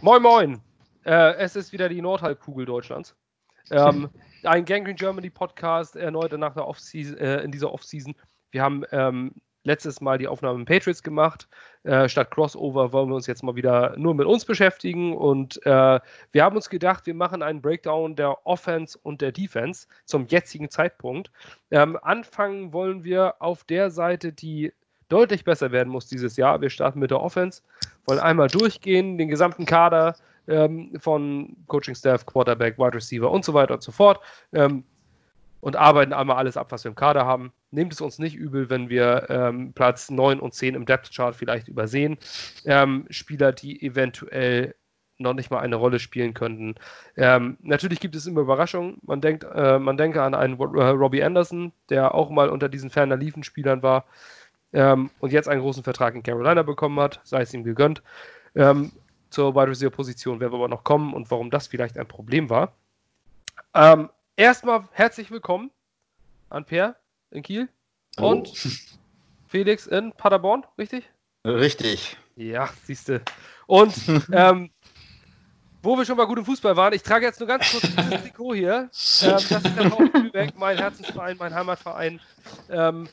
Moin Moin! Äh, es ist wieder die Nordhalbkugel Deutschlands. Ähm, ein Gangrene Germany Podcast erneut nach der Off äh, in dieser Offseason. Wir haben ähm, letztes Mal die Aufnahme mit Patriots gemacht. Äh, statt Crossover wollen wir uns jetzt mal wieder nur mit uns beschäftigen. Und äh, wir haben uns gedacht, wir machen einen Breakdown der Offense und der Defense zum jetzigen Zeitpunkt. Ähm, anfangen wollen wir auf der Seite, die deutlich besser werden muss dieses Jahr. Wir starten mit der Offense, wollen einmal durchgehen, den gesamten Kader ähm, von Coaching Staff, Quarterback, Wide Receiver und so weiter und so fort. Ähm, und arbeiten einmal alles ab, was wir im Kader haben. Nehmt es uns nicht übel, wenn wir ähm, Platz 9 und 10 im Depth Chart vielleicht übersehen. Ähm, Spieler, die eventuell noch nicht mal eine Rolle spielen könnten. Ähm, natürlich gibt es immer Überraschungen. Man denkt, äh, man denke an einen äh, Robbie Anderson, der auch mal unter diesen ferner Liefen-Spielern war ähm, und jetzt einen großen Vertrag in Carolina bekommen hat, sei es ihm gegönnt. Ähm, zur Wide Receiver Position werden wir aber noch kommen und warum das vielleicht ein Problem war. Ähm, erstmal herzlich willkommen an Per in Kiel und Felix in Paderborn, richtig? Richtig. Ja, siehste. Und ähm, wo wir schon mal gut im Fußball waren, ich trage jetzt nur ganz kurz dieses Trikot hier. Ähm, das ist der VfB Lübeck, mein Herzensverein, mein Heimatverein. Ähm,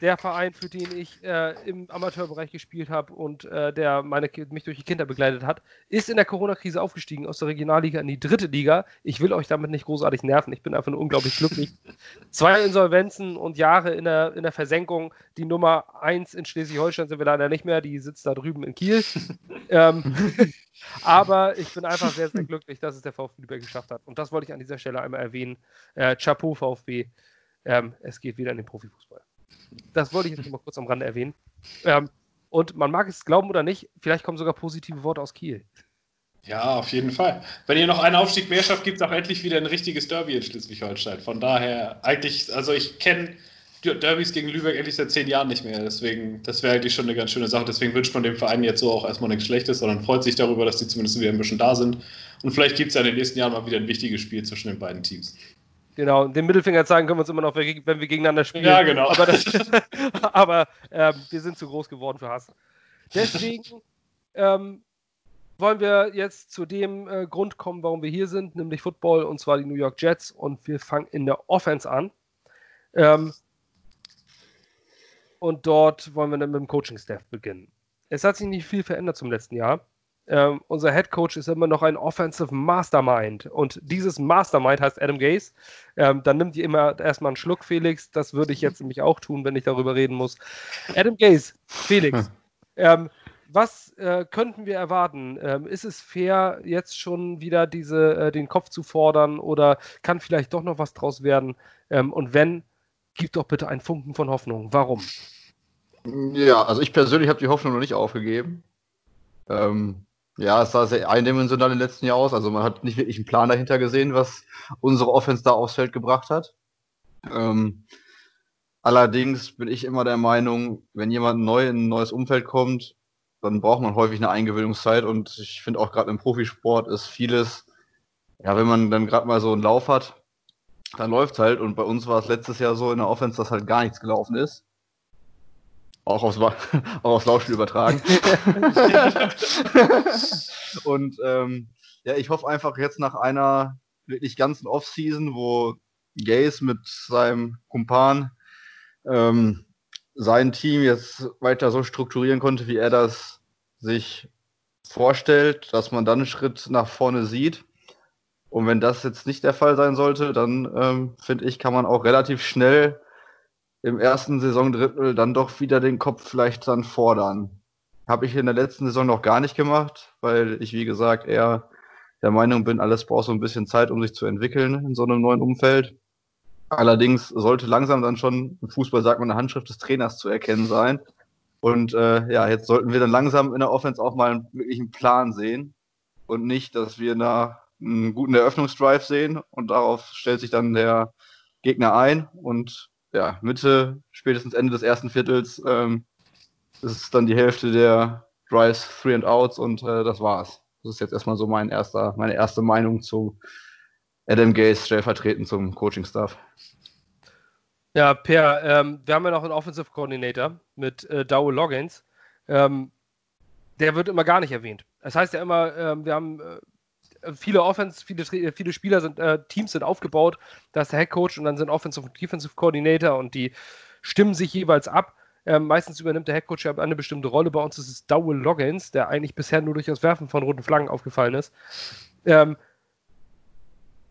der Verein, für den ich äh, im Amateurbereich gespielt habe und äh, der meine, mich durch die Kinder begleitet hat, ist in der Corona-Krise aufgestiegen aus der Regionalliga in die dritte Liga. Ich will euch damit nicht großartig nerven. Ich bin einfach nur unglaublich glücklich. Zwei Insolvenzen und Jahre in der, in der Versenkung. Die Nummer eins in Schleswig-Holstein sind wir leider nicht mehr. Die sitzt da drüben in Kiel. ähm, aber ich bin einfach sehr, sehr glücklich, dass es der VfB Lübeck geschafft hat. Und das wollte ich an dieser Stelle einmal erwähnen. Äh, Chapeau VfB. Ähm, es geht wieder in den Profifußball. Das wollte ich jetzt mal kurz am Rande erwähnen. Ähm, und man mag es glauben oder nicht, vielleicht kommen sogar positive Worte aus Kiel. Ja, auf jeden Fall. Wenn ihr noch einen Aufstieg mehr schafft, gibt es auch endlich wieder ein richtiges Derby in Schleswig-Holstein. Von daher, eigentlich, also ich kenne Derbys gegen Lübeck endlich seit zehn Jahren nicht mehr. Deswegen, das wäre eigentlich schon eine ganz schöne Sache. Deswegen wünscht man dem Verein jetzt so auch erstmal nichts Schlechtes, sondern freut sich darüber, dass die zumindest wieder ein bisschen da sind. Und vielleicht gibt es ja in den nächsten Jahren mal wieder ein wichtiges Spiel zwischen den beiden Teams. Genau, den Mittelfinger zeigen können wir uns immer noch, wenn wir gegeneinander spielen. Ja, genau. Aber, das, aber ähm, wir sind zu groß geworden für Hass. Deswegen ähm, wollen wir jetzt zu dem äh, Grund kommen, warum wir hier sind, nämlich Football, und zwar die New York Jets. Und wir fangen in der Offense an. Ähm, und dort wollen wir dann mit dem Coaching-Staff beginnen. Es hat sich nicht viel verändert zum letzten Jahr. Ähm, unser Head Coach ist immer noch ein Offensive Mastermind und dieses Mastermind heißt Adam Gaze. Ähm, dann nimmt ihr immer erstmal einen Schluck, Felix. Das würde ich jetzt nämlich auch tun, wenn ich darüber reden muss. Adam Gaze, Felix, hm. ähm, was äh, könnten wir erwarten? Ähm, ist es fair, jetzt schon wieder diese, äh, den Kopf zu fordern oder kann vielleicht doch noch was draus werden? Ähm, und wenn, gib doch bitte einen Funken von Hoffnung. Warum? Ja, also ich persönlich habe die Hoffnung noch nicht aufgegeben. Ähm, ja, es sah sehr eindimensional im letzten Jahr aus. Also man hat nicht wirklich einen Plan dahinter gesehen, was unsere Offense da aufs Feld gebracht hat. Ähm, allerdings bin ich immer der Meinung, wenn jemand neu in ein neues Umfeld kommt, dann braucht man häufig eine Eingewöhnungszeit. Und ich finde auch gerade im Profisport ist vieles, ja, wenn man dann gerade mal so einen Lauf hat, dann läuft es halt. Und bei uns war es letztes Jahr so in der Offense, dass halt gar nichts gelaufen ist. Auch aufs, auch aufs Laufspiel übertragen. und ähm, ja, ich hoffe einfach jetzt nach einer wirklich ganzen Offseason, wo Gaze mit seinem Kumpan ähm, sein Team jetzt weiter so strukturieren konnte, wie er das sich vorstellt, dass man dann einen Schritt nach vorne sieht. Und wenn das jetzt nicht der Fall sein sollte, dann ähm, finde ich, kann man auch relativ schnell im ersten Saisondrittel dann doch wieder den Kopf vielleicht dann fordern. Habe ich in der letzten Saison noch gar nicht gemacht, weil ich, wie gesagt, eher der Meinung bin, alles braucht so ein bisschen Zeit, um sich zu entwickeln in so einem neuen Umfeld. Allerdings sollte langsam dann schon im Fußball, sagt man, eine Handschrift des Trainers zu erkennen sein. Und äh, ja, jetzt sollten wir dann langsam in der Offense auch mal einen wirklichen Plan sehen und nicht, dass wir da einen guten Eröffnungsdrive sehen und darauf stellt sich dann der Gegner ein und ja, Mitte, spätestens Ende des ersten Viertels ähm, ist dann die Hälfte der Drives Three and Outs und äh, das war's. Das ist jetzt erstmal so mein erster, meine erste Meinung zu Adam Gaze stellvertretend zum Coaching-Staff. Ja, Per, ähm, wir haben ja noch einen Offensive Coordinator mit äh, Dow Loggins. Ähm, der wird immer gar nicht erwähnt. Das heißt ja immer, äh, wir haben äh, viele Offense, viele, viele Spieler sind, äh, Teams sind aufgebaut, da ist der Head Coach und dann sind Offensive und Defensive Coordinator und die stimmen sich jeweils ab. Ähm, meistens übernimmt der Head Coach ja eine bestimmte Rolle. Bei uns ist es Dowell Loggins, der eigentlich bisher nur durch das Werfen von roten Flaggen aufgefallen ist. Ähm,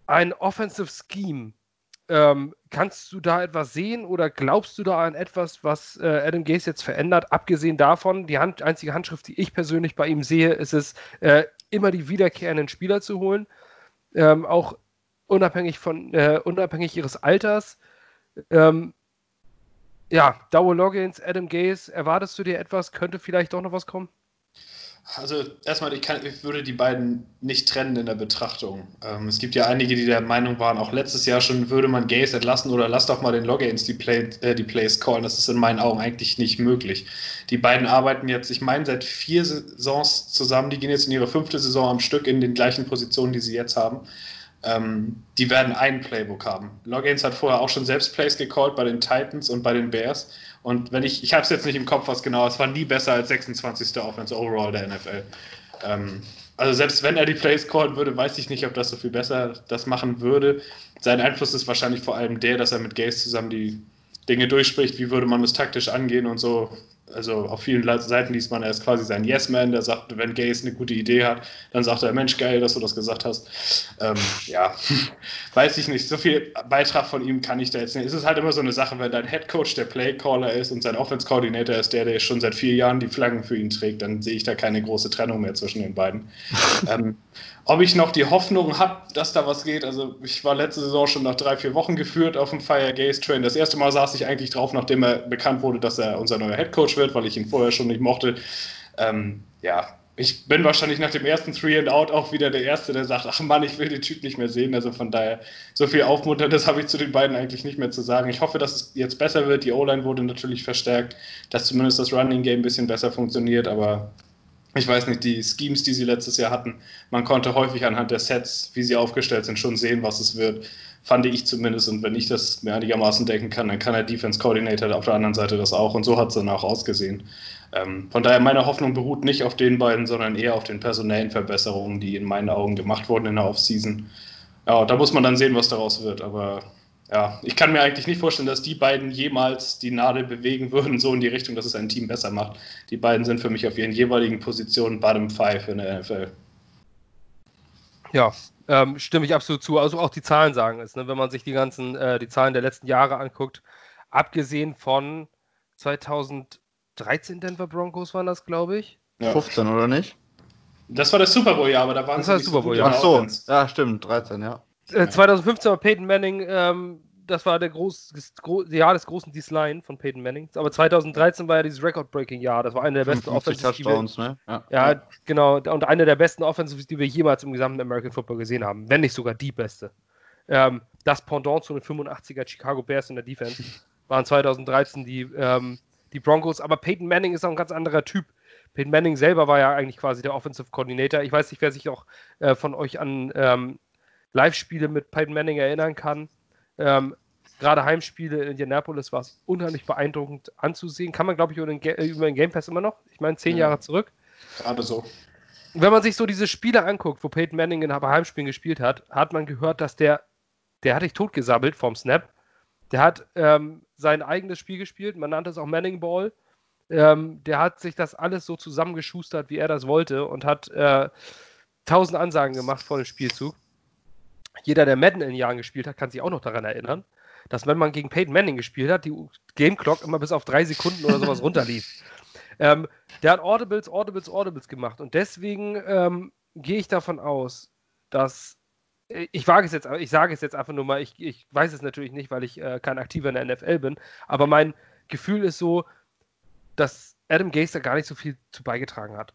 ein Offensive Scheme. Ähm, kannst du da etwas sehen oder glaubst du da an etwas, was äh, Adam Gase jetzt verändert? Abgesehen davon, die Hand, einzige Handschrift, die ich persönlich bei ihm sehe, ist es, äh, immer die wiederkehrenden Spieler zu holen. Ähm, auch unabhängig von äh, unabhängig ihres Alters. Ähm, ja, Dowell Loggins, Adam Gase, erwartest du dir etwas? Könnte vielleicht doch noch was kommen? Also erstmal, ich, kann, ich, würde die beiden nicht trennen in der Betrachtung. Ähm, es gibt ja einige, die der Meinung waren, auch letztes Jahr schon würde man Gays entlassen oder lass doch mal den Loggains die, Play, äh, die Plays callen. Das ist in meinen Augen eigentlich nicht möglich. Die beiden arbeiten jetzt, ich meine, seit vier Saisons zusammen. Die gehen jetzt in ihre fünfte Saison am Stück in den gleichen Positionen, die sie jetzt haben. Ähm, die werden ein Playbook haben. Loggains hat vorher auch schon selbst Plays gecallt bei den Titans und bei den Bears. Und wenn ich, ich habe es jetzt nicht im Kopf, was genau, es war nie besser als 26. Offense Overall der NFL. Ähm, also selbst wenn er die Plays callen würde, weiß ich nicht, ob das so viel besser das machen würde. Sein Einfluss ist wahrscheinlich vor allem der, dass er mit Gaze zusammen die Dinge durchspricht, wie würde man das taktisch angehen und so also auf vielen Seiten liest man, er ist quasi sein Yes-Man, der sagt, wenn Gaze eine gute Idee hat, dann sagt er, Mensch, geil, dass du das gesagt hast. Ähm, ja, weiß ich nicht, so viel Beitrag von ihm kann ich da jetzt nicht. Es ist halt immer so eine Sache, wenn dein Headcoach der Playcaller ist und sein Offense-Coordinator ist der, der schon seit vier Jahren die Flaggen für ihn trägt, dann sehe ich da keine große Trennung mehr zwischen den beiden. ähm, ob ich noch die Hoffnung habe, dass da was geht, also ich war letzte Saison schon nach drei, vier Wochen geführt auf dem Fire Gaze Train. Das erste Mal saß ich eigentlich drauf, nachdem er bekannt wurde, dass er unser neuer Headcoach wird, weil ich ihn vorher schon nicht mochte. Ähm, ja, ich bin wahrscheinlich nach dem ersten Three and Out auch wieder der Erste, der sagt, ach Mann, ich will den Typ nicht mehr sehen. Also von daher, so viel Aufmunterndes habe ich zu den beiden eigentlich nicht mehr zu sagen. Ich hoffe, dass es jetzt besser wird. Die O-Line wurde natürlich verstärkt, dass zumindest das Running Game ein bisschen besser funktioniert, aber ich weiß nicht, die Schemes, die sie letztes Jahr hatten, man konnte häufig anhand der Sets, wie sie aufgestellt sind, schon sehen, was es wird. Fand ich zumindest. Und wenn ich das mir einigermaßen denken kann, dann kann der Defense Coordinator auf der anderen Seite das auch. Und so hat es dann auch ausgesehen. Ähm, von daher, meine Hoffnung beruht nicht auf den beiden, sondern eher auf den personellen Verbesserungen, die in meinen Augen gemacht wurden in der Offseason. Ja, da muss man dann sehen, was daraus wird. Aber ja, ich kann mir eigentlich nicht vorstellen, dass die beiden jemals die Nadel bewegen würden, so in die Richtung, dass es ein Team besser macht. Die beiden sind für mich auf ihren jeweiligen Positionen Bottom Five in der NFL. Ja, ähm, stimme ich absolut zu. Also auch die Zahlen sagen es, ne? wenn man sich die ganzen, äh, die Zahlen der letzten Jahre anguckt, abgesehen von 2013 Denver Broncos waren das, glaube ich. Ja. 15, oder nicht? Das war das Super Bowl-Jahr, aber da waren das war das Super Bowl, ja. Ach so, ja, stimmt, 13, ja. 2015 äh, war Peyton Manning, ähm, das war der groß, das Jahr des großen Decline von Peyton Manning. Aber 2013 war ja dieses Record-Breaking-Jahr. Das war eine der besten Offensives. Touchdowns, ne? Ja. ja, genau. Und eine der besten Offensives, die wir jemals im gesamten American Football gesehen haben. Wenn nicht sogar die beste. Ähm, das Pendant zu den 85er Chicago Bears in der Defense waren 2013 die, ähm, die Broncos. Aber Peyton Manning ist auch ein ganz anderer Typ. Peyton Manning selber war ja eigentlich quasi der Offensive Coordinator. Ich weiß nicht, wer sich auch äh, von euch an ähm, Live-Spiele mit Peyton Manning erinnern kann. Ähm, Gerade Heimspiele in Indianapolis war es unheimlich beeindruckend anzusehen. Kann man, glaube ich, über den, äh, über den, Game Pass immer noch. Ich meine, zehn ja. Jahre zurück. Gerade so. Wenn man sich so diese Spiele anguckt, wo Peyton Manning in Heimspielen gespielt hat, hat man gehört, dass der, der hat dich totgesabbelt vom Snap. Der hat ähm, sein eigenes Spiel gespielt, man nannte es auch Manning Ball. Ähm, der hat sich das alles so zusammengeschustert, wie er das wollte und hat äh, tausend Ansagen gemacht vor dem Spielzug jeder, der Madden in den Jahren gespielt hat, kann sich auch noch daran erinnern, dass wenn man gegen Peyton Manning gespielt hat, die Game Clock immer bis auf drei Sekunden oder sowas runterlief. Ähm, der hat Audibles, Audibles, Audibles gemacht und deswegen ähm, gehe ich davon aus, dass äh, ich wage es jetzt, ich sage es jetzt einfach nur mal, ich, ich weiß es natürlich nicht, weil ich äh, kein Aktiver in der NFL bin, aber mein Gefühl ist so, dass Adam Gase da gar nicht so viel zu beigetragen hat.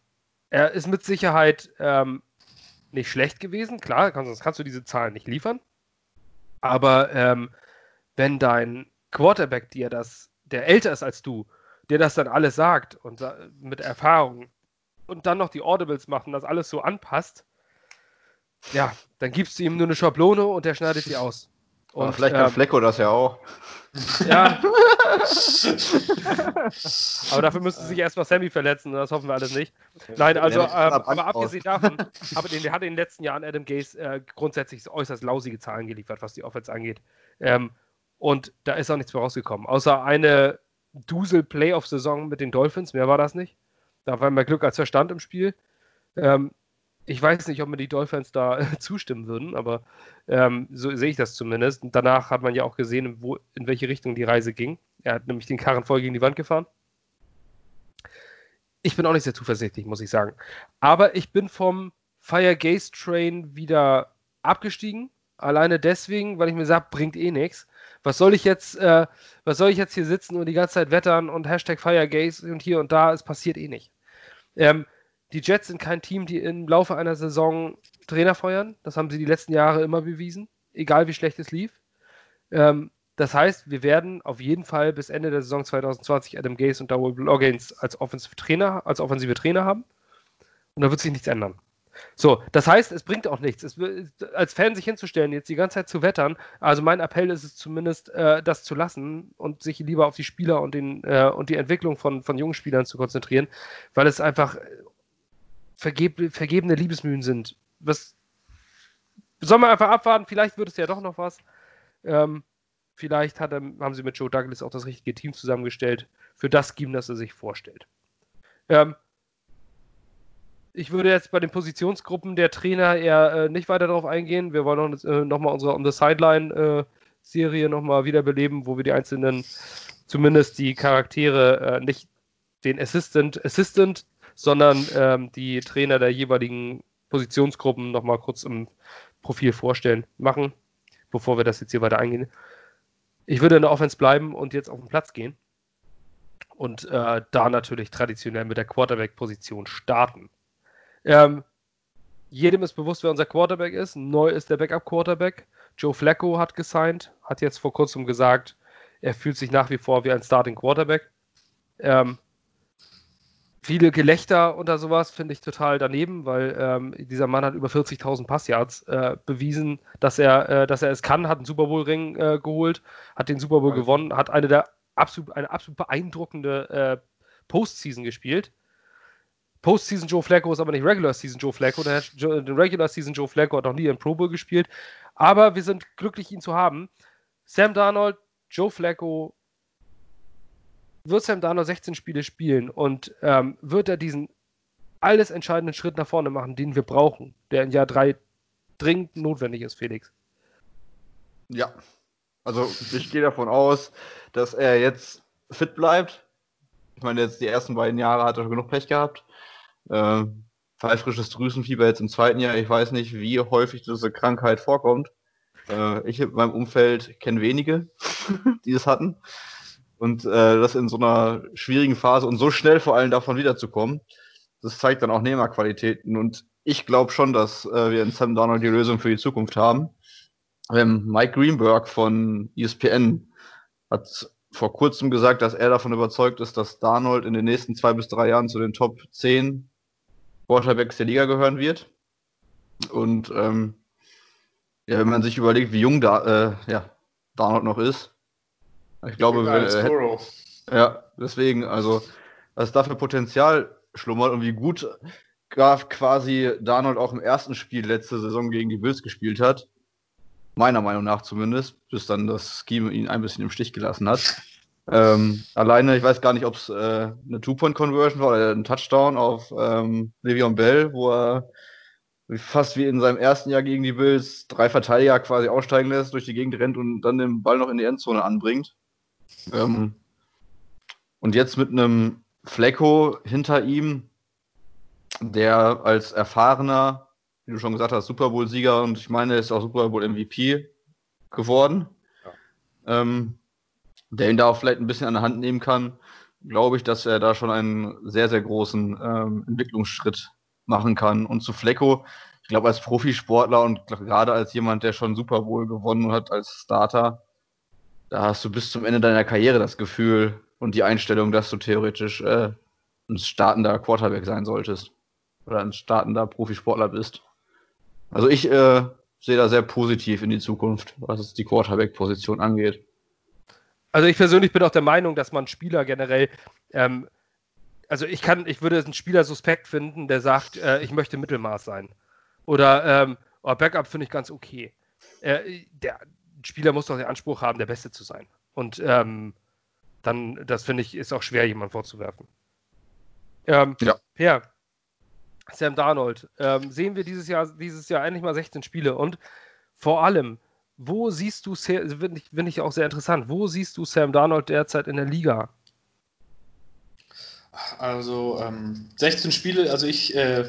Er ist mit Sicherheit ähm, nicht schlecht gewesen. Klar, sonst kannst du diese Zahlen nicht liefern. Aber ähm, wenn dein Quarterback dir das, der älter ist als du, dir das dann alles sagt und mit Erfahrung und dann noch die Audibles macht und das alles so anpasst, ja, dann gibst du ihm nur eine Schablone und der schneidet sie aus. Und, Aber vielleicht kann ähm, Flecko das ja auch. Ja. aber dafür müsste sich erstmal Sammy verletzen, das hoffen wir alles nicht. Nein, also, ähm, aber abgesehen davon, aber den, der hat in den letzten Jahren Adam Gaze äh, grundsätzlich äußerst lausige Zahlen geliefert, was die Offense angeht. Ähm, und da ist auch nichts mehr rausgekommen. Außer eine Dusel-Playoff-Saison mit den Dolphins, mehr war das nicht. Da war mehr Glück als Verstand im Spiel. Ähm, ich weiß nicht, ob mir die Dolphins da äh, zustimmen würden, aber ähm, so sehe ich das zumindest. Und danach hat man ja auch gesehen, wo, in welche Richtung die Reise ging. Er hat nämlich den Karren voll gegen die Wand gefahren. Ich bin auch nicht sehr zuversichtlich, muss ich sagen. Aber ich bin vom Fire Gaze Train wieder abgestiegen. Alleine deswegen, weil ich mir sage, bringt eh nichts. Was soll ich jetzt, äh, was soll ich jetzt hier sitzen und die ganze Zeit wettern und Hashtag Firegaze und hier und da, es passiert eh nicht. Ähm, die Jets sind kein Team, die im Laufe einer Saison Trainer feuern. Das haben sie die letzten Jahre immer bewiesen, egal wie schlecht es lief. Ähm, das heißt, wir werden auf jeden Fall bis Ende der Saison 2020 Adam Gase und Darwin Loggins als offensive Trainer, als offensive Trainer haben. Und da wird sich nichts ändern. So, das heißt, es bringt auch nichts. Es, als Fan sich hinzustellen, jetzt die ganze Zeit zu wettern, also mein Appell ist es zumindest, äh, das zu lassen und sich lieber auf die Spieler und, den, äh, und die Entwicklung von, von jungen Spielern zu konzentrieren, weil es einfach vergeb, vergebene Liebesmühen sind. Was soll man einfach abwarten? Vielleicht wird es ja doch noch was. Ähm, vielleicht hat, haben sie mit Joe Douglas auch das richtige Team zusammengestellt für das Scheme, das er sich vorstellt. Ähm, ich würde jetzt bei den Positionsgruppen der Trainer eher äh, nicht weiter darauf eingehen. Wir wollen noch, äh, noch mal unsere On the Sideline äh, Serie noch mal wiederbeleben, wo wir die einzelnen, zumindest die Charaktere, äh, nicht den Assistant, Assistant sondern ähm, die Trainer der jeweiligen Positionsgruppen nochmal kurz im Profil vorstellen, machen, bevor wir das jetzt hier weiter eingehen. Ich würde in der Offense bleiben und jetzt auf den Platz gehen und äh, da natürlich traditionell mit der Quarterback-Position starten. Ähm, jedem ist bewusst, wer unser Quarterback ist. Neu ist der Backup-Quarterback. Joe Flacco hat gesigned, hat jetzt vor kurzem gesagt, er fühlt sich nach wie vor wie ein Starting Quarterback. Ähm, viele Gelächter unter sowas finde ich total daneben, weil ähm, dieser Mann hat über 40.000 Passyards äh, bewiesen, dass er, äh, dass er es kann, hat einen Super Bowl Ring äh, geholt, hat den Super Bowl okay. gewonnen, hat eine der absolut eine absolut beeindruckende äh, Postseason gespielt. Postseason Joe Flacco ist aber nicht Regular Season Joe Flacco. Der, den Regular Season Joe Flacco hat noch nie im Pro Bowl gespielt. Aber wir sind glücklich, ihn zu haben. Sam Darnold, Joe Flacco, wird Sam Darnold 16 Spiele spielen und ähm, wird er diesen alles entscheidenden Schritt nach vorne machen, den wir brauchen, der in Jahr 3 dringend notwendig ist, Felix? Ja, also ich gehe davon aus, dass er jetzt fit bleibt. Ich meine, jetzt die ersten beiden Jahre hat er genug Pech gehabt. Äh, pfeifrisches Drüsenfieber jetzt im zweiten Jahr. Ich weiß nicht, wie häufig diese Krankheit vorkommt. Äh, ich in meinem Umfeld kenne wenige, die es hatten. Und äh, das in so einer schwierigen Phase und so schnell vor allem davon wiederzukommen, das zeigt dann auch Nehmerqualitäten. Und ich glaube schon, dass äh, wir in Sam Darnold die Lösung für die Zukunft haben. Ähm, Mike Greenberg von ESPN hat vor kurzem gesagt, dass er davon überzeugt ist, dass Darnold in den nächsten zwei bis drei Jahren zu den Top 10 Quarterbacks der Liga gehören wird. Und ähm, ja, wenn man sich überlegt, wie jung da, äh, ja, Darnold noch ist, ich glaube, wir, äh, ja, deswegen, also, was dafür Potenzial schlummert und wie gut quasi Darnold auch im ersten Spiel letzte Saison gegen die Bills gespielt hat. Meiner Meinung nach zumindest, bis dann das Scheme ihn ein bisschen im Stich gelassen hat. Ähm, alleine, ich weiß gar nicht, ob es äh, eine Two-Point-Conversion war oder ein Touchdown auf ähm, Le'Veon Bell, wo er fast wie in seinem ersten Jahr gegen die Bills drei Verteidiger quasi aussteigen lässt, durch die Gegend rennt und dann den Ball noch in die Endzone anbringt. Ähm, und jetzt mit einem Flecko hinter ihm, der als erfahrener, wie du schon gesagt hast, Super Bowl-Sieger und ich meine, er ist auch Super Bowl-MVP geworden, ja. ähm, der ihn da auch vielleicht ein bisschen an der Hand nehmen kann, glaube ich, dass er da schon einen sehr, sehr großen ähm, Entwicklungsschritt machen kann. Und zu Flecko, ich glaube, als Profisportler und gerade als jemand, der schon Super Bowl gewonnen hat als Starter, da hast du bis zum Ende deiner Karriere das Gefühl und die Einstellung, dass du theoretisch äh, ein startender Quarterback sein solltest. Oder ein startender Profisportler bist. Also ich äh, sehe da sehr positiv in die Zukunft, was die Quarterback-Position angeht. Also ich persönlich bin auch der Meinung, dass man Spieler generell, ähm, also ich kann, ich würde einen Spieler suspekt finden, der sagt, äh, ich möchte Mittelmaß sein. Oder ähm, oh, Backup finde ich ganz okay. Äh, der Spieler muss doch den Anspruch haben, der Beste zu sein. Und ähm, dann, das finde ich, ist auch schwer, jemand vorzuwerfen. Ähm, ja. Per, Sam Darnold, ähm, sehen wir dieses Jahr, dieses Jahr endlich mal 16 Spiele und vor allem, wo siehst du, finde ich, find ich auch sehr interessant, wo siehst du Sam Darnold derzeit in der Liga? Also ähm, 16 Spiele, also ich äh,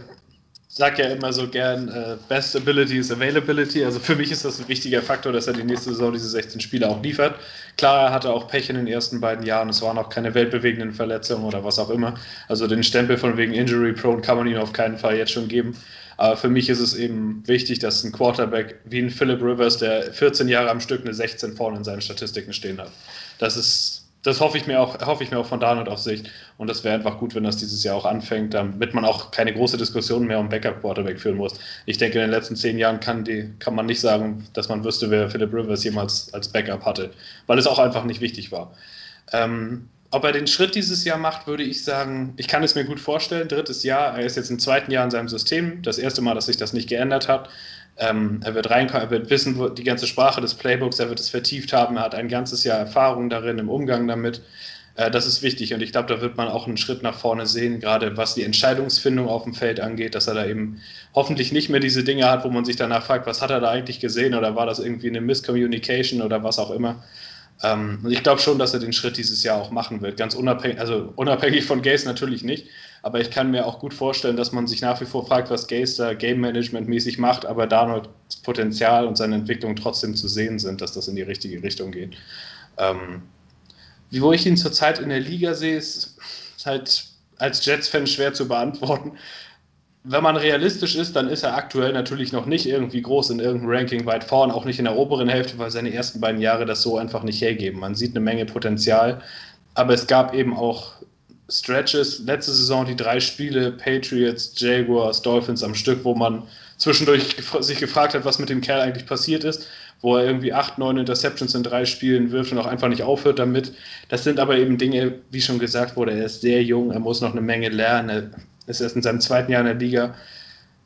sage ja immer so gern, äh, Best Ability is Availability. Also für mich ist das ein wichtiger Faktor, dass er die nächste Saison diese 16 Spiele auch liefert. Klar, er hatte auch Pech in den ersten beiden Jahren. Es waren auch keine weltbewegenden Verletzungen oder was auch immer. Also den Stempel von wegen Injury Prone kann man ihm auf keinen Fall jetzt schon geben. Aber für mich ist es eben wichtig, dass ein Quarterback wie ein Philip Rivers, der 14 Jahre am Stück eine 16 vorne in seinen Statistiken stehen hat. Das ist das hoffe ich mir auch, hoffe ich mir auch von Darnold auf Sicht. Und das wäre einfach gut, wenn das dieses Jahr auch anfängt, damit man auch keine große Diskussion mehr um Backup-Quarterback führen muss. Ich denke, in den letzten zehn Jahren kann, die, kann man nicht sagen, dass man wüsste, wer Philip Rivers jemals als Backup hatte, weil es auch einfach nicht wichtig war. Ähm, ob er den Schritt dieses Jahr macht, würde ich sagen, ich kann es mir gut vorstellen. Drittes Jahr, er ist jetzt im zweiten Jahr in seinem System. Das erste Mal, dass sich das nicht geändert hat. Ähm, er wird reinkommen, er wird wissen, wo, die ganze Sprache des Playbooks, er wird es vertieft haben, er hat ein ganzes Jahr Erfahrung darin, im Umgang damit. Äh, das ist wichtig und ich glaube, da wird man auch einen Schritt nach vorne sehen, gerade was die Entscheidungsfindung auf dem Feld angeht, dass er da eben hoffentlich nicht mehr diese Dinge hat, wo man sich danach fragt, was hat er da eigentlich gesehen oder war das irgendwie eine Misscommunication oder was auch immer. Ähm, ich glaube schon, dass er den Schritt dieses Jahr auch machen wird. Ganz unabhängig, also unabhängig von Gaze natürlich nicht. Aber ich kann mir auch gut vorstellen, dass man sich nach wie vor fragt, was Gaze da Game Management mäßig macht, aber Darnolds Potenzial und seine Entwicklung trotzdem zu sehen sind, dass das in die richtige Richtung geht. Ähm, wo ich ihn zurzeit in der Liga sehe, ist halt als Jets-Fan schwer zu beantworten wenn man realistisch ist, dann ist er aktuell natürlich noch nicht irgendwie groß in irgendeinem Ranking weit vorn, auch nicht in der oberen Hälfte, weil seine ersten beiden Jahre das so einfach nicht hergeben. Man sieht eine Menge Potenzial, aber es gab eben auch Stretches, letzte Saison die drei Spiele, Patriots, Jaguars, Dolphins am Stück, wo man zwischendurch sich gefragt hat, was mit dem Kerl eigentlich passiert ist, wo er irgendwie acht, neun Interceptions in drei Spielen wirft und auch einfach nicht aufhört damit. Das sind aber eben Dinge, wie schon gesagt wurde, er ist sehr jung, er muss noch eine Menge lernen, ist erst in seinem zweiten Jahr in der Liga.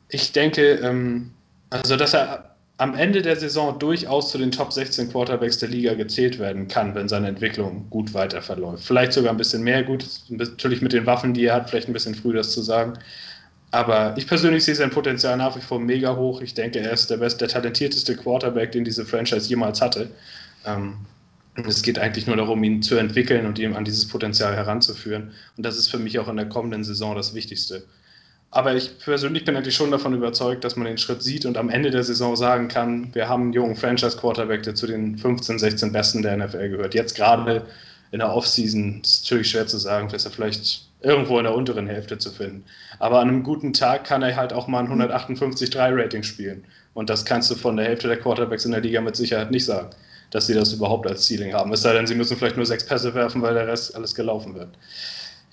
Ich denke, ähm, also dass er am Ende der Saison durchaus zu den Top 16 Quarterbacks der Liga gezählt werden kann, wenn seine Entwicklung gut weiter verläuft. Vielleicht sogar ein bisschen mehr gut, natürlich mit den Waffen, die er hat, vielleicht ein bisschen früh das zu sagen. Aber ich persönlich sehe sein Potenzial nach wie vor mega hoch. Ich denke, er ist der beste, der talentierteste Quarterback, den diese Franchise jemals hatte. Ähm, es geht eigentlich nur darum, ihn zu entwickeln und ihm an dieses Potenzial heranzuführen. Und das ist für mich auch in der kommenden Saison das Wichtigste. Aber ich persönlich bin eigentlich schon davon überzeugt, dass man den Schritt sieht und am Ende der Saison sagen kann, wir haben einen jungen Franchise-Quarterback, der zu den 15, 16 Besten der NFL gehört. Jetzt gerade in der Offseason ist natürlich schwer zu sagen, ist er vielleicht irgendwo in der unteren Hälfte zu finden. Aber an einem guten Tag kann er halt auch mal ein 158-3-Rating spielen. Und das kannst du von der Hälfte der Quarterbacks in der Liga mit Sicherheit nicht sagen dass sie das überhaupt als Ceiling haben. Es sei denn, sie müssen vielleicht nur sechs Pässe werfen, weil der Rest alles gelaufen wird.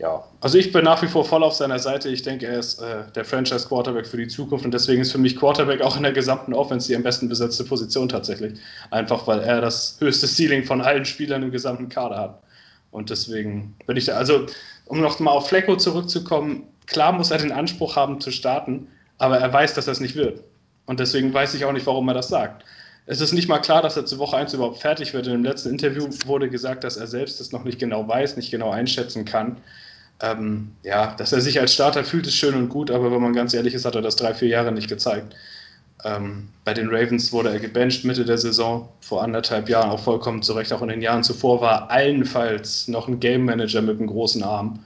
Ja, also ich bin nach wie vor voll auf seiner Seite. Ich denke, er ist äh, der Franchise-Quarterback für die Zukunft und deswegen ist für mich Quarterback auch in der gesamten Offense die am besten besetzte Position tatsächlich. Einfach weil er das höchste Ceiling von allen Spielern im gesamten Kader hat. Und deswegen bin ich da, also um noch mal auf Flecko zurückzukommen, klar muss er den Anspruch haben zu starten, aber er weiß, dass er es nicht wird. Und deswegen weiß ich auch nicht, warum er das sagt. Es ist nicht mal klar, dass er zu Woche 1 überhaupt fertig wird. In dem letzten Interview wurde gesagt, dass er selbst das noch nicht genau weiß, nicht genau einschätzen kann. Ähm, ja, dass er sich als Starter fühlt, ist schön und gut, aber wenn man ganz ehrlich ist, hat er das drei, vier Jahre nicht gezeigt. Ähm, bei den Ravens wurde er gebencht Mitte der Saison, vor anderthalb Jahren auch vollkommen zurecht. Auch in den Jahren zuvor war allenfalls noch ein Game Manager mit einem großen Arm.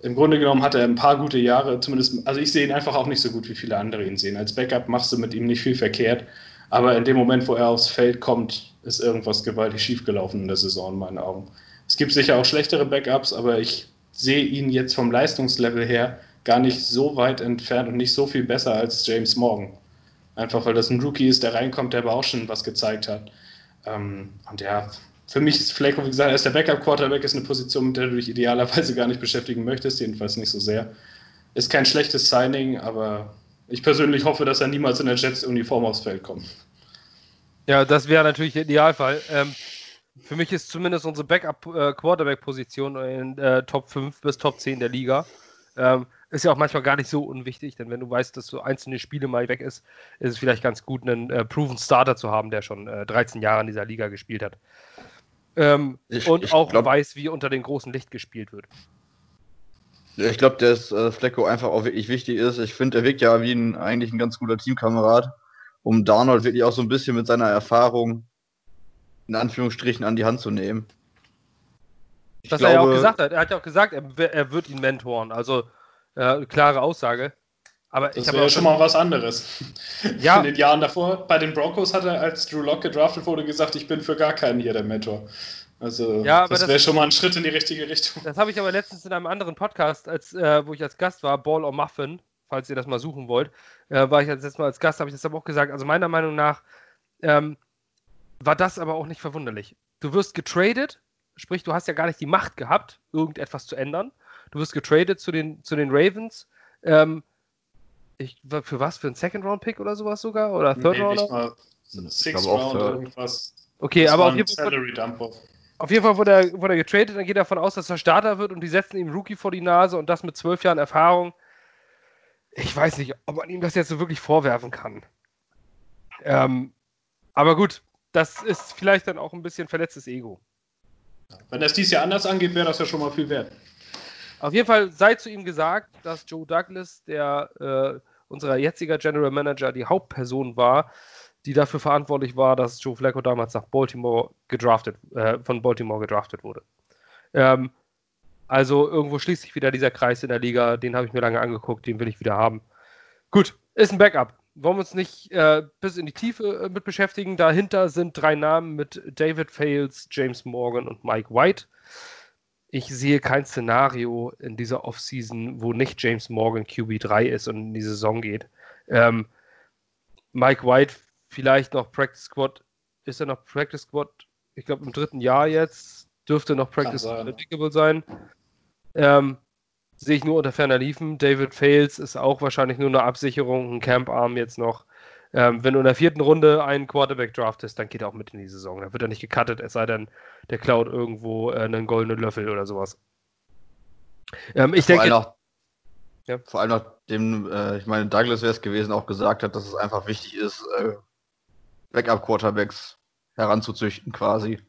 Im Grunde genommen hat er ein paar gute Jahre, zumindest, also ich sehe ihn einfach auch nicht so gut, wie viele andere ihn sehen. Als Backup machst du mit ihm nicht viel verkehrt. Aber in dem Moment, wo er aufs Feld kommt, ist irgendwas gewaltig schiefgelaufen in der Saison in meinen Augen. Es gibt sicher auch schlechtere Backups, aber ich sehe ihn jetzt vom Leistungslevel her gar nicht so weit entfernt und nicht so viel besser als James Morgan. Einfach weil das ein Rookie ist, der reinkommt, der aber auch schon was gezeigt hat. Ähm, und ja, für mich ist Flacco, wie gesagt, ist der Backup-Quarterback, ist eine Position, mit der du dich idealerweise gar nicht beschäftigen möchtest, jedenfalls nicht so sehr. Ist kein schlechtes Signing, aber ich persönlich hoffe, dass er niemals in der Jets-Uniform aufs Feld kommt. Ja, das wäre natürlich der Idealfall. Ähm, für mich ist zumindest unsere Backup-Quarterback-Position äh, in äh, Top 5 bis Top 10 der Liga. Ähm, ist ja auch manchmal gar nicht so unwichtig, denn wenn du weißt, dass so einzelne Spiele mal weg ist, ist es vielleicht ganz gut, einen äh, Proven Starter zu haben, der schon äh, 13 Jahre in dieser Liga gespielt hat. Ähm, ich, und ich auch glaub, weiß, wie unter dem großen Licht gespielt wird. Ich glaube, dass äh, Flecko einfach auch wirklich wichtig ist. Ich finde, er wirkt ja wie ein, eigentlich ein ganz guter Teamkamerad, um Darnold wirklich auch so ein bisschen mit seiner Erfahrung in Anführungsstrichen an die Hand zu nehmen. Ich Was glaube, er ja auch gesagt hat. Er hat ja auch gesagt, er, er wird ihn mentoren. Also äh, klare Aussage. Aber das wäre ja schon mal was anderes. Ja. In den Jahren davor, bei den Broncos hat er, als Drew Lock gedraftet wurde, gesagt, ich bin für gar keinen hier der Mentor. Also ja, das wäre schon mal ein Schritt in die richtige Richtung. Das habe ich aber letztens in einem anderen Podcast, als, äh, wo ich als Gast war, Ball or Muffin, falls ihr das mal suchen wollt, äh, war ich jetzt letztes Mal als Gast, habe ich das aber auch gesagt. Also meiner Meinung nach ähm, war das aber auch nicht verwunderlich. Du wirst getradet, sprich, du hast ja gar nicht die Macht gehabt, irgendetwas zu ändern. Du wirst getradet zu den, zu den Ravens. Ähm, ich, für was? Für einen Second-Round-Pick oder sowas sogar? Oder Third nee, Round? Mal Six Round irgendwas. Okay, das aber auf jeden, Fall, auf jeden Fall wurde er, wurde er getradet, dann geht er davon aus, dass er Starter wird und die setzen ihm Rookie vor die Nase und das mit zwölf Jahren Erfahrung. Ich weiß nicht, ob man ihm das jetzt so wirklich vorwerfen kann. Ähm, aber gut, das ist vielleicht dann auch ein bisschen verletztes Ego. Wenn das dies Jahr anders angeht, wäre das ja schon mal viel wert. Auf jeden Fall sei zu ihm gesagt, dass Joe Douglas, der äh, unser jetziger General Manager, die Hauptperson war, die dafür verantwortlich war, dass Joe Flacco damals nach Baltimore gedraftet, äh, von Baltimore gedraftet wurde. Ähm, also irgendwo schließt sich wieder dieser Kreis in der Liga, den habe ich mir lange angeguckt, den will ich wieder haben. Gut, ist ein Backup wollen wir uns nicht äh, bis in die Tiefe äh, mit beschäftigen. Dahinter sind drei Namen mit David Fales, James Morgan und Mike White. Ich sehe kein Szenario in dieser Offseason, wo nicht James Morgan QB3 ist und in die Saison geht. Ähm, Mike White vielleicht noch Practice Squad. Ist er noch Practice Squad? Ich glaube im dritten Jahr jetzt. Dürfte noch Practice Squad applicable sein. Ähm, sehe ich nur unter ferner Liefen. David Fales ist auch wahrscheinlich nur eine Absicherung, ein Camp-Arm jetzt noch. Ähm, wenn du in der vierten Runde einen Quarterback draftest, dann geht er auch mit in die Saison. Da wird er nicht gecuttet, es sei denn, der klaut irgendwo äh, einen goldenen Löffel oder sowas. Ähm, ich vor denke. Allem noch, ja. Vor allem nachdem, äh, ich meine, Douglas wäre es gewesen, auch gesagt hat, dass es einfach wichtig ist, äh, Backup-Quarterbacks heranzuzüchten quasi.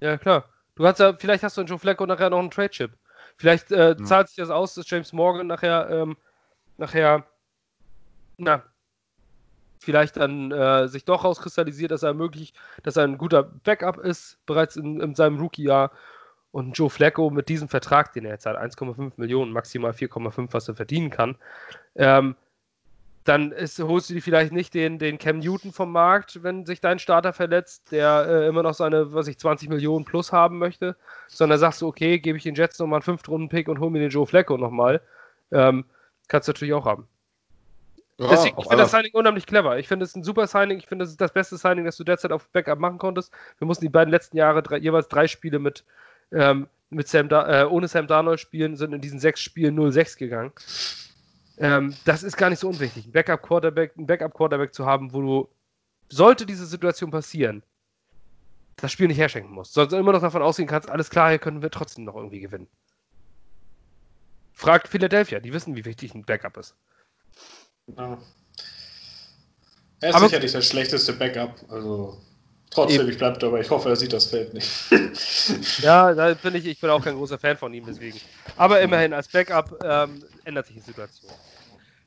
Ja, klar. Du hast ja, vielleicht hast du in Joe Flacco nachher noch einen Trade-Chip. Vielleicht äh, zahlt sich das aus, dass James Morgan nachher, ähm, nachher, na, vielleicht dann äh, sich doch rauskristallisiert, dass er möglich, dass er ein guter Backup ist, bereits in, in seinem Rookie-Jahr. Und Joe Flacco mit diesem Vertrag, den er jetzt hat, 1,5 Millionen, maximal 4,5, was er verdienen kann, ähm, dann ist, holst du dir vielleicht nicht den, den Cam Newton vom Markt, wenn sich dein Starter verletzt, der äh, immer noch seine, was ich, 20 Millionen plus haben möchte, sondern sagst du, okay, gebe ich den Jets nochmal einen Fünft-Runden-Pick und hol mir den Joe Flacco nochmal. Ähm, kannst du natürlich auch haben. Ja, Deswegen, ich finde das Signing unheimlich clever. Ich finde es ein super Signing. Ich finde, es ist das beste Signing, das du derzeit auf Backup machen konntest. Wir mussten die beiden letzten Jahre drei, jeweils drei Spiele mit, ähm, mit Sam da äh, ohne Sam Darnold spielen, sind in diesen sechs Spielen 0-6 gegangen. Ähm, das ist gar nicht so unwichtig, ein Backup-Quarterback, ein Backup-Quarterback zu haben, wo du, sollte diese Situation passieren, das Spiel nicht herschenken musst. Sonst immer noch davon ausgehen kannst, alles klar, hier können wir trotzdem noch irgendwie gewinnen. Fragt Philadelphia, die wissen, wie wichtig ein Backup ist. Ja. Er ist Aber sicherlich das schlechteste Backup, also Trotzdem, Eben. ich bleibe dabei. Ich hoffe, er sieht das Feld nicht. ja, da bin ich, ich bin auch kein großer Fan von ihm, deswegen. Aber immerhin, als Backup ähm, ändert sich die Situation.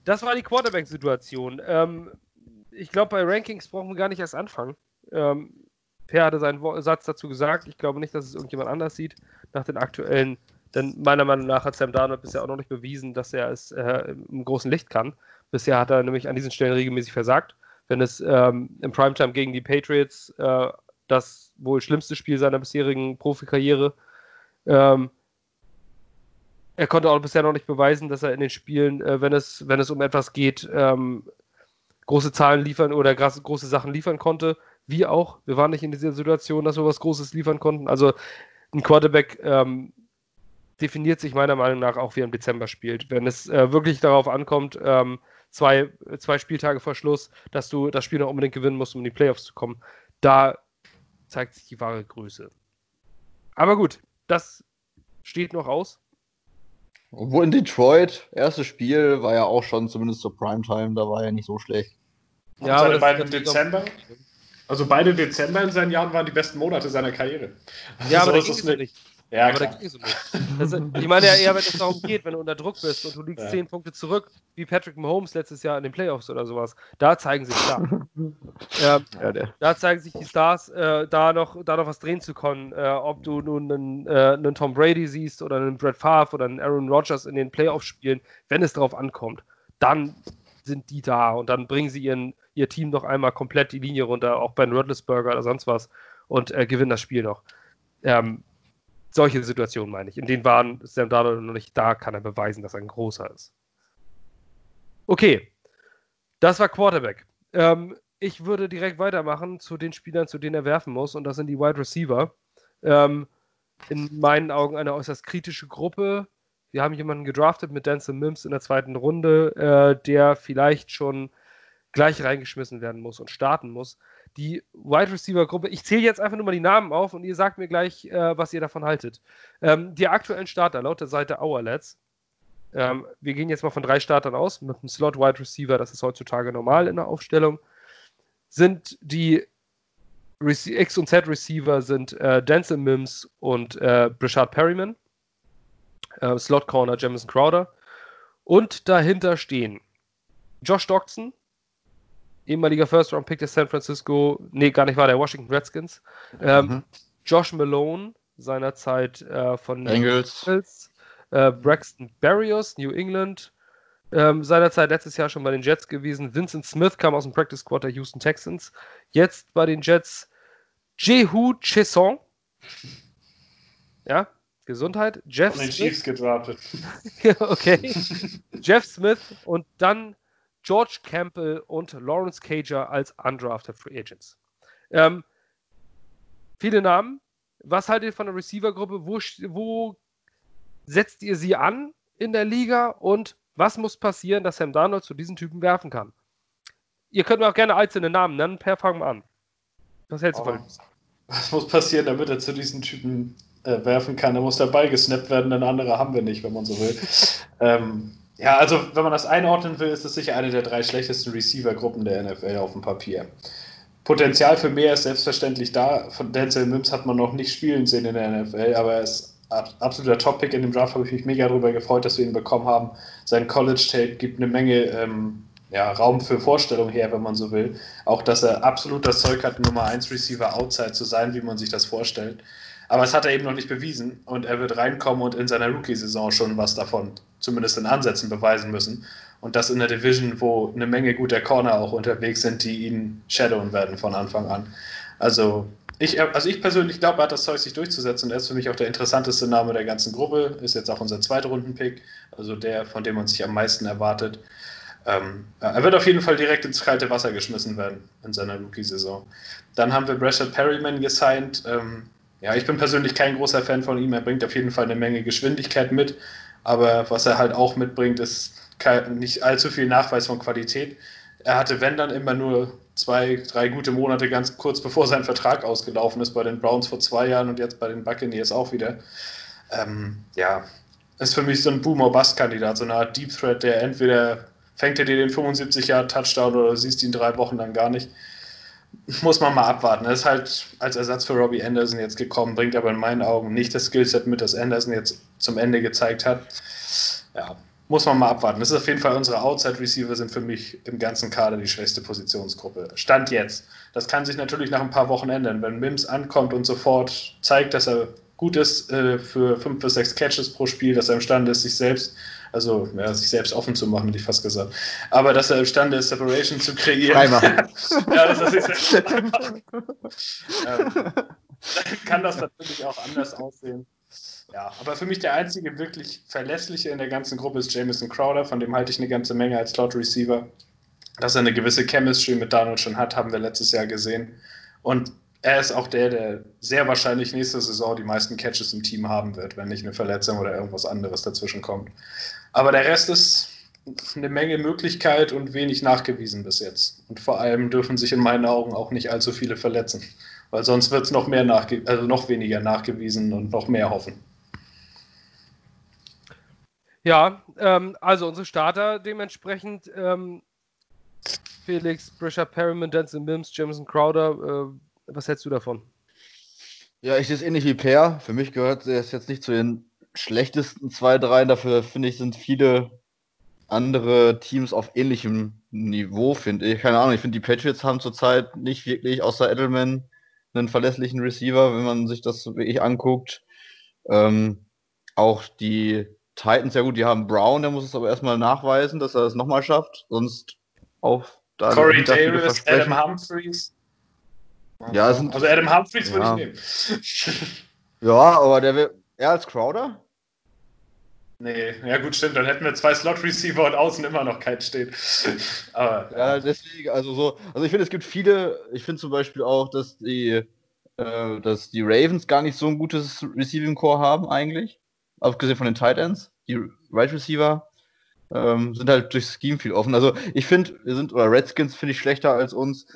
Das war die Quarterback-Situation. Ähm, ich glaube, bei Rankings brauchen wir gar nicht erst anfangen. Ähm, Per hatte seinen Satz dazu gesagt. Ich glaube nicht, dass es irgendjemand anders sieht nach den aktuellen. Denn meiner Meinung nach hat Sam Darnold bisher auch noch nicht bewiesen, dass er es äh, im großen Licht kann. Bisher hat er nämlich an diesen Stellen regelmäßig versagt wenn es ähm, im Primetime gegen die Patriots äh, das wohl schlimmste Spiel seiner bisherigen Profikarriere. Ähm, er konnte auch bisher noch nicht beweisen, dass er in den Spielen, äh, wenn, es, wenn es um etwas geht, ähm, große Zahlen liefern oder große Sachen liefern konnte. Wie auch. Wir waren nicht in dieser Situation, dass wir was Großes liefern konnten. Also ein Quarterback ähm, definiert sich meiner Meinung nach auch, wie er im Dezember spielt. Wenn es äh, wirklich darauf ankommt, ähm, zwei, zwei Spieltage vor Schluss, dass du das Spiel noch unbedingt gewinnen musst, um in die Playoffs zu kommen, da zeigt sich die wahre Größe. Aber gut, das steht noch aus. Obwohl in Detroit, erstes Spiel, war ja auch schon zumindest zur Primetime, da war ja nicht so schlecht. Ja, aber beide Dezember. Also beide Dezember in seinen Jahren waren die besten Monate seiner Karriere. Ja, also aber so das ist es nicht. Ja, aber klar. da ging es um Das, ich meine ja eher, wenn es darum geht, wenn du unter Druck bist und du liegst ja. 10 Punkte zurück, wie Patrick Mahomes letztes Jahr in den Playoffs oder sowas, da zeigen sich Stars. ja, ja, da zeigen sich die Stars, äh, da, noch, da noch was drehen zu können. Äh, ob du nun einen, äh, einen, Tom Brady siehst oder einen Brett Favre oder einen Aaron Rodgers in den Playoffs spielen, wenn es darauf ankommt, dann sind die da und dann bringen sie ihren, ihr Team noch einmal komplett die Linie runter, auch bei Ben Roethlisberger oder sonst was und äh, gewinnen das Spiel noch. Ähm, solche Situationen meine ich. In denen waren Sam Darnold noch nicht da, kann er beweisen, dass er ein großer ist. Okay, das war Quarterback. Ähm, ich würde direkt weitermachen zu den Spielern, zu denen er werfen muss, und das sind die Wide Receiver. Ähm, in meinen Augen eine äußerst kritische Gruppe. Wir haben jemanden gedraftet mit Denzel Mims in der zweiten Runde, äh, der vielleicht schon gleich reingeschmissen werden muss und starten muss die Wide Receiver Gruppe. Ich zähle jetzt einfach nur mal die Namen auf und ihr sagt mir gleich, äh, was ihr davon haltet. Ähm, die aktuellen Starter laut der Seite Hourlets. Ähm, wir gehen jetzt mal von drei Startern aus, mit einem Slot Wide Receiver, das ist heutzutage normal in der Aufstellung. Sind die Rece X und Z Receiver sind äh, Denzel Mims und äh, Brishard Perryman. Äh, Slot Corner Jamison Crowder. Und dahinter stehen Josh Doxson, ehemaliger First-Round-Pick der San Francisco, nee, gar nicht war der Washington Redskins. Ähm, mhm. Josh Malone, seinerzeit äh, von Bengals. Äh, Braxton Berrios, New England. Ähm, seinerzeit letztes Jahr schon bei den Jets gewesen. Vincent Smith kam aus dem Practice Squad der Houston Texans. Jetzt bei den Jets Jehu Chesson. Ja, Gesundheit. Jeff Von den Smith. Chiefs gedraftet. okay. Jeff Smith und dann George Campbell und Lawrence Cager als undrafted Free Agents. Ähm, viele Namen. Was haltet ihr von der Receiver-Gruppe? Wo, wo setzt ihr sie an in der Liga? Und was muss passieren, dass Sam Darnold zu diesen Typen werfen kann? Ihr könnt mir auch gerne einzelne Namen nennen. Per, fangen wir an. Was hältst du von? Was muss passieren, damit er zu diesen Typen äh, werfen kann? Er muss dabei gesnappt werden, denn andere haben wir nicht, wenn man so will. ähm, ja, also wenn man das einordnen will, ist es sicher eine der drei schlechtesten Receiver-Gruppen der NFL auf dem Papier. Potenzial für mehr ist selbstverständlich da. Von Denzel Mims hat man noch nicht spielen sehen in der NFL, aber er ist absoluter Top-Pick in dem Draft, habe ich mich mega darüber gefreut, dass wir ihn bekommen haben. Sein College-Tape gibt eine Menge ähm, ja, Raum für Vorstellung her, wenn man so will. Auch, dass er absolut das Zeug hat, Nummer 1 Receiver outside zu sein, wie man sich das vorstellt. Aber es hat er eben noch nicht bewiesen und er wird reinkommen und in seiner Rookie-Saison schon was davon, zumindest in Ansätzen, beweisen müssen. Und das in der Division, wo eine Menge guter Corner auch unterwegs sind, die ihn shadowen werden von Anfang an. Also ich, also ich persönlich glaube, er hat das Zeug, sich durchzusetzen. Er ist für mich auch der interessanteste Name der ganzen Gruppe. Ist jetzt auch unser zweiter Runden-Pick, also der, von dem man sich am meisten erwartet. Ähm, er wird auf jeden Fall direkt ins kalte Wasser geschmissen werden in seiner Rookie-Saison. Dann haben wir Brashard Perryman gesigned. Ähm, ja, ich bin persönlich kein großer Fan von ihm. Er bringt auf jeden Fall eine Menge Geschwindigkeit mit, aber was er halt auch mitbringt, ist kein, nicht allzu viel Nachweis von Qualität. Er hatte, wenn dann, immer nur zwei, drei gute Monate ganz kurz bevor sein Vertrag ausgelaufen ist bei den Browns vor zwei Jahren und jetzt bei den Buccaneers auch wieder. Ähm, ja, ist für mich so ein Boomer-Bust-Kandidat, so eine Art Deep Threat, der entweder fängt er dir den 75 Jahre Touchdown oder siehst ihn drei Wochen lang gar nicht muss man mal abwarten. Er ist halt als Ersatz für Robbie Anderson jetzt gekommen, bringt aber in meinen Augen nicht das Skillset mit, das Anderson jetzt zum Ende gezeigt hat. Ja, muss man mal abwarten. Das ist auf jeden Fall unsere Outside-Receiver sind für mich im ganzen Kader die schwächste Positionsgruppe. Stand jetzt. Das kann sich natürlich nach ein paar Wochen ändern. Wenn Mims ankommt und sofort zeigt, dass er gut ist äh, für fünf bis sechs Catches pro Spiel, dass er imstande ist, sich selbst also ja, sich selbst offen zu machen, hätte ich fast gesagt. Aber dass er imstande ist, Separation zu kreieren. ja, das ist ähm, kann das natürlich auch anders aussehen. Ja, aber für mich der einzige wirklich verlässliche in der ganzen Gruppe ist Jameson Crowder, von dem halte ich eine ganze Menge als Slot Receiver. Dass er eine gewisse Chemistry mit Donald schon hat, haben wir letztes Jahr gesehen. Und er ist auch der, der sehr wahrscheinlich nächste Saison die meisten Catches im Team haben wird, wenn nicht eine Verletzung oder irgendwas anderes dazwischen kommt. Aber der Rest ist eine Menge Möglichkeit und wenig nachgewiesen bis jetzt. Und vor allem dürfen sich in meinen Augen auch nicht allzu viele verletzen. Weil sonst wird es noch also noch weniger nachgewiesen und noch mehr hoffen. Ja, ähm, also unsere Starter dementsprechend ähm, Felix, Brisha Perriman, Denzel Mims, Jameson Crowder. Äh, was hältst du davon? Ja, ich sehe es ähnlich wie Per. Für mich gehört es jetzt nicht zu den schlechtesten zwei, drei. Dafür finde ich, sind viele andere Teams auf ähnlichem Niveau, finde ich. Keine Ahnung, ich finde, die Patriots haben zurzeit nicht wirklich, außer Edelman, einen verlässlichen Receiver, wenn man sich das wirklich anguckt. Ähm, auch die Titans, ja gut, die haben Brown, der muss es aber erstmal nachweisen, dass er es nochmal schafft. Sonst auf da Corey Davis, Adam Humphreys. Ja, sind, also Adam Humphreys ja. würde ich nehmen. ja, aber der wäre eher als Crowder? Nee, ja gut, stimmt. Dann hätten wir zwei Slot-Receiver und außen immer noch keinen stehen. Aber, ja, ja, deswegen, also so, also ich finde, es gibt viele, ich finde zum Beispiel auch, dass die, äh, dass die Ravens gar nicht so ein gutes Receiving Core haben eigentlich. Abgesehen von den Tight Ends. Die Right Receiver ähm, sind halt durch Scheme viel offen. Also ich finde, wir sind, oder Redskins finde ich schlechter als uns.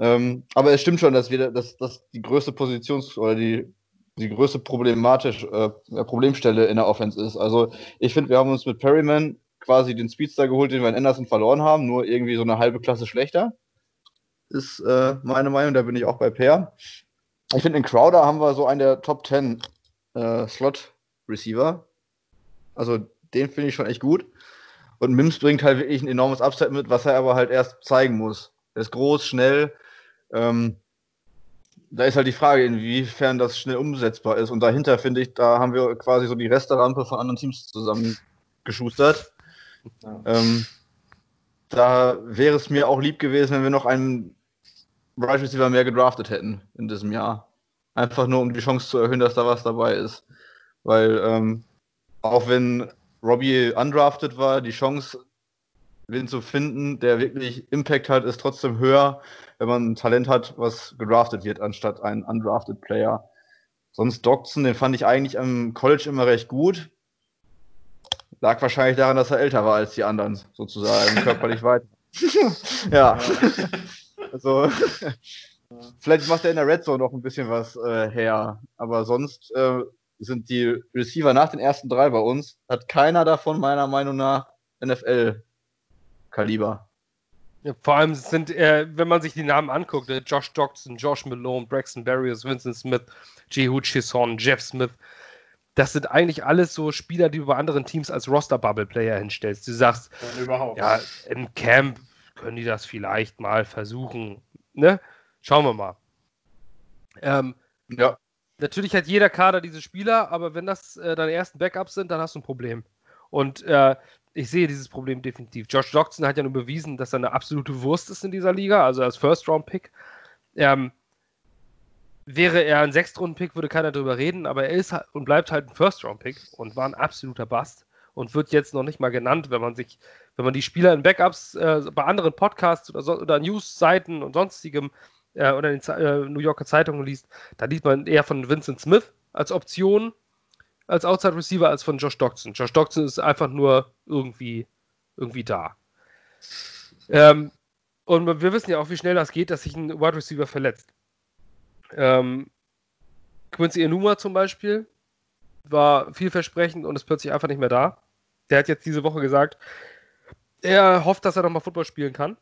Ähm, aber es stimmt schon, dass wir, dass, dass die größte Positions- oder die die größte problematisch, äh, Problemstelle in der Offense ist. Also ich finde, wir haben uns mit Perryman quasi den Speedster geholt, den wir in Anderson verloren haben, nur irgendwie so eine halbe Klasse schlechter. Ist äh, meine Meinung, da bin ich auch bei Per. Ich finde, in Crowder haben wir so einen der Top 10 äh, Slot-Receiver. Also den finde ich schon echt gut. Und Mims bringt halt wirklich ein enormes Upside mit, was er aber halt erst zeigen muss. Er ist groß, schnell. Ähm, da ist halt die Frage, inwiefern das schnell umsetzbar ist. Und dahinter, finde ich, da haben wir quasi so die Resterampe von anderen Teams zusammengeschustert. Ja. Ähm, da wäre es mir auch lieb gewesen, wenn wir noch einen Right Receiver mehr gedraftet hätten in diesem Jahr. Einfach nur, um die Chance zu erhöhen, dass da was dabei ist. Weil ähm, auch wenn Robbie undrafted war, die Chance, wen zu finden, der wirklich Impact hat, ist trotzdem höher, wenn man ein Talent hat, was gedraftet wird, anstatt ein undrafted Player. Sonst Doxson, den fand ich eigentlich am College immer recht gut. Lag wahrscheinlich daran, dass er älter war als die anderen, sozusagen, körperlich weit. ja. also, vielleicht macht er in der Red Zone noch ein bisschen was äh, her. Aber sonst äh, sind die Receiver nach den ersten drei bei uns, hat keiner davon meiner Meinung nach NFL-Kaliber. Ja, vor allem sind, äh, wenn man sich die Namen anguckt, äh, Josh Doxson, Josh Malone, Braxton Barriers, Vincent Smith, Jehu Chisholm, Jeff Smith, das sind eigentlich alles so Spieler, die du bei anderen Teams als Roster-Bubble-Player hinstellst. Du sagst, ja, ja, im Camp können die das vielleicht mal versuchen. Ne? Schauen wir mal. Ähm, ja. Natürlich hat jeder Kader diese Spieler, aber wenn das äh, deine ersten Backups sind, dann hast du ein Problem. Und äh, ich sehe dieses Problem definitiv. Josh Doxson hat ja nur bewiesen, dass er eine absolute Wurst ist in dieser Liga, also als First-Round-Pick. Ähm, wäre er ein Sechstrunden-Pick, würde keiner darüber reden, aber er ist und bleibt halt ein First-Round-Pick und war ein absoluter Bast und wird jetzt noch nicht mal genannt, wenn man sich, wenn man die Spieler in Backups äh, bei anderen Podcasts oder, so, oder News-Seiten und sonstigem äh, oder in den äh, New Yorker Zeitungen liest, da liest man eher von Vincent Smith als Option als Outside Receiver als von Josh Doxson. Josh Doxson ist einfach nur irgendwie, irgendwie da. Ähm, und wir wissen ja auch, wie schnell das geht, dass sich ein Wide Receiver verletzt. Ähm, Quincy Enuma zum Beispiel war vielversprechend und ist plötzlich einfach nicht mehr da. Der hat jetzt diese Woche gesagt, er hofft, dass er nochmal Football spielen kann.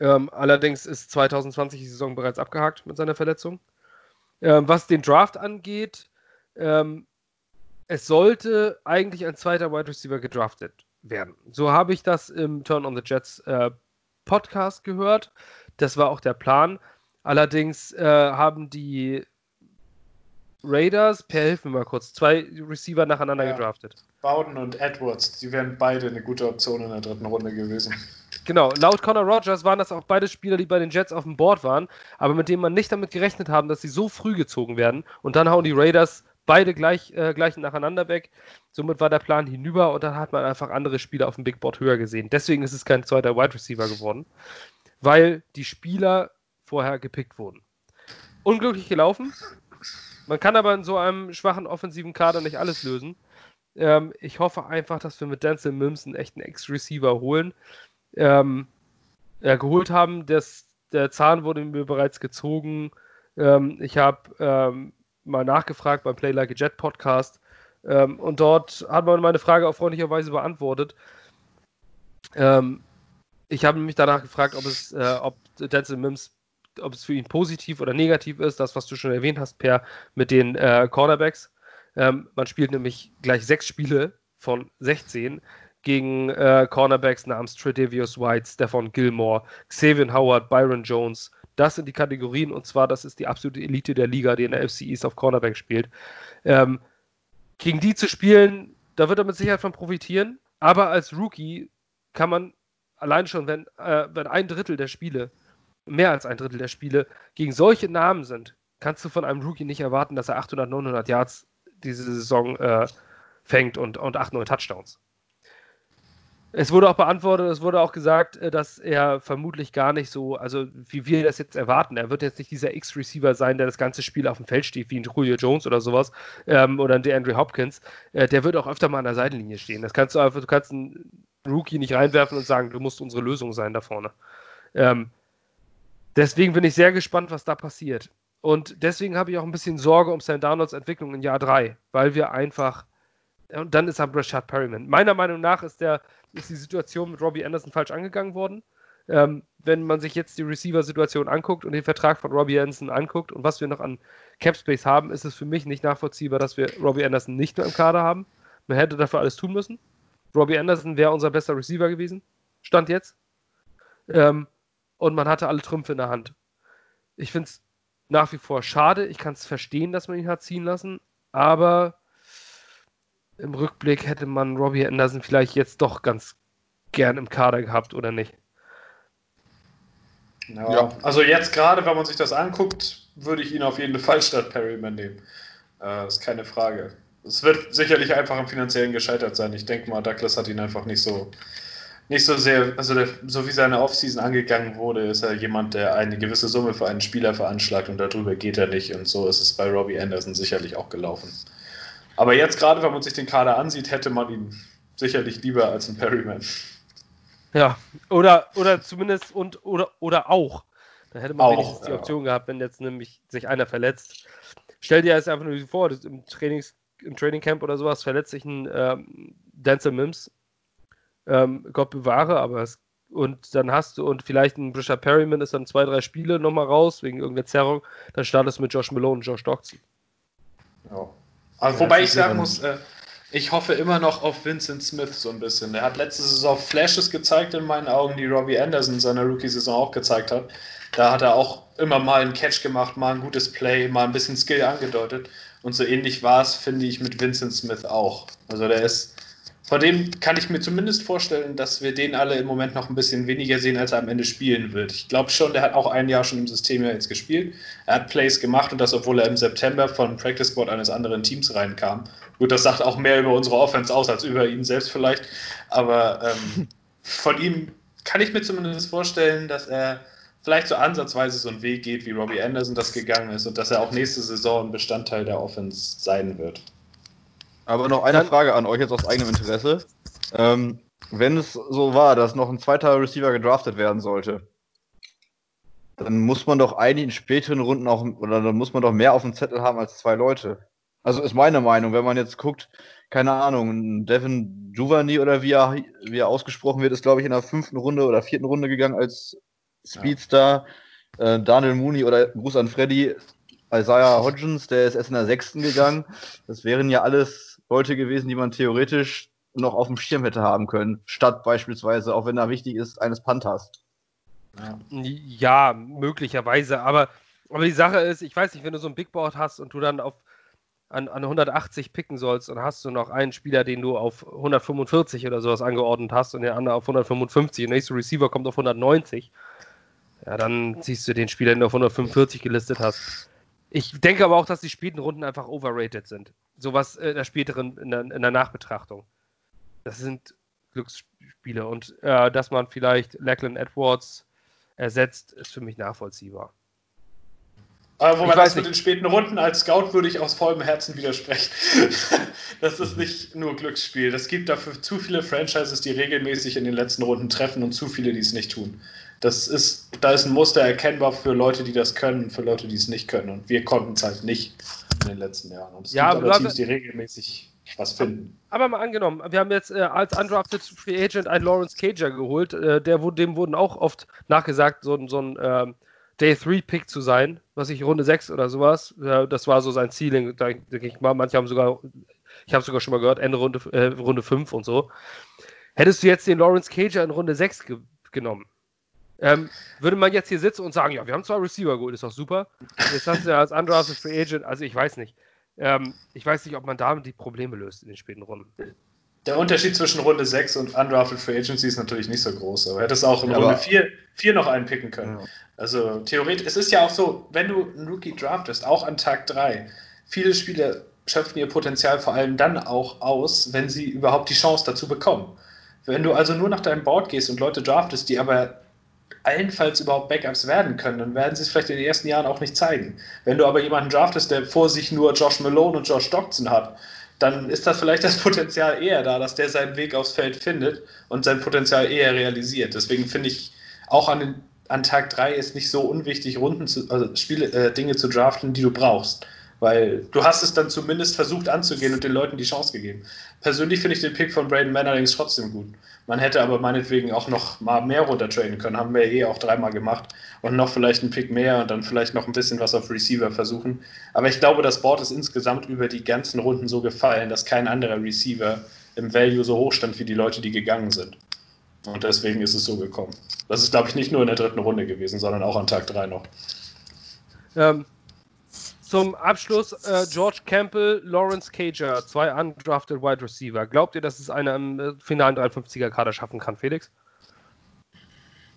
Ähm, allerdings ist 2020 die Saison bereits abgehakt mit seiner Verletzung. Ähm, was den Draft angeht, ähm, es sollte eigentlich ein zweiter Wide Receiver gedraftet werden. So habe ich das im Turn on the Jets äh, Podcast gehört. Das war auch der Plan. Allerdings äh, haben die Raiders, per mir mal kurz, zwei Receiver nacheinander ja. gedraftet. Bowden und Edwards, die wären beide eine gute Option in der dritten Runde gewesen. Genau, laut Connor Rogers waren das auch beide Spieler, die bei den Jets auf dem Board waren, aber mit denen man nicht damit gerechnet haben, dass sie so früh gezogen werden. Und dann hauen die Raiders beide gleich, äh, gleich nacheinander weg. Somit war der Plan hinüber und dann hat man einfach andere Spieler auf dem Big Board höher gesehen. Deswegen ist es kein zweiter Wide Receiver geworden, weil die Spieler vorher gepickt wurden. Unglücklich gelaufen. Man kann aber in so einem schwachen offensiven Kader nicht alles lösen. Ähm, ich hoffe einfach, dass wir mit Denzel Mims einen echten Ex-Receiver holen. Ähm, äh, geholt haben. Das, der Zahn wurde mir bereits gezogen. Ähm, ich habe ähm, mal nachgefragt beim Play Like a Jet Podcast ähm, und dort hat man meine Frage auch freundlicherweise beantwortet. Ähm, ich habe mich danach gefragt, ob es, äh, ob Denzel Mims, ob es für ihn positiv oder negativ ist, das, was du schon erwähnt hast, Per, mit den äh, Cornerbacks. Ähm, man spielt nämlich gleich sechs Spiele von 16 gegen äh, Cornerbacks namens Tredavious White, Stefan Gilmore, Xavier Howard, Byron Jones. Das sind die Kategorien und zwar, das ist die absolute Elite der Liga, die in der FC East auf Cornerback spielt. Ähm, gegen die zu spielen, da wird er mit Sicherheit von profitieren, aber als Rookie kann man allein schon, wenn, äh, wenn ein Drittel der Spiele, mehr als ein Drittel der Spiele gegen solche Namen sind, kannst du von einem Rookie nicht erwarten, dass er 800, 900 Yards diese Saison äh, fängt und, und 8, 9 Touchdowns. Es wurde auch beantwortet, es wurde auch gesagt, äh, dass er vermutlich gar nicht so, also wie wir das jetzt erwarten, er wird jetzt nicht dieser X-Receiver sein, der das ganze Spiel auf dem Feld steht, wie ein Julio Jones oder sowas, ähm, oder ein DeAndre Hopkins. Äh, der wird auch öfter mal an der Seitenlinie stehen. Das kannst du einfach, du kannst einen Rookie nicht reinwerfen und sagen, du musst unsere Lösung sein da vorne. Ähm, deswegen bin ich sehr gespannt, was da passiert. Und deswegen habe ich auch ein bisschen Sorge um Sam Darnolds Entwicklung in Jahr 3, weil wir einfach, und dann ist er Rashad Perryman. Meiner Meinung nach ist der ist die Situation mit Robbie Anderson falsch angegangen worden. Ähm, wenn man sich jetzt die Receiver-Situation anguckt und den Vertrag von Robbie Anderson anguckt und was wir noch an Capspace haben, ist es für mich nicht nachvollziehbar, dass wir Robbie Anderson nicht mehr im Kader haben. Man hätte dafür alles tun müssen. Robbie Anderson wäre unser bester Receiver gewesen. Stand jetzt. Ähm, und man hatte alle Trümpfe in der Hand. Ich finde es nach wie vor schade. Ich kann es verstehen, dass man ihn hat ziehen lassen. Aber im Rückblick hätte man Robbie Anderson vielleicht jetzt doch ganz gern im Kader gehabt, oder nicht? Ja, ja. also jetzt gerade, wenn man sich das anguckt, würde ich ihn auf jeden Fall statt Perryman nehmen. Äh, ist keine Frage. Es wird sicherlich einfach am finanziellen gescheitert sein. Ich denke mal, Douglas hat ihn einfach nicht so, nicht so sehr, also der, so wie seine Offseason angegangen wurde, ist er jemand, der eine gewisse Summe für einen Spieler veranschlagt und darüber geht er nicht. Und so ist es bei Robbie Anderson sicherlich auch gelaufen. Aber jetzt gerade, wenn man sich den Kader ansieht, hätte man ihn sicherlich lieber als einen Perryman. Ja, oder, oder zumindest und oder, oder auch. Da hätte man auch, wenigstens die Option ja. gehabt, wenn jetzt nämlich sich einer verletzt. Stell dir jetzt einfach nur vor, im, Trainings, im Trainingcamp oder sowas verletzt sich ein ähm, Dancer Mims. Ähm, Gott bewahre, aber es, und dann hast du, und vielleicht ein Brisha Perryman ist dann zwei, drei Spiele nochmal raus, wegen irgendeiner Zerrung, dann startest du mit Josh Malone und Josh Doxson. Ja. Also, ja, wobei ich sagen muss, äh, ich hoffe immer noch auf Vincent Smith so ein bisschen. Der hat letzte Saison Flashes gezeigt in meinen Augen, die Robbie Anderson in seiner Rookie-Saison auch gezeigt hat. Da hat er auch immer mal einen Catch gemacht, mal ein gutes Play, mal ein bisschen Skill angedeutet. Und so ähnlich war es, finde ich, mit Vincent Smith auch. Also der ist von dem kann ich mir zumindest vorstellen, dass wir den alle im Moment noch ein bisschen weniger sehen, als er am Ende spielen wird. Ich glaube schon, der hat auch ein Jahr schon im System ja jetzt gespielt. Er hat Plays gemacht und das, obwohl er im September von Practice Squad eines anderen Teams reinkam. Gut, das sagt auch mehr über unsere Offense aus als über ihn selbst vielleicht. Aber ähm, von ihm kann ich mir zumindest vorstellen, dass er vielleicht so ansatzweise so einen Weg geht, wie Robbie Anderson das gegangen ist und dass er auch nächste Saison ein Bestandteil der Offense sein wird. Aber noch eine Frage an euch jetzt aus eigenem Interesse. Ähm, wenn es so war, dass noch ein zweiter Receiver gedraftet werden sollte, dann muss man doch eigentlich in späteren Runden auch, oder dann muss man doch mehr auf dem Zettel haben als zwei Leute. Also ist meine Meinung, wenn man jetzt guckt, keine Ahnung, Devin Giovanni oder wie er, wie er ausgesprochen wird, ist, glaube ich, in der fünften Runde oder vierten Runde gegangen als Speedstar. Ja. Äh, Daniel Mooney oder Gruß an Freddy, Isaiah Hodgins, der ist erst in der sechsten gegangen. Das wären ja alles Leute gewesen, die man theoretisch noch auf dem Schirm hätte haben können, statt beispielsweise, auch wenn er wichtig ist, eines Panthers. Ja, ja möglicherweise, aber, aber die Sache ist, ich weiß nicht, wenn du so ein Big Board hast und du dann auf an, an 180 picken sollst und hast du noch einen Spieler, den du auf 145 oder sowas angeordnet hast und der andere auf 155 und der nächste Receiver kommt auf 190, ja, dann ziehst du den Spieler, den du auf 145 gelistet hast. Ich denke aber auch, dass die späten Runden einfach overrated sind. Sowas in der späteren, in der, in der Nachbetrachtung. Das sind Glücksspiele. Und äh, dass man vielleicht Lachlan Edwards ersetzt, ist für mich nachvollziehbar. Aber wo man das mit den späten Runden als Scout würde ich aus vollem Herzen widersprechen. das ist nicht nur Glücksspiel. Es gibt dafür zu viele Franchises, die regelmäßig in den letzten Runden treffen und zu viele, die es nicht tun. Das ist, da ist ein Muster erkennbar für Leute, die das können und für Leute, die es nicht können. Und wir konnten es halt nicht in den letzten Jahren. Und es ja, gibt aber Teams, die regelmäßig was finden. Aber mal angenommen, wir haben jetzt äh, als undrafted Free Agent einen Lawrence Cager geholt. Äh, der, dem wurden auch oft nachgesagt, so, so ein ähm, Day 3 Pick zu sein, was ich Runde 6 oder sowas. Äh, das war so sein Ziel, denke ich mal. Manche haben sogar, ich habe sogar schon mal gehört, Ende Runde, äh, Runde 5 und so. Hättest du jetzt den Lawrence Cager in Runde 6 ge genommen, ähm, würde man jetzt hier sitzen und sagen, ja, wir haben zwei Receiver geholt, ist doch super. Jetzt hast du ja als undrafted Free Agent, also ich weiß nicht. Ähm, ich weiß nicht, ob man damit die Probleme löst in den späten Runden. Der Unterschied zwischen Runde 6 und Undrafted Free Agency ist natürlich nicht so groß, aber hättest auch in Runde 4, 4 noch einpicken können. Ja. Also theoretisch, es ist ja auch so, wenn du einen Rookie draftest, auch an Tag 3, viele Spieler schöpfen ihr Potenzial vor allem dann auch aus, wenn sie überhaupt die Chance dazu bekommen. Wenn du also nur nach deinem Board gehst und Leute draftest, die aber allenfalls überhaupt Backups werden können, dann werden sie es vielleicht in den ersten Jahren auch nicht zeigen. Wenn du aber jemanden draftest, der vor sich nur Josh Malone und Josh Stockton hat, dann ist das vielleicht das Potenzial eher da, dass der seinen Weg aufs Feld findet und sein Potenzial eher realisiert. Deswegen finde ich auch an, den, an Tag 3 ist nicht so unwichtig, Runden zu, also Spiele, äh, Dinge zu draften, die du brauchst. Weil du hast es dann zumindest versucht anzugehen und den Leuten die Chance gegeben. Persönlich finde ich den Pick von Braden Mann allerdings trotzdem gut. Man hätte aber meinetwegen auch noch mal mehr runtertraden können, haben wir eh auch dreimal gemacht. Und noch vielleicht einen Pick mehr und dann vielleicht noch ein bisschen was auf Receiver versuchen. Aber ich glaube, das Board ist insgesamt über die ganzen Runden so gefallen, dass kein anderer Receiver im Value so hoch stand wie die Leute, die gegangen sind. Und deswegen ist es so gekommen. Das ist, glaube ich, nicht nur in der dritten Runde gewesen, sondern auch an Tag 3 noch. Ähm, zum Abschluss äh, George Campbell, Lawrence Cager, zwei undrafted Wide Receiver. Glaubt ihr, dass es einer im äh, finalen 53er Kader schaffen kann, Felix?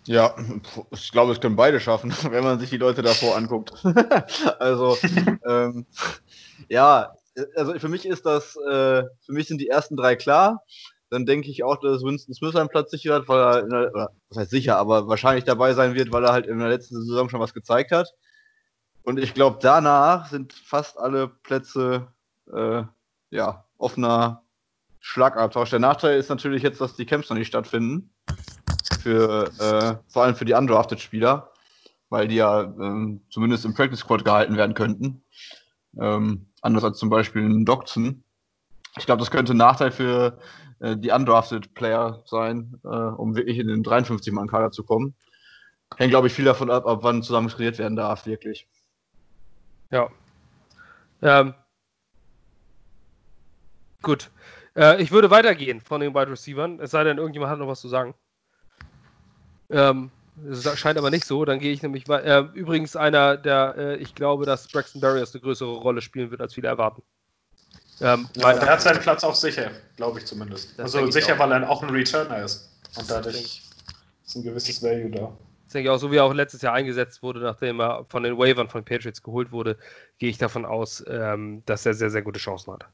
Ja, ich glaube, es können beide schaffen, wenn man sich die Leute davor anguckt. also, ähm, ja, also für mich ist das, äh, für mich sind die ersten drei klar. Dann denke ich auch, dass Winston Smith einen Platz sicher hat, weil er, der, was heißt sicher, aber wahrscheinlich dabei sein wird, weil er halt in der letzten Saison schon was gezeigt hat. Und ich glaube, danach sind fast alle Plätze äh, ja, offener Schlagabtausch. Der Nachteil ist natürlich jetzt, dass die Camps noch nicht stattfinden. Für, äh, vor allem für die Undrafted-Spieler, weil die ja ähm, zumindest im Practice Squad gehalten werden könnten. Ähm, anders als zum Beispiel ein Doxon. Ich glaube, das könnte ein Nachteil für äh, die Undrafted Player sein, äh, um wirklich in den 53-Mann-Kader zu kommen. Hängt, glaube ich, viel davon ab, ab wann zusammen trainiert werden darf, wirklich. Ja. Ähm, gut. Äh, ich würde weitergehen von den Wide Receivers, es sei denn, irgendjemand hat noch was zu sagen. Ähm, das scheint aber nicht so. Dann gehe ich nämlich äh, übrigens einer, der äh, ich glaube, dass Braxton Barriers eine größere Rolle spielen wird, als viele erwarten. Ähm, ja, der hat seinen Platz auch sicher, glaube ich zumindest. Das also sicher, weil er auch ein Returner ist. Und dadurch ist ein gewisses Value da denke ich auch, so wie er auch letztes Jahr eingesetzt wurde, nachdem er von den Wavern von Patriots geholt wurde, gehe ich davon aus, ähm, dass er sehr, sehr gute Chancen hat.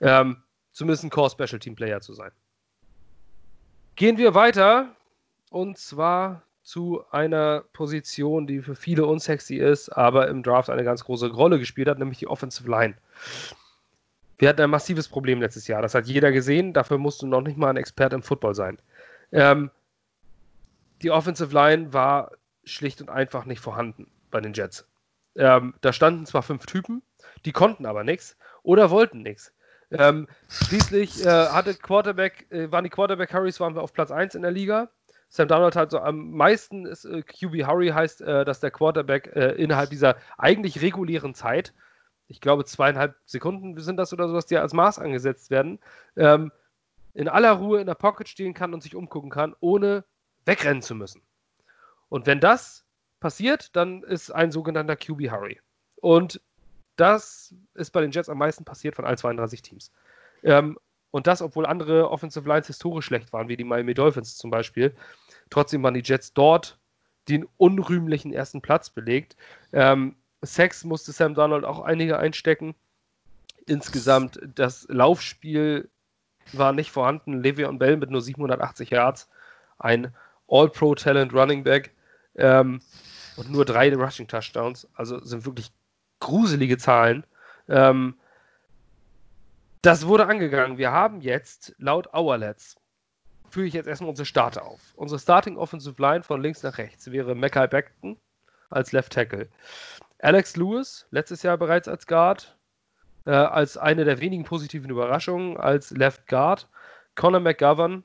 Ähm, zumindest ein Core Special Team Player zu sein. Gehen wir weiter und zwar zu einer Position, die für viele unsexy ist, aber im Draft eine ganz große Rolle gespielt hat, nämlich die Offensive Line. Wir hatten ein massives Problem letztes Jahr. Das hat jeder gesehen. Dafür musst du noch nicht mal ein Experte im Football sein. Ähm, die Offensive Line war schlicht und einfach nicht vorhanden bei den Jets. Ähm, da standen zwar fünf Typen, die konnten aber nichts oder wollten nichts. Ähm, schließlich äh, hatte Quarterback, äh, waren die Quarterback Hurries waren wir auf Platz 1 in der Liga. Sam Donald hat so am meisten ist, äh, QB Hurry heißt, äh, dass der Quarterback äh, innerhalb dieser eigentlich regulären Zeit, ich glaube zweieinhalb Sekunden sind das oder sowas, die als Maß angesetzt werden, ähm, in aller Ruhe in der Pocket stehen kann und sich umgucken kann, ohne wegrennen zu müssen. Und wenn das passiert, dann ist ein sogenannter QB Hurry. Und das ist bei den Jets am meisten passiert von allen 32 Teams. Ähm, und das, obwohl andere Offensive Lines historisch schlecht waren, wie die Miami Dolphins zum Beispiel. Trotzdem waren die Jets dort den unrühmlichen ersten Platz belegt. Ähm, Sex musste Sam Donald auch einige einstecken. Insgesamt das Laufspiel war nicht vorhanden. Le'Veon Bell mit nur 780 Yards. Ein All-Pro-Talent Running Back ähm, und nur drei Rushing Touchdowns. Also sind wirklich gruselige Zahlen. Ähm, das wurde angegangen. Wir haben jetzt laut Hourlets führe ich jetzt erstmal unsere Starter auf. Unsere Starting Offensive Line von links nach rechts wäre Mackay Beckton als Left Tackle. Alex Lewis, letztes Jahr bereits als Guard, äh, als eine der wenigen positiven Überraschungen als Left Guard. Conor McGovern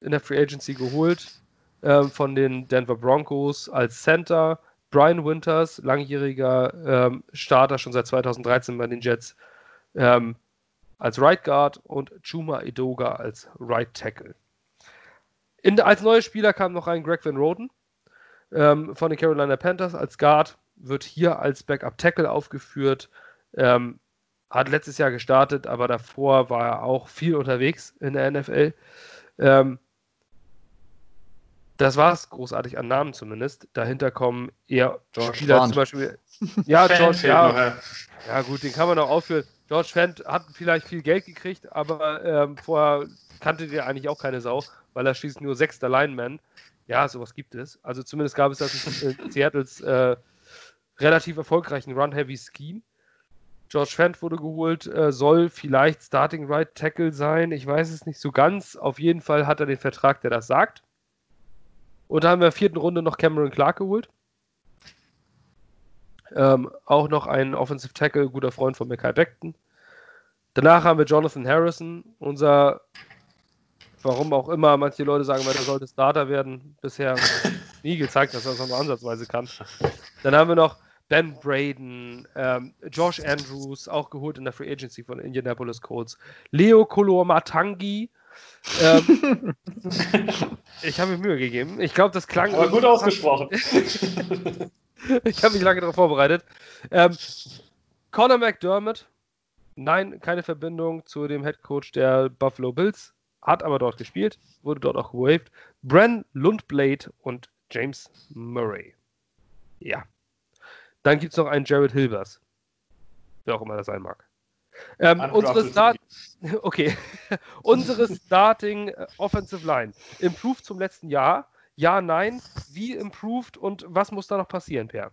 in der Free Agency geholt äh, von den Denver Broncos als Center. Brian Winters, langjähriger ähm, Starter schon seit 2013 bei den Jets, ähm, als Right Guard und Chuma Edoga als Right Tackle. In, als neuer Spieler kam noch ein Greg Van Roden ähm, von den Carolina Panthers als Guard, wird hier als Backup Tackle aufgeführt. Ähm, hat letztes Jahr gestartet, aber davor war er auch viel unterwegs in der NFL. Ähm, das war es großartig an Namen zumindest. Dahinter kommen eher George Spieler Fant. zum Beispiel. Ja, George, ja, ja, gut, den kann man noch aufführen. George Fent hat vielleicht viel Geld gekriegt, aber ähm, vorher kannte der eigentlich auch keine Sau, weil er schließlich nur sechster Lineman. Ja, sowas gibt es. Also zumindest gab es das in Seattles äh, relativ erfolgreichen Run-Heavy-Scheme. George Fent wurde geholt, äh, soll vielleicht Starting Right Tackle sein. Ich weiß es nicht so ganz. Auf jeden Fall hat er den Vertrag, der das sagt. Und da haben wir in der vierten Runde noch Cameron Clark geholt. Ähm, auch noch ein Offensive Tackle, guter Freund von Mackay Beckton. Danach haben wir Jonathan Harrison, unser, warum auch immer, manche Leute sagen, weil er sollte Starter werden, bisher nie gezeigt, dass er das nur ansatzweise kann. Dann haben wir noch Ben Braden, ähm, Josh Andrews, auch geholt in der Free Agency von Indianapolis Colts, Leo Kolomatangi. Ähm, ich habe mir Mühe gegeben. Ich glaube, das klang. Aber gut ausgesprochen. ich habe mich lange darauf vorbereitet. Ähm, Conor McDermott, nein, keine Verbindung zu dem Head Coach der Buffalo Bills, hat aber dort gespielt, wurde dort auch gewaved. Bren Lundblade und James Murray. Ja, dann gibt es noch einen Jared Hilbers. Wer auch immer das sein mag. Ähm, unsere, Start okay. unsere Starting äh, Offensive Line. Improved zum letzten Jahr? Ja, nein. Wie improved und was muss da noch passieren, Per?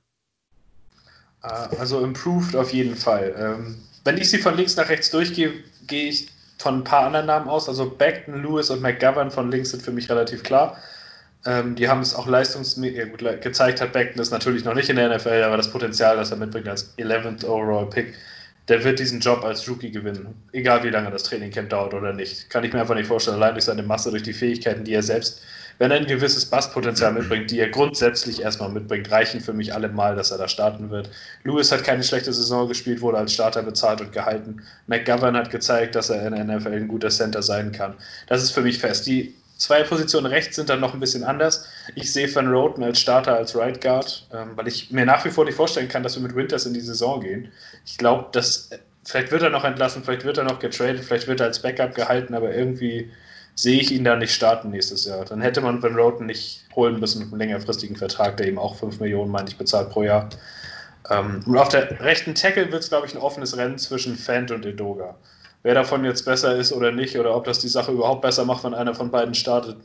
Ah, also improved auf jeden Fall. Ähm, wenn ich sie von links nach rechts durchgehe, gehe ich von ein paar anderen Namen aus. Also Beckton, Lewis und McGovern von links sind für mich relativ klar. Ähm, die haben es auch leistungsmäßig ja, gezeigt, hat Beckton ist natürlich noch nicht in der NFL, aber das Potenzial, das er mitbringt als 11th Overall Pick, der wird diesen Job als Rookie gewinnen. Egal wie lange das Trainingcamp dauert oder nicht. Kann ich mir einfach nicht vorstellen, allein durch seine Masse, durch die Fähigkeiten, die er selbst, wenn er ein gewisses Basspotenzial mitbringt, die er grundsätzlich erstmal mitbringt, reichen für mich alle mal, dass er da starten wird. Lewis hat keine schlechte Saison gespielt, wurde als Starter bezahlt und gehalten. McGovern hat gezeigt, dass er in der NFL ein guter Center sein kann. Das ist für mich fest. Die Zwei Positionen rechts sind dann noch ein bisschen anders. Ich sehe Van Roten als Starter, als Right Guard, ähm, weil ich mir nach wie vor nicht vorstellen kann, dass wir mit Winters in die Saison gehen. Ich glaube, dass vielleicht wird er noch entlassen, vielleicht wird er noch getradet, vielleicht wird er als Backup gehalten, aber irgendwie sehe ich ihn da nicht starten nächstes Jahr. Dann hätte man Van Roten nicht holen müssen mit einem längerfristigen Vertrag, der ihm auch 5 Millionen, meine ich, bezahlt pro Jahr. Ähm, und auf der rechten Tackle wird es, glaube ich, ein offenes Rennen zwischen Fant und Edoga. Wer davon jetzt besser ist oder nicht, oder ob das die Sache überhaupt besser macht, wenn einer von beiden startet,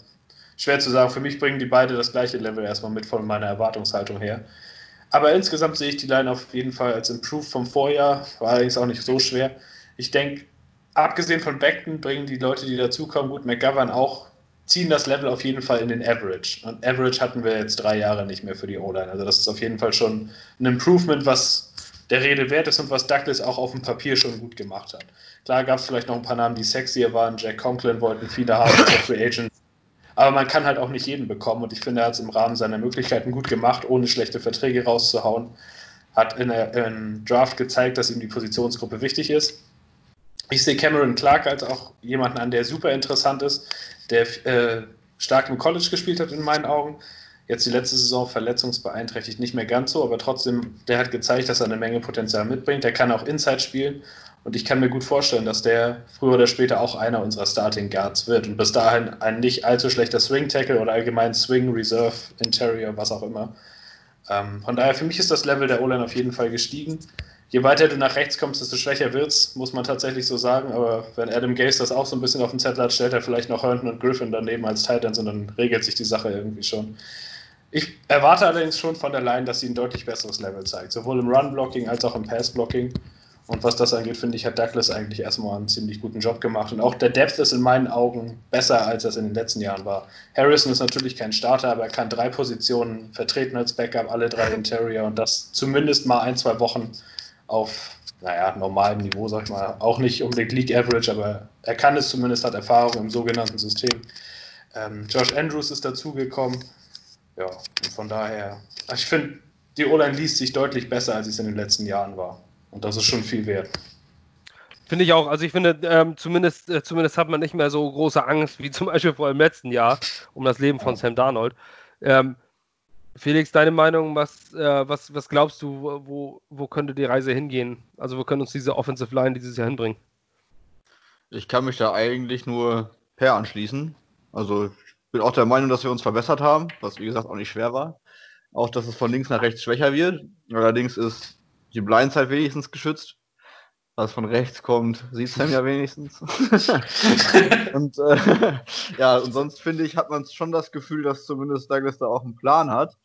schwer zu sagen. Für mich bringen die beide das gleiche Level erstmal mit von meiner Erwartungshaltung her. Aber insgesamt sehe ich die Line auf jeden Fall als Improved vom Vorjahr. War allerdings auch nicht so schwer. Ich denke, abgesehen von Beckton bringen die Leute, die dazukommen, gut, McGovern auch, ziehen das Level auf jeden Fall in den Average. Und Average hatten wir jetzt drei Jahre nicht mehr für die O-Line. Also das ist auf jeden Fall schon ein Improvement, was der Rede wert ist und was Douglas auch auf dem Papier schon gut gemacht hat. Klar gab es vielleicht noch ein paar Namen, die sexier waren. Jack Conklin wollten viele haben als Free Agent. Aber man kann halt auch nicht jeden bekommen und ich finde, er hat es im Rahmen seiner Möglichkeiten gut gemacht, ohne schlechte Verträge rauszuhauen. Hat in der Draft gezeigt, dass ihm die Positionsgruppe wichtig ist. Ich sehe Cameron Clark als auch jemanden an, der super interessant ist, der äh, stark im College gespielt hat in meinen Augen. Jetzt die letzte Saison verletzungsbeeinträchtigt nicht mehr ganz so, aber trotzdem, der hat gezeigt, dass er eine Menge Potenzial mitbringt. Der kann auch Inside spielen und ich kann mir gut vorstellen, dass der früher oder später auch einer unserer Starting Guards wird und bis dahin ein nicht allzu schlechter Swing Tackle oder allgemein Swing, Reserve, Interior, was auch immer. Ähm, von daher, für mich ist das Level der O-Line auf jeden Fall gestiegen. Je weiter du nach rechts kommst, desto schwächer wird's, muss man tatsächlich so sagen. Aber wenn Adam Gase das auch so ein bisschen auf den Zettel hat, stellt er vielleicht noch Herndon und Griffin daneben als Titans und dann regelt sich die Sache irgendwie schon. Ich erwarte allerdings schon von der Line, dass sie ein deutlich besseres Level zeigt, sowohl im Run-Blocking als auch im Pass-Blocking. Und was das angeht, finde ich, hat Douglas eigentlich erstmal einen ziemlich guten Job gemacht. Und auch der Depth ist in meinen Augen besser, als das in den letzten Jahren war. Harrison ist natürlich kein Starter, aber er kann drei Positionen vertreten als Backup, alle drei Interior und das zumindest mal ein, zwei Wochen auf, naja, normalem Niveau, sag ich mal. Auch nicht unbedingt League Average, aber er kann es zumindest, hat Erfahrung im sogenannten System. Ähm, Josh Andrews ist dazugekommen. Ja, und von daher, ich finde, die O-Line liest sich deutlich besser, als es in den letzten Jahren war. Und das ist schon viel wert. Finde ich auch. Also ich finde, ähm, zumindest, äh, zumindest hat man nicht mehr so große Angst wie zum Beispiel vor dem letzten Jahr um das Leben von Sam Darnold. Ähm, Felix, deine Meinung, was, äh, was, was glaubst du, wo, wo könnte die Reise hingehen? Also wo können uns diese Offensive Line dieses Jahr hinbringen? Ich kann mich da eigentlich nur per anschließen. Also bin auch der Meinung, dass wir uns verbessert haben, was wie gesagt auch nicht schwer war. Auch, dass es von links nach rechts schwächer wird. Allerdings ist die Blindzeit wenigstens geschützt. Was von rechts kommt, sieht Sam ja wenigstens. und äh, ja, und sonst finde ich, hat man schon das Gefühl, dass zumindest Douglas da auch einen Plan hat.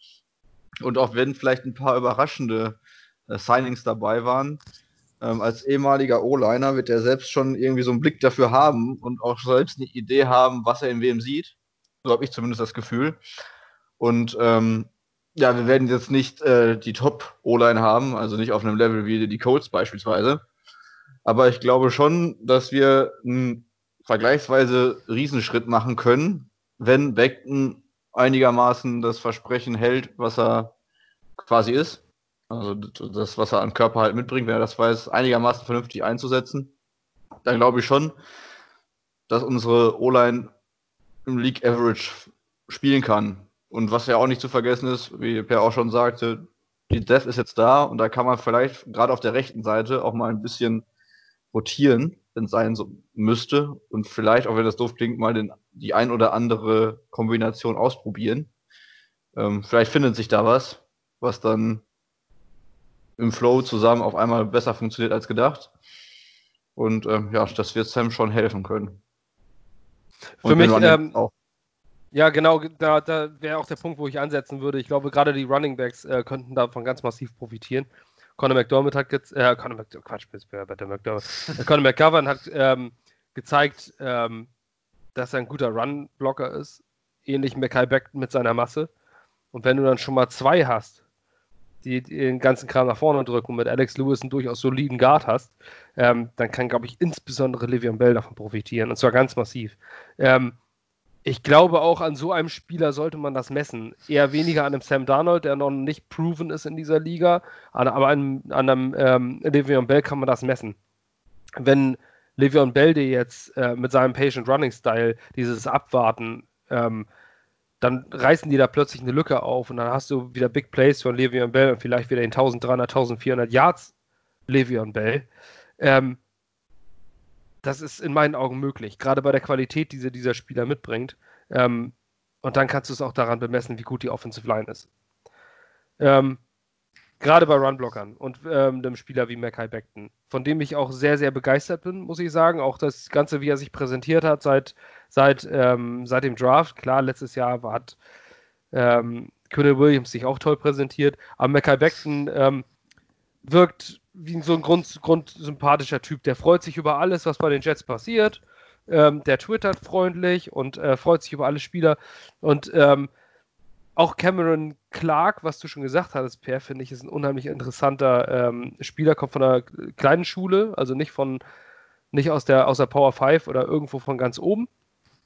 Und auch wenn vielleicht ein paar überraschende äh, Signings dabei waren, ähm, als ehemaliger O-Liner wird er selbst schon irgendwie so einen Blick dafür haben und auch selbst eine Idee haben, was er in wem sieht. So habe ich zumindest das Gefühl. Und ähm, ja, wir werden jetzt nicht äh, die Top-O-Line haben, also nicht auf einem Level wie die Colts beispielsweise. Aber ich glaube schon, dass wir einen vergleichsweise Riesenschritt machen können, wenn Beckton einigermaßen das Versprechen hält, was er quasi ist. Also das, was er an Körper halt mitbringt, wenn er das weiß, einigermaßen vernünftig einzusetzen. Dann glaube ich schon, dass unsere O-Line im League Average spielen kann. Und was ja auch nicht zu vergessen ist, wie Per auch schon sagte, die Death ist jetzt da und da kann man vielleicht gerade auf der rechten Seite auch mal ein bisschen rotieren, wenn es sein so müsste. Und vielleicht, auch wenn das doof klingt, mal den, die ein oder andere Kombination ausprobieren. Ähm, vielleicht findet sich da was, was dann im Flow zusammen auf einmal besser funktioniert als gedacht. Und ähm, ja, das wird Sam schon helfen können. Und Für mich ähm, auch ja, genau, da, da wäre auch der Punkt, wo ich ansetzen würde. Ich glaube, gerade die Running Backs äh, könnten davon ganz massiv profitieren. Conor McDermott hat jetzt, äh, Conor McDermott, Quatsch, der McDermott. Äh, Conor McGovern hat ähm, gezeigt, ähm, dass er ein guter Run-Blocker ist. Ähnlich Mackay Beckton mit seiner Masse. Und wenn du dann schon mal zwei hast, die, die den ganzen Kram nach vorne drücken und mit Alex Lewis einen durchaus soliden Guard hast, ähm, dann kann, glaube ich, insbesondere Livian Bell davon profitieren. Und zwar ganz massiv. Ähm, ich glaube auch an so einem Spieler sollte man das messen. Eher weniger an einem Sam Darnold, der noch nicht proven ist in dieser Liga, aber an, an einem ähm, Le'Veon Bell kann man das messen. Wenn Le'Veon Bell dir jetzt äh, mit seinem Patient Running Style dieses Abwarten, ähm, dann reißen die da plötzlich eine Lücke auf und dann hast du wieder Big Plays von Le'Veon Bell und vielleicht wieder in 1300, 1400 Yards Le'Veon Bell. Ähm, das ist in meinen Augen möglich, gerade bei der Qualität, die dieser Spieler mitbringt. Ähm, und dann kannst du es auch daran bemessen, wie gut die Offensive Line ist. Ähm, gerade bei Runblockern und ähm, einem Spieler wie Mackay Beckton, von dem ich auch sehr, sehr begeistert bin, muss ich sagen. Auch das Ganze, wie er sich präsentiert hat seit, seit, ähm, seit dem Draft. Klar, letztes Jahr hat ähm, Quinn Williams sich auch toll präsentiert, aber Mackay Beckton ähm, wirkt wie so ein grund, grundsympathischer Typ. Der freut sich über alles, was bei den Jets passiert. Ähm, der twittert freundlich und äh, freut sich über alle Spieler. Und ähm, auch Cameron Clark, was du schon gesagt hattest, Per, finde ich, ist ein unheimlich interessanter ähm, Spieler, kommt von einer kleinen Schule, also nicht von nicht aus der, aus der Power 5 oder irgendwo von ganz oben.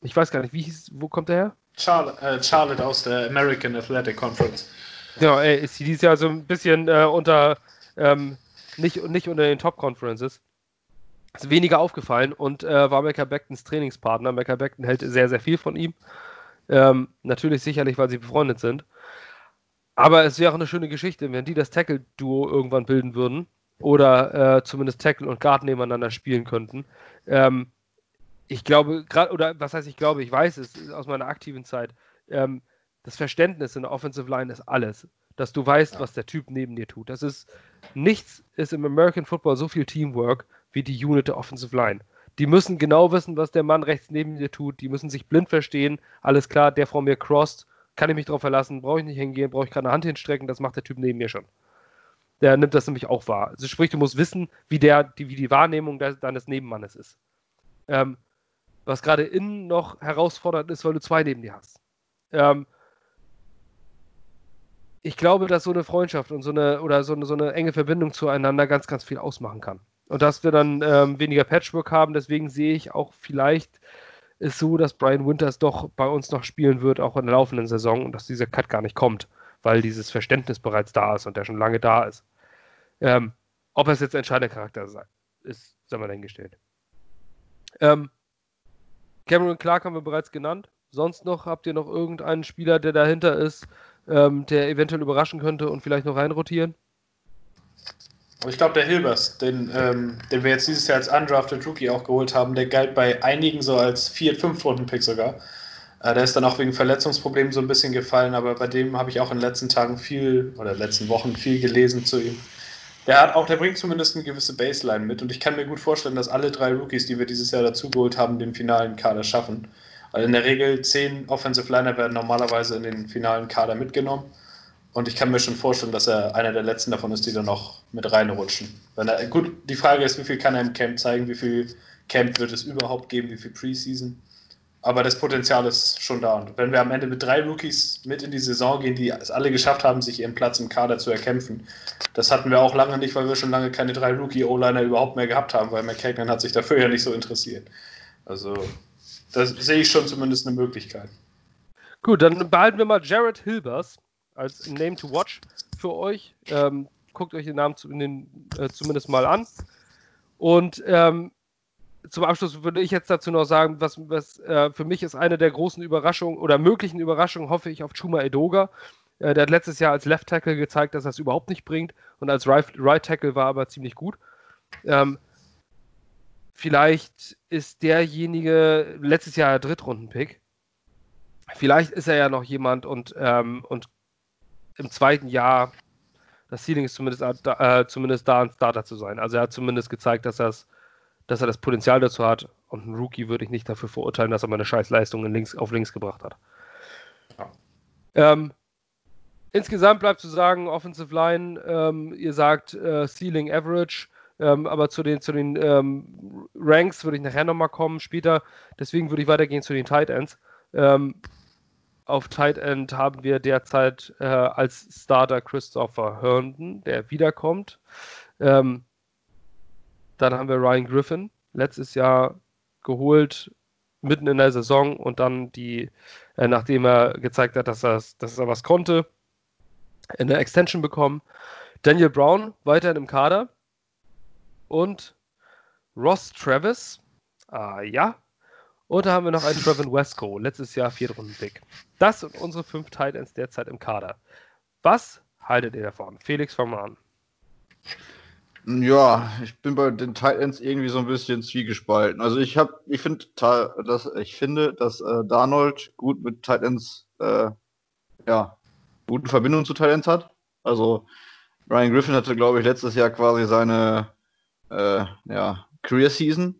Ich weiß gar nicht, wie hieß, wo kommt der her? Charlotte, äh, Charlotte aus der American Athletic Conference. Ja, ey, ist dieses Jahr so ein bisschen äh, unter ähm, nicht, nicht unter den Top-Conferences. Ist weniger aufgefallen und äh, war Mecca Becktons Trainingspartner. Mecca Beckton hält sehr, sehr viel von ihm. Ähm, natürlich sicherlich, weil sie befreundet sind. Aber es wäre auch eine schöne Geschichte, wenn die das Tackle-Duo irgendwann bilden würden oder äh, zumindest Tackle und Guard nebeneinander spielen könnten. Ähm, ich glaube, gerade, oder was heißt ich glaube, ich weiß es aus meiner aktiven Zeit, ähm, das Verständnis in der Offensive Line ist alles dass du weißt, ja. was der Typ neben dir tut. Das ist nichts ist im American Football so viel Teamwork wie die Unit der Offensive Line. Die müssen genau wissen, was der Mann rechts neben dir tut. Die müssen sich blind verstehen. Alles klar, der vor mir crossed, kann ich mich drauf verlassen, brauche ich nicht hingehen, brauche ich keine Hand hinstrecken, das macht der Typ neben mir schon. Der nimmt das nämlich auch wahr. Also sprich, du musst wissen, wie, der, die, wie die Wahrnehmung de deines Nebenmannes ist. Ähm, was gerade innen noch herausfordernd ist, weil du zwei neben dir hast. Ähm, ich glaube, dass so eine Freundschaft und so eine oder so eine, so eine enge Verbindung zueinander ganz, ganz viel ausmachen kann. Und dass wir dann ähm, weniger Patchwork haben, deswegen sehe ich auch vielleicht ist so, dass Brian Winters doch bei uns noch spielen wird, auch in der laufenden Saison und dass dieser Cut gar nicht kommt, weil dieses Verständnis bereits da ist und der schon lange da ist. Ähm, ob es jetzt entscheidender Charakter sei, ist, sagen wir dahingestellt. Ähm, Cameron Clark haben wir bereits genannt. Sonst noch, habt ihr noch irgendeinen Spieler, der dahinter ist, ähm, der eventuell überraschen könnte und vielleicht noch reinrotieren? Ich glaube, der Hilbers, den, ähm, den wir jetzt dieses Jahr als Undrafted Rookie auch geholt haben, der galt bei einigen so als 4 5 runden pick sogar. Äh, der ist dann auch wegen Verletzungsproblemen so ein bisschen gefallen, aber bei dem habe ich auch in den letzten Tagen viel oder letzten Wochen viel gelesen zu ihm. Der hat auch, der bringt zumindest eine gewisse Baseline mit und ich kann mir gut vorstellen, dass alle drei Rookies, die wir dieses Jahr dazugeholt haben, den finalen Kader schaffen. Weil in der Regel zehn Offensive Liner werden normalerweise in den finalen Kader mitgenommen. Und ich kann mir schon vorstellen, dass er einer der letzten davon ist, die dann noch mit reinrutschen. Wenn er, gut, die Frage ist, wie viel kann er im Camp zeigen, wie viel Camp wird es überhaupt geben, wie viel Preseason. Aber das Potenzial ist schon da. Und wenn wir am Ende mit drei Rookies mit in die Saison gehen, die es alle geschafft haben, sich ihren Platz im Kader zu erkämpfen, das hatten wir auch lange nicht, weil wir schon lange keine drei Rookie-O-Liner überhaupt mehr gehabt haben, weil McKagan hat sich dafür ja nicht so interessiert. Also, da sehe ich schon zumindest eine Möglichkeit. Gut, dann behalten wir mal Jared Hilbers als Name to Watch für euch. Ähm, guckt euch den Namen zu, den, äh, zumindest mal an. Und ähm, zum Abschluss würde ich jetzt dazu noch sagen, was, was äh, für mich ist eine der großen Überraschungen oder möglichen Überraschungen, hoffe ich, auf Chuma Edoga. Äh, der hat letztes Jahr als Left Tackle gezeigt, dass er es überhaupt nicht bringt und als Right, right Tackle war aber ziemlich gut. Ähm, vielleicht ist derjenige letztes Jahr Drittrunden-Pick. Vielleicht ist er ja noch jemand und, ähm, und im zweiten Jahr, das Ceiling ist zumindest, äh, zumindest da, ein Starter zu sein. Also er hat zumindest gezeigt, dass, dass er das Potenzial dazu hat. Und ein Rookie würde ich nicht dafür verurteilen, dass er mal eine Scheißleistung links, auf links gebracht hat. Ja. Ähm, insgesamt bleibt zu sagen, Offensive Line, ähm, ihr sagt äh, Ceiling Average. Ähm, aber zu den, zu den ähm, Ranks würde ich nachher nochmal kommen, später. Deswegen würde ich weitergehen zu den Tight Ends. Ähm, auf Tight End haben wir derzeit äh, als Starter Christopher Herndon, der wiederkommt. Ähm, dann haben wir Ryan Griffin, letztes Jahr geholt, mitten in der Saison und dann die, äh, nachdem er gezeigt hat, dass, er, dass er was konnte, eine Extension bekommen. Daniel Brown weiterhin im Kader und Ross Travis, ah ja, und da haben wir noch einen Trevin Wesco, letztes Jahr Viertrunden-Pick. Das sind unsere fünf Titans derzeit im Kader. Was haltet ihr davon? Felix, fang mal an. Ja, ich bin bei den Titans irgendwie so ein bisschen zwiegespalten. Also ich habe, ich finde, dass ich finde, dass äh, Darnold gut mit Titans, äh, ja, gute Verbindung zu Titans hat. Also Ryan Griffin hatte, glaube ich, letztes Jahr quasi seine äh, ja, Career Season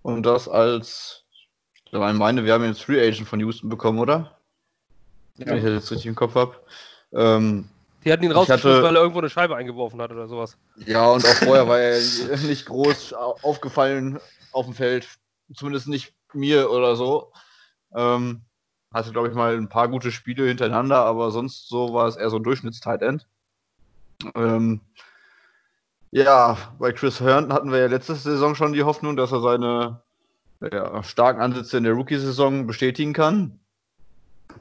und das als ich meine, wir haben jetzt Free Agent von Houston bekommen, oder? Ja. Wenn ich das jetzt richtig im Kopf habe. Ähm, die hatten ihn rausgeschmissen, weil er irgendwo eine Scheibe eingeworfen hat oder sowas. Ja, und auch vorher war er nicht groß aufgefallen auf dem Feld. Zumindest nicht mir oder so. Ähm, hatte, glaube ich, mal ein paar gute Spiele hintereinander, aber sonst so war es eher so ein Durchschnitts-Tight End. Ähm, ja, bei Chris Herndon hatten wir ja letzte Saison schon die Hoffnung, dass er seine ja, starken Ansätze in der Rookie-Saison bestätigen kann.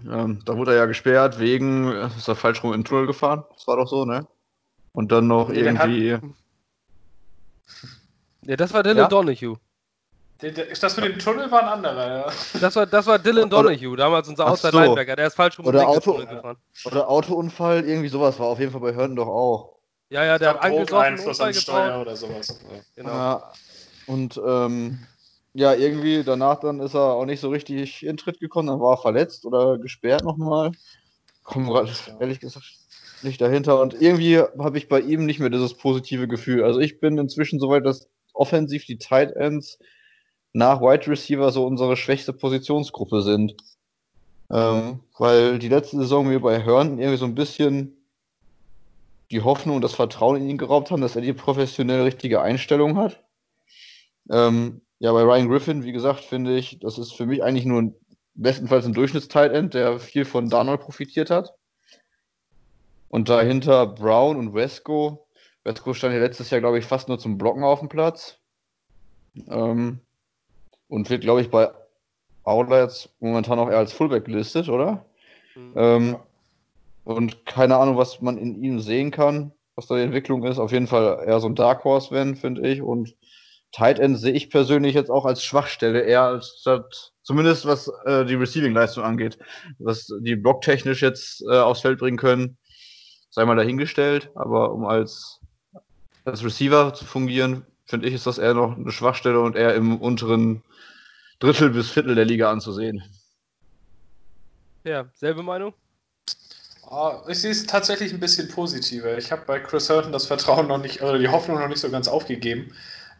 Ähm, da wurde er ja gesperrt wegen, ist er falsch rum in den Tunnel gefahren? Das war doch so, ne? Und dann noch nee, irgendwie. Hat... Ja, das war Dylan ja? Donahue. Ist das mit dem Tunnel war ein anderer, ja. Das war, das war Dylan Donahue, damals unser Outside Linebacker. Der ist falsch rum oder Auto, gefahren. Oder Autounfall, irgendwie sowas war auf jeden Fall bei Hörden doch auch. Ja, ja, der hat angesoffen, Unfall gebaut. oder sowas. Ja. Genau. Ja, und ähm, ja, irgendwie danach dann ist er auch nicht so richtig in Tritt gekommen, dann war er verletzt oder gesperrt nochmal. Komm gerade ehrlich gesagt nicht dahinter. Und irgendwie habe ich bei ihm nicht mehr dieses positive Gefühl. Also ich bin inzwischen soweit, dass offensiv die Tight Ends nach Wide Receiver so unsere schwächste Positionsgruppe sind. Ähm, weil die letzte Saison mir bei Hörn irgendwie so ein bisschen die Hoffnung und das Vertrauen in ihn geraubt haben, dass er die professionell richtige Einstellung hat. Ähm, ja, bei Ryan Griffin, wie gesagt, finde ich, das ist für mich eigentlich nur ein, bestenfalls ein Durchschnittstight-End, der viel von Darnold profitiert hat. Und dahinter Brown und Wesco. Wesco stand ja letztes Jahr, glaube ich, fast nur zum Blocken auf dem Platz. Ähm, und wird, glaube ich, bei Aula jetzt momentan auch eher als Fullback gelistet, oder? Mhm. Ähm, und keine Ahnung, was man in ihm sehen kann, was da die Entwicklung ist. Auf jeden Fall eher so ein Dark Horse, wenn, finde ich. Und Tight End sehe ich persönlich jetzt auch als Schwachstelle, eher als statt, zumindest was äh, die Receiving-Leistung angeht. Was die blocktechnisch jetzt äh, aufs Feld bringen können, sei mal dahingestellt. Aber um als, als Receiver zu fungieren, finde ich, ist das eher noch eine Schwachstelle und eher im unteren Drittel bis Viertel der Liga anzusehen. Ja, selbe Meinung? Oh, ich sehe es tatsächlich ein bisschen positiver. Ich habe bei Chris Hurton das Vertrauen noch nicht, oder die Hoffnung noch nicht so ganz aufgegeben.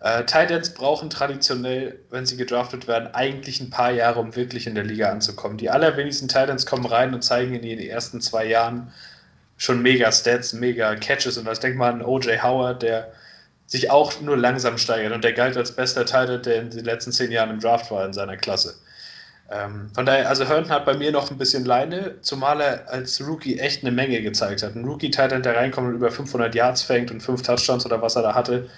Äh, Titans brauchen traditionell, wenn sie gedraftet werden, eigentlich ein paar Jahre, um wirklich in der Liga anzukommen. Die allerwenigsten Titans kommen rein und zeigen in den ersten zwei Jahren schon mega Stats, mega Catches. Und das denkt man an O.J. Howard, der sich auch nur langsam steigert und der galt als bester Titan, der in den letzten zehn Jahren im Draft war in seiner Klasse. Ähm, von daher, also Herndon hat bei mir noch ein bisschen Leine, zumal er als Rookie echt eine Menge gezeigt hat. Ein Rookie-Titan, der reinkommt und über 500 Yards fängt und fünf Touchdowns oder was er da hatte,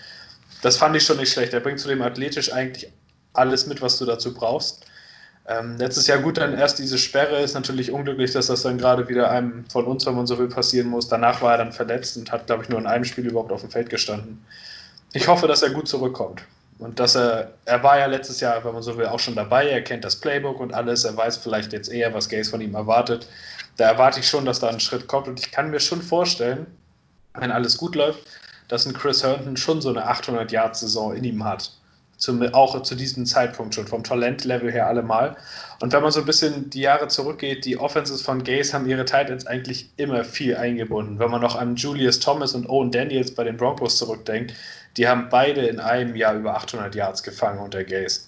das fand ich schon nicht schlecht. Er bringt zudem athletisch eigentlich alles mit, was du dazu brauchst. Ähm, letztes Jahr gut, dann erst diese Sperre ist natürlich unglücklich, dass das dann gerade wieder einem von uns, wenn man so will, passieren muss. Danach war er dann verletzt und hat, glaube ich, nur in einem Spiel überhaupt auf dem Feld gestanden. Ich hoffe, dass er gut zurückkommt. Und dass er, er war ja letztes Jahr, wenn man so will, auch schon dabei. Er kennt das Playbook und alles. Er weiß vielleicht jetzt eher, was Gaze von ihm erwartet. Da erwarte ich schon, dass da ein Schritt kommt. Und ich kann mir schon vorstellen, wenn alles gut läuft, dass ein Chris Herndon schon so eine 800-Yard-Saison in ihm hat. Zum, auch zu diesem Zeitpunkt schon, vom Talentlevel her allemal. Und wenn man so ein bisschen die Jahre zurückgeht, die Offenses von Gaze haben ihre Titans eigentlich immer viel eingebunden. Wenn man noch an Julius Thomas und Owen Daniels bei den Broncos zurückdenkt, die haben beide in einem Jahr über 800 Yards gefangen unter Gaze.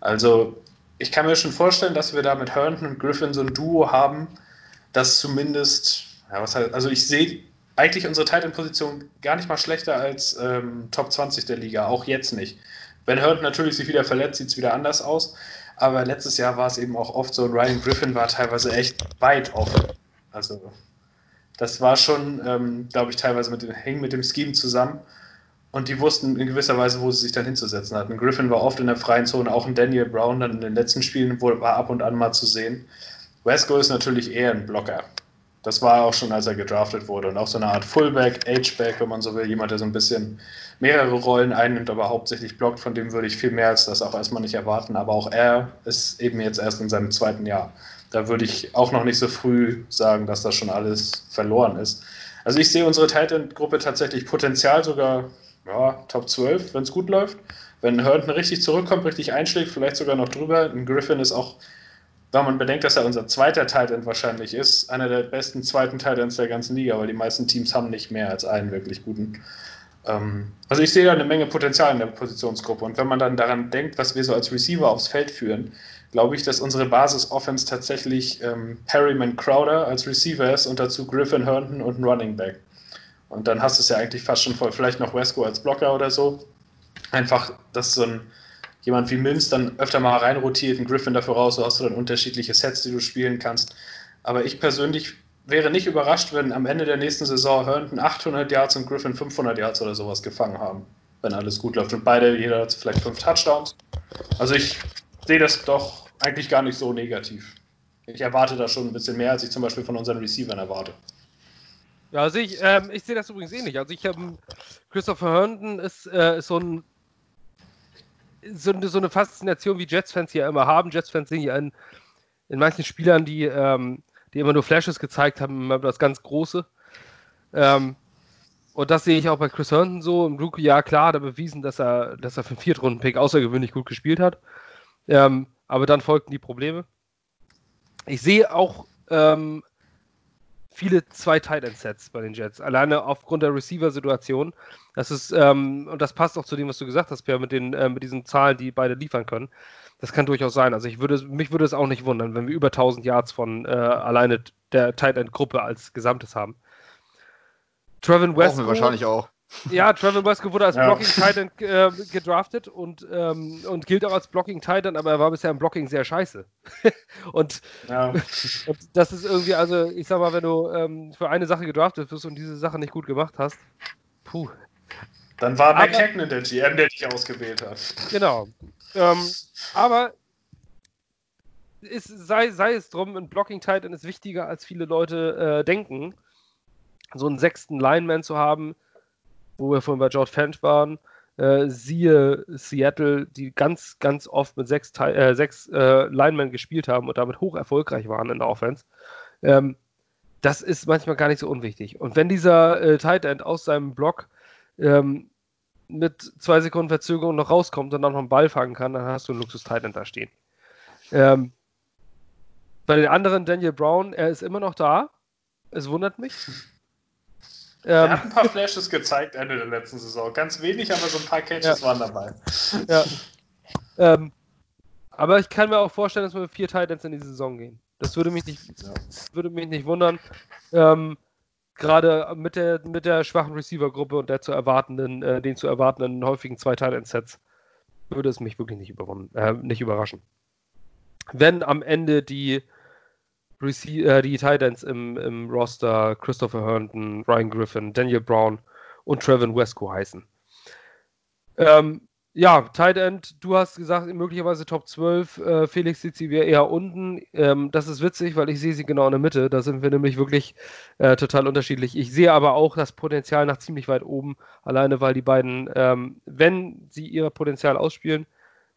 Also ich kann mir schon vorstellen, dass wir da mit Herndon und Griffin so ein Duo haben, das zumindest, ja, was heißt, also ich sehe eigentlich unsere Titan-Position gar nicht mal schlechter als ähm, Top 20 der Liga, auch jetzt nicht. Wenn Herndon natürlich sich wieder verletzt, sieht es wieder anders aus. Aber letztes Jahr war es eben auch oft so, Ryan Griffin war teilweise echt weit offen. Also das war schon, ähm, glaube ich, teilweise mit dem, hängen mit dem Scheme zusammen. Und die wussten in gewisser Weise, wo sie sich dann hinzusetzen hatten. Griffin war oft in der freien Zone, auch ein Daniel Brown dann in den letzten Spielen war ab und an mal zu sehen. Wesco ist natürlich eher ein Blocker. Das war auch schon, als er gedraftet wurde. Und auch so eine Art Fullback, H-Back, wenn man so will. Jemand, der so ein bisschen mehrere Rollen einnimmt, aber hauptsächlich blockt. Von dem würde ich viel mehr als das auch erstmal nicht erwarten. Aber auch er ist eben jetzt erst in seinem zweiten Jahr. Da würde ich auch noch nicht so früh sagen, dass das schon alles verloren ist. Also ich sehe unsere Titan-Gruppe tatsächlich Potenzial sogar ja, Top 12, wenn es gut läuft. Wenn Herndon richtig zurückkommt, richtig einschlägt, vielleicht sogar noch drüber. Ein Griffin ist auch, wenn man bedenkt, dass er unser zweiter Titan wahrscheinlich ist, einer der besten zweiten Titans der ganzen Liga, weil die meisten Teams haben nicht mehr als einen wirklich guten. Ähm, also ich sehe da eine Menge Potenzial in der Positionsgruppe. Und wenn man dann daran denkt, was wir so als Receiver aufs Feld führen, glaube ich, dass unsere Basis-Offense tatsächlich ähm, Perryman Crowder als Receiver ist und dazu Griffin Herndon und ein Running Back. Und dann hast du es ja eigentlich fast schon voll. Vielleicht noch Wesco als Blocker oder so. Einfach, dass so ein jemand wie Mims dann öfter mal reinrotiert, ein Griffin dafür raus, so hast du dann unterschiedliche Sets, die du spielen kannst. Aber ich persönlich wäre nicht überrascht, wenn am Ende der nächsten Saison Herndon 800 Yards und Griffin 500 Yards oder sowas gefangen haben, wenn alles gut läuft. Und beide, jeder hat vielleicht fünf Touchdowns. Also ich sehe das doch eigentlich gar nicht so negativ. Ich erwarte da schon ein bisschen mehr, als ich zum Beispiel von unseren Receivern erwarte. Ja, also ich, ähm, ich sehe das übrigens ähnlich. Also ich habe Christopher Herndon ist, äh, ist so ein so, so, eine Faszination, wie Jets-Fans hier immer haben. Jets-Fans sehen hier in, in manchen Spielern, die, ähm, die immer nur Flashes gezeigt haben, immer das ganz Große. Ähm, und das sehe ich auch bei Chris Herndon so. Im Rookie-Jahr, klar, hat er bewiesen, dass er, dass er für einen Viertrunden-Pick außergewöhnlich gut gespielt hat. Ähm, aber dann folgten die Probleme. Ich sehe auch ähm, viele zwei Tight End Sets bei den Jets, alleine aufgrund der Receiver-Situation. Das ist, ähm, und das passt auch zu dem, was du gesagt hast, Pierre, mit, den, äh, mit diesen Zahlen, die beide liefern können. Das kann durchaus sein. Also ich würde, mich würde es auch nicht wundern, wenn wir über 1000 Yards von äh, alleine der Tight End Gruppe als Gesamtes haben. Trevin West. wahrscheinlich auch. Ja, Trevor Wesco wurde als ja. Blocking Titan äh, gedraftet und, ähm, und gilt auch als Blocking Titan, aber er war bisher im Blocking sehr scheiße. und, ja. und, das ist irgendwie, also ich sag mal, wenn du ähm, für eine Sache gedraftet wirst und diese Sache nicht gut gemacht hast, puh. Dann war Hackman der GM, der dich ausgewählt hat. Genau. Ähm, aber ist, sei, sei es drum, ein Blocking Titan ist wichtiger, als viele Leute äh, denken. So einen sechsten Lineman zu haben, wo wir vorhin bei George Fench waren, äh, siehe Seattle, die ganz, ganz oft mit sechs, äh, sechs äh, Linemen gespielt haben und damit hoch erfolgreich waren in der Offense. Ähm, das ist manchmal gar nicht so unwichtig. Und wenn dieser äh, Tight End aus seinem Block ähm, mit zwei Sekunden Verzögerung noch rauskommt und dann noch einen Ball fangen kann, dann hast du einen Luxus Tight End da stehen. Ähm, bei den anderen, Daniel Brown, er ist immer noch da. Es wundert mich. Er ähm, hat ein paar Flashes gezeigt Ende der letzten Saison. Ganz wenig, aber so ein paar Catches ja. waren dabei. Ja. Ähm, aber ich kann mir auch vorstellen, dass wir mit vier Titans in die Saison gehen. Das würde mich nicht, ja. würde mich nicht wundern. Ähm, Gerade mit der, mit der schwachen Receiver-Gruppe und der zu erwartenden, äh, den zu erwartenden häufigen zwei Titan-Sets würde es mich wirklich nicht, äh, nicht überraschen. Wenn am Ende die Rece äh, die Titans im, im Roster Christopher Herndon, Ryan Griffin, Daniel Brown und Trevin Wesco heißen. Ähm, ja, Tight End, du hast gesagt, möglicherweise Top 12. Äh, Felix sieht sie eher unten. Ähm, das ist witzig, weil ich sehe sie genau in der Mitte. Da sind wir nämlich wirklich äh, total unterschiedlich. Ich sehe aber auch das Potenzial nach ziemlich weit oben, alleine weil die beiden, ähm, wenn sie ihr Potenzial ausspielen,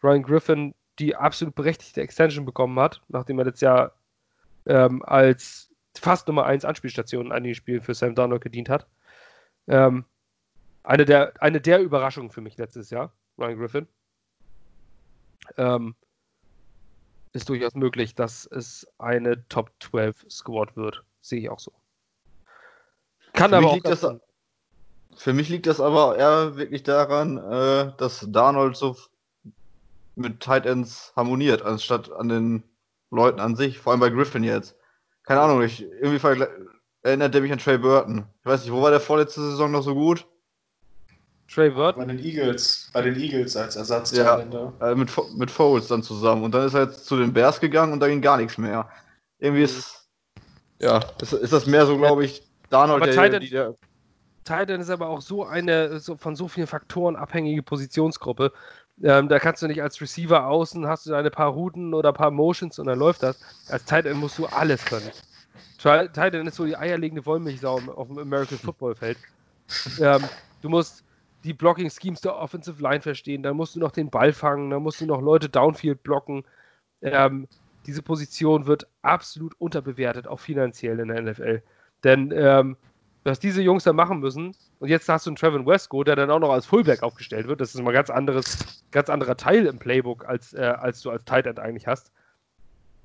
Ryan Griffin die absolut berechtigte Extension bekommen hat, nachdem er letztes Jahr ähm, als fast Nummer 1 Anspielstation in einigen Spielen für Sam Darnold gedient hat. Ähm, eine, der, eine der Überraschungen für mich letztes Jahr, Ryan Griffin. Ähm, ist durchaus möglich, dass es eine Top 12 Squad wird. Sehe ich auch so. Kann für aber auch. Das, für mich liegt das aber eher wirklich daran, äh, dass Darnold so mit Tight Ends harmoniert, anstatt an den Leuten an sich, vor allem bei Griffin jetzt. Keine Ahnung, ich, irgendwie erinnert der mich an Trey Burton. Ich weiß nicht, wo war der vorletzte Saison noch so gut? Trey Burton? Bei den Eagles, bei den Eagles als Ersatztalender. Ja, äh, mit, mit Foles dann zusammen. Und dann ist er jetzt zu den Bears gegangen und da ging gar nichts mehr. Irgendwie ist, ja, ist, ist das mehr so, glaube ich, Darnold, der, Titan, der, Titan ist aber auch so eine so, von so vielen Faktoren abhängige Positionsgruppe. Ähm, da kannst du nicht als Receiver außen, hast du ein paar Routen oder paar Motions und dann läuft das. Als Tight End musst du alles können. Tight End ist so die eierlegende Wollmilchsau auf dem American Football Feld. Ähm, du musst die Blocking Schemes der Offensive Line verstehen, dann musst du noch den Ball fangen, dann musst du noch Leute Downfield blocken. Ähm, diese Position wird absolut unterbewertet, auch finanziell in der NFL. Denn ähm, was diese Jungs da machen müssen. Und jetzt hast du einen Trevin Westco, der dann auch noch als Fullback aufgestellt wird. Das ist mal ein ganz anderes, ganz anderer Teil im Playbook, als, äh, als du als Tight End eigentlich hast.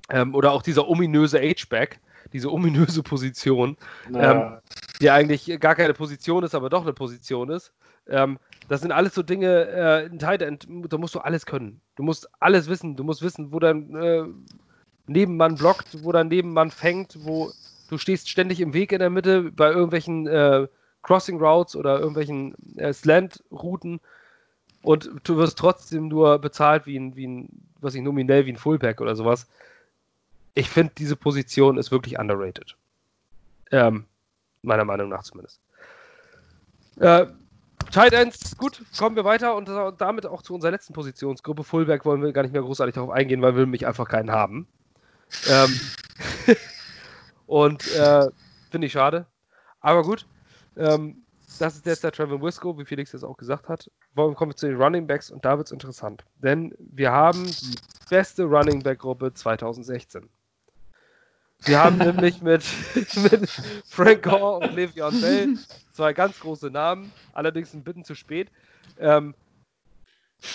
Ähm, oder auch dieser ominöse H-Back, diese ominöse Position, naja. ähm, die eigentlich gar keine Position ist, aber doch eine Position ist. Ähm, das sind alles so Dinge, äh, ein Tight End, da musst du alles können. Du musst alles wissen. Du musst wissen, wo dein äh, Nebenmann blockt, wo dein Nebenmann fängt, wo du stehst ständig im Weg in der Mitte bei irgendwelchen äh, Crossing Routes oder irgendwelchen äh, Slant-Routen und du wirst trotzdem nur bezahlt wie ein, wie ein, was ich nominell wie ein Fullback oder sowas. Ich finde, diese Position ist wirklich underrated. Ähm, meiner Meinung nach zumindest. Äh, Tight Ends, gut, kommen wir weiter und damit auch zu unserer letzten Positionsgruppe. Fullback wollen wir gar nicht mehr großartig darauf eingehen, weil wir nämlich einfach keinen haben. Ähm, Und äh, finde ich schade. Aber gut. Ähm, das ist jetzt der Trevor Wisco, wie Felix jetzt auch gesagt hat. Wollen kommen wir zu den Running Backs und da wird es interessant. Denn wir haben die beste Running Back-Gruppe 2016. Wir haben nämlich mit, mit Frank Gore und Le'Veon Bell zwei ganz große Namen, allerdings ein bisschen zu spät. Ähm,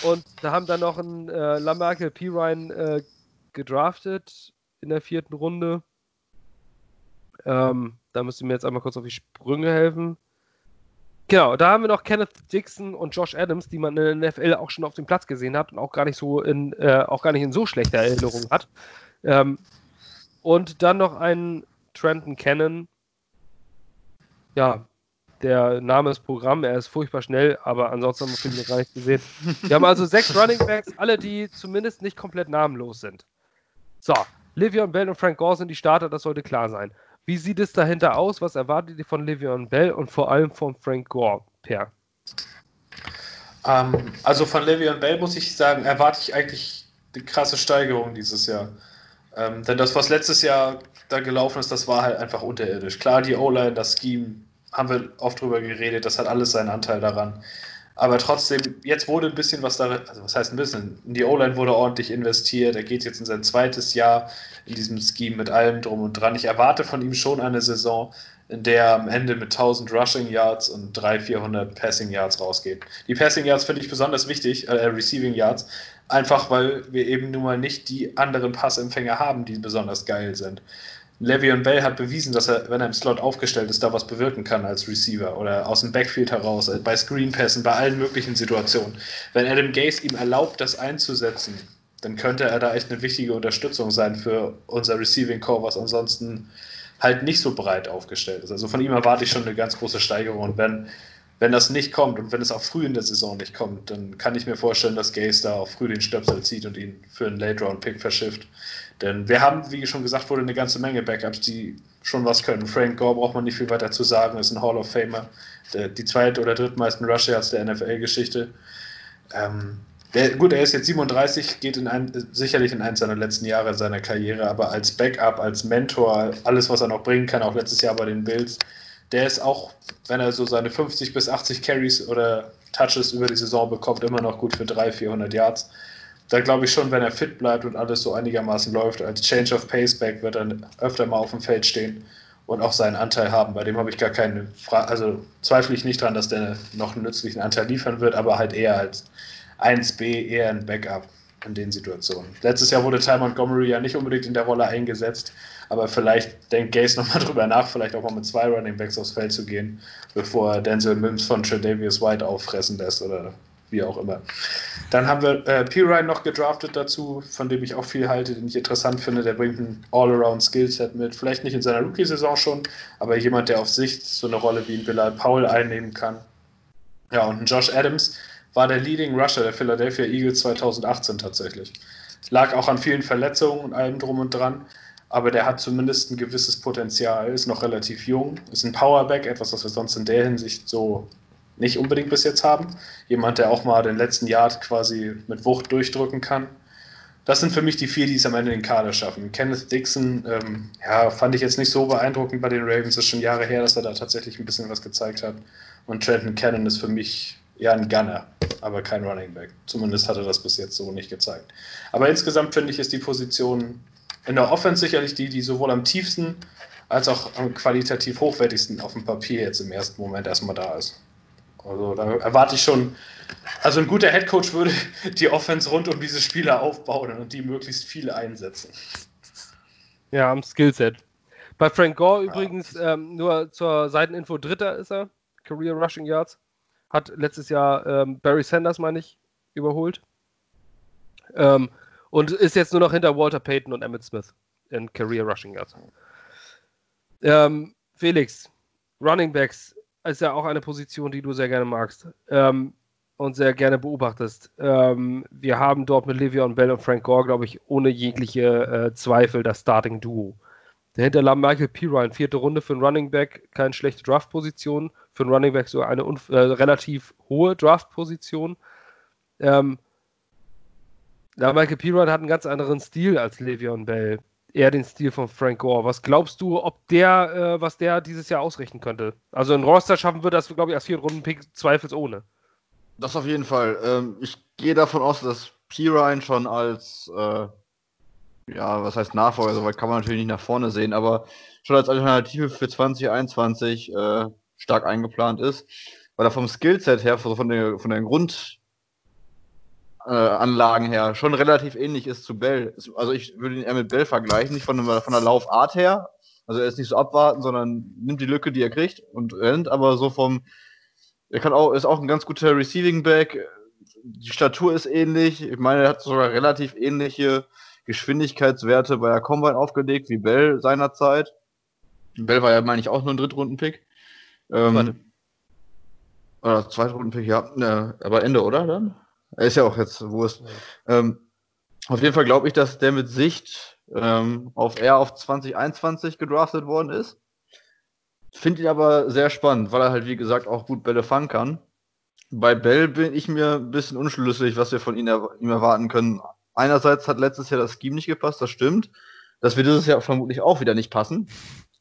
und da haben dann noch ein äh, Lamarcus Pirine äh, gedraftet in der vierten Runde. Ähm, da müsst ihr mir jetzt einmal kurz auf die Sprünge helfen. Genau, da haben wir noch Kenneth Dixon und Josh Adams, die man in der NFL auch schon auf dem Platz gesehen hat und auch gar nicht so in, äh, auch gar nicht in so schlechter Erinnerung hat. Ähm, und dann noch einen Trenton Cannon. Ja, der Name ist Programm, er ist furchtbar schnell, aber ansonsten haben wir Film gar nicht gesehen. Wir haben also sechs Running Backs, alle, die zumindest nicht komplett namenlos sind. So, Livion Bell und Frank Gore sind die Starter, das sollte klar sein. Wie sieht es dahinter aus? Was erwartet ihr von Livion Bell und vor allem von Frank Gore, Per? Ähm, also von Livion Bell muss ich sagen, erwarte ich eigentlich eine krasse Steigerung dieses Jahr. Ähm, denn das, was letztes Jahr da gelaufen ist, das war halt einfach unterirdisch. Klar, die O-Line, das Scheme, haben wir oft drüber geredet, das hat alles seinen Anteil daran. Aber trotzdem, jetzt wurde ein bisschen was da, also was heißt ein bisschen? In die O-Line wurde ordentlich investiert. Er geht jetzt in sein zweites Jahr in diesem Scheme mit allem drum und dran. Ich erwarte von ihm schon eine Saison, in der er am Ende mit 1000 Rushing Yards und 300, 400 Passing Yards rausgeht. Die Passing Yards finde ich besonders wichtig, äh, Receiving Yards, einfach weil wir eben nun mal nicht die anderen Passempfänger haben, die besonders geil sind. Le'Veon Bell hat bewiesen, dass er, wenn er im Slot aufgestellt ist, da was bewirken kann als Receiver oder aus dem Backfield heraus, äh, bei Screenpässen, bei allen möglichen Situationen. Wenn Adam Gase ihm erlaubt, das einzusetzen, dann könnte er da echt eine wichtige Unterstützung sein für unser Receiving Core, was ansonsten halt nicht so breit aufgestellt ist. Also von ihm erwarte ich schon eine ganz große Steigerung. Und wenn, wenn das nicht kommt und wenn es auch früh in der Saison nicht kommt, dann kann ich mir vorstellen, dass Gase da auch früh den Stöpsel zieht und ihn für einen Late-Round-Pick verschifft. Denn wir haben, wie schon gesagt wurde, eine ganze Menge Backups, die schon was können. Frank Gore braucht man nicht viel weiter zu sagen, ist ein Hall of Famer, der, die zweit- oder drittmeisten Rush Yards der NFL-Geschichte. Ähm, gut, er ist jetzt 37, geht in ein, sicherlich in eins seiner letzten Jahre seiner Karriere, aber als Backup, als Mentor, alles, was er noch bringen kann, auch letztes Jahr bei den Bills, der ist auch, wenn er so seine 50 bis 80 Carries oder Touches über die Saison bekommt, immer noch gut für 300, 400 Yards da glaube ich schon, wenn er fit bleibt und alles so einigermaßen läuft, als Change of Pace Back wird er öfter mal auf dem Feld stehen und auch seinen Anteil haben. Bei dem habe ich gar keine Frage, also zweifle ich nicht dran, dass der noch einen nützlichen Anteil liefern wird, aber halt eher als 1B, eher ein Backup in den Situationen. Letztes Jahr wurde Ty Montgomery ja nicht unbedingt in der Rolle eingesetzt, aber vielleicht denkt Gaze nochmal drüber nach, vielleicht auch mal mit zwei Running Backs aufs Feld zu gehen, bevor er Denzel Mims von Tredavious White auffressen lässt oder wie auch immer. Dann haben wir äh, P. Ryan noch gedraftet dazu, von dem ich auch viel halte, den ich interessant finde. Der bringt ein All-Around-Skillset mit. Vielleicht nicht in seiner Rookie-Saison schon, aber jemand, der auf Sicht so eine Rolle wie ein Bilal Paul einnehmen kann. Ja, und ein Josh Adams war der Leading Rusher der Philadelphia Eagles 2018 tatsächlich. Lag auch an vielen Verletzungen und allem drum und dran, aber der hat zumindest ein gewisses Potenzial, ist noch relativ jung, ist ein Powerback, etwas, was wir sonst in der Hinsicht so nicht unbedingt bis jetzt haben. Jemand, der auch mal den letzten Yard quasi mit Wucht durchdrücken kann. Das sind für mich die vier, die es am Ende in den Kader schaffen. Kenneth Dixon, ähm, ja, fand ich jetzt nicht so beeindruckend bei den Ravens. Das ist schon Jahre her, dass er da tatsächlich ein bisschen was gezeigt hat. Und Trenton Cannon ist für mich ja ein Gunner, aber kein Running Back. Zumindest hat er das bis jetzt so nicht gezeigt. Aber insgesamt finde ich, ist die Position in der Offense sicherlich die, die sowohl am tiefsten als auch am qualitativ hochwertigsten auf dem Papier jetzt im ersten Moment erstmal da ist. Also da erwarte ich schon, also ein guter Headcoach würde die Offense rund um diese Spieler aufbauen und die möglichst viele einsetzen. Ja, am Skillset. Bei Frank Gore ja. übrigens ähm, nur zur Seiteninfo Dritter ist er, Career Rushing Yards. Hat letztes Jahr ähm, Barry Sanders, meine ich, überholt. Ähm, und ist jetzt nur noch hinter Walter Payton und Emmett Smith in Career Rushing Yards. Ähm, Felix, Running Backs, ist ja auch eine Position, die du sehr gerne magst ähm, und sehr gerne beobachtest. Ähm, wir haben dort mit Livion Bell und Frank Gore, glaube ich, ohne jegliche äh, Zweifel das Starting Duo. Dahinter lag Michael Pirine, vierte Runde für einen Running Back, keine schlechte Draft-Position. Für einen Running Back so eine äh, relativ hohe Draft-Position. Ähm, ja, Michael Pirine hat einen ganz anderen Stil als Le'Veon Bell eher den Stil von Frank Gore. Was glaubst du, ob der, äh, was der dieses Jahr ausrichten könnte? Also ein Roster schaffen wird das, glaube ich, als vier Runden Pick zweifelsohne. Das auf jeden Fall. Ähm, ich gehe davon aus, dass Pirine schon als, äh, ja, was heißt Nachfolger, soweit kann man natürlich nicht nach vorne sehen, aber schon als Alternative für 2021 äh, stark eingeplant ist, weil er vom Skillset her, von der, von der Grund, äh, Anlagen her schon relativ ähnlich ist zu Bell. Also ich würde ihn eher mit Bell vergleichen, nicht von, von der Laufart her, Also er ist nicht so abwarten, sondern nimmt die Lücke, die er kriegt und rennt, aber so vom, er kann auch, ist auch ein ganz guter Receiving Back. Die Statur ist ähnlich. Ich meine, er hat sogar relativ ähnliche Geschwindigkeitswerte bei der Combine aufgelegt wie Bell seinerzeit. Bell war ja, meine ich, auch nur ein Drittrunden-Pick. Ähm, oder Zweitrunden-Pick, ja. Ne, aber Ende, oder? Dann? Er ist ja auch jetzt Wurst. Ja. Ähm, auf jeden Fall glaube ich, dass der mit Sicht ähm, auf eher auf 2021 gedraftet worden ist. Finde ihn aber sehr spannend, weil er halt, wie gesagt, auch gut Bälle fangen kann. Bei Bell bin ich mir ein bisschen unschlüssig, was wir von ihm, er ihm erwarten können. Einerseits hat letztes Jahr das Scheme nicht gepasst, das stimmt. Das wird dieses Jahr vermutlich auch wieder nicht passen.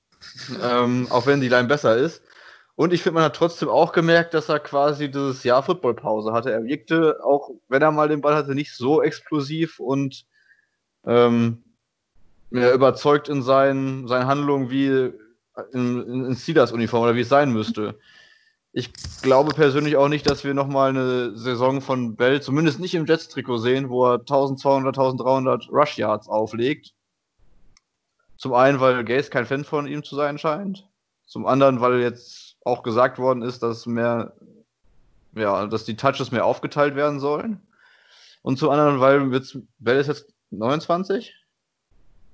ähm, auch wenn die Line besser ist. Und ich finde, man hat trotzdem auch gemerkt, dass er quasi dieses Jahr Footballpause hatte. Er wirkte, auch wenn er mal den Ball hatte, nicht so explosiv und ähm, überzeugt in seinen, seinen Handlungen wie in, in, in Steelers-Uniform oder wie es sein müsste. Ich glaube persönlich auch nicht, dass wir nochmal eine Saison von Bell, zumindest nicht im Jets-Trikot sehen, wo er 1200, 1300 Rush-Yards auflegt. Zum einen, weil Gaze kein Fan von ihm zu sein scheint. Zum anderen, weil jetzt auch gesagt worden ist, dass mehr, ja, dass die Touches mehr aufgeteilt werden sollen. Und zum anderen, weil jetzt, Bell ist jetzt 29.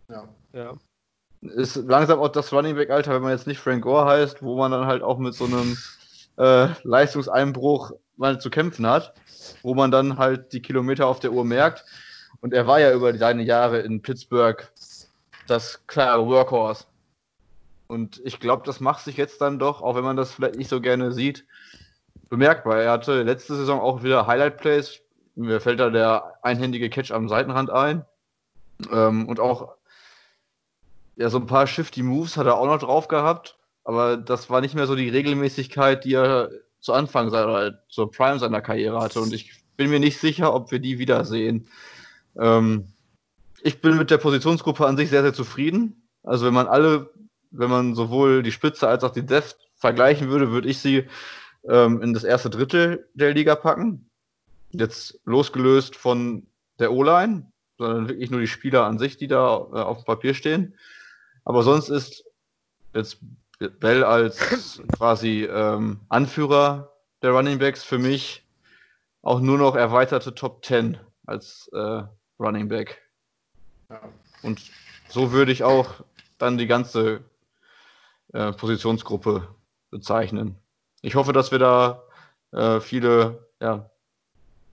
Ja. Ja. Ist langsam auch das Running Back Alter, wenn man jetzt nicht Frank Gore heißt, wo man dann halt auch mit so einem äh, Leistungseinbruch mal zu kämpfen hat, wo man dann halt die Kilometer auf der Uhr merkt. Und er war ja über seine Jahre in Pittsburgh das klare Workhorse. Und ich glaube, das macht sich jetzt dann doch, auch wenn man das vielleicht nicht so gerne sieht, bemerkbar. Er hatte letzte Saison auch wieder Highlight-Plays. Mir fällt da der einhändige Catch am Seitenrand ein. Ähm, und auch ja, so ein paar Shifty Moves hat er auch noch drauf gehabt. Aber das war nicht mehr so die Regelmäßigkeit, die er zu Anfang seiner, zur Prime seiner Karriere hatte. Und ich bin mir nicht sicher, ob wir die wiedersehen. Ähm, ich bin mit der Positionsgruppe an sich sehr, sehr zufrieden. Also wenn man alle, wenn man sowohl die Spitze als auch die Depth vergleichen würde, würde ich sie ähm, in das erste Drittel der Liga packen. Jetzt losgelöst von der O-Line, sondern wirklich nur die Spieler an sich, die da äh, auf dem Papier stehen. Aber sonst ist jetzt Bell als quasi ähm, Anführer der Running Backs für mich auch nur noch erweiterte Top 10 als äh, Running Back. Und so würde ich auch dann die ganze äh, Positionsgruppe bezeichnen. Ich hoffe, dass wir da äh, viele, ja,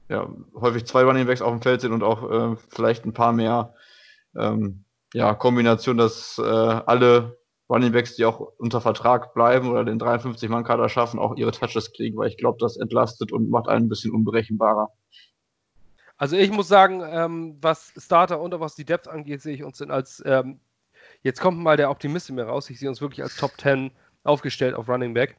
ja, häufig zwei Running Backs auf dem Feld sind und auch äh, vielleicht ein paar mehr ähm, ja, Kombinationen, dass äh, alle Running Backs, die auch unter Vertrag bleiben oder den 53-Mann-Kader schaffen, auch ihre Touches kriegen, weil ich glaube, das entlastet und macht einen ein bisschen unberechenbarer. Also ich muss sagen, ähm, was Starter und was die Depth angeht, sehe ich uns denn als, ähm, jetzt kommt mal der Optimist in mir raus, ich sehe uns wirklich als Top 10 aufgestellt auf Running Back.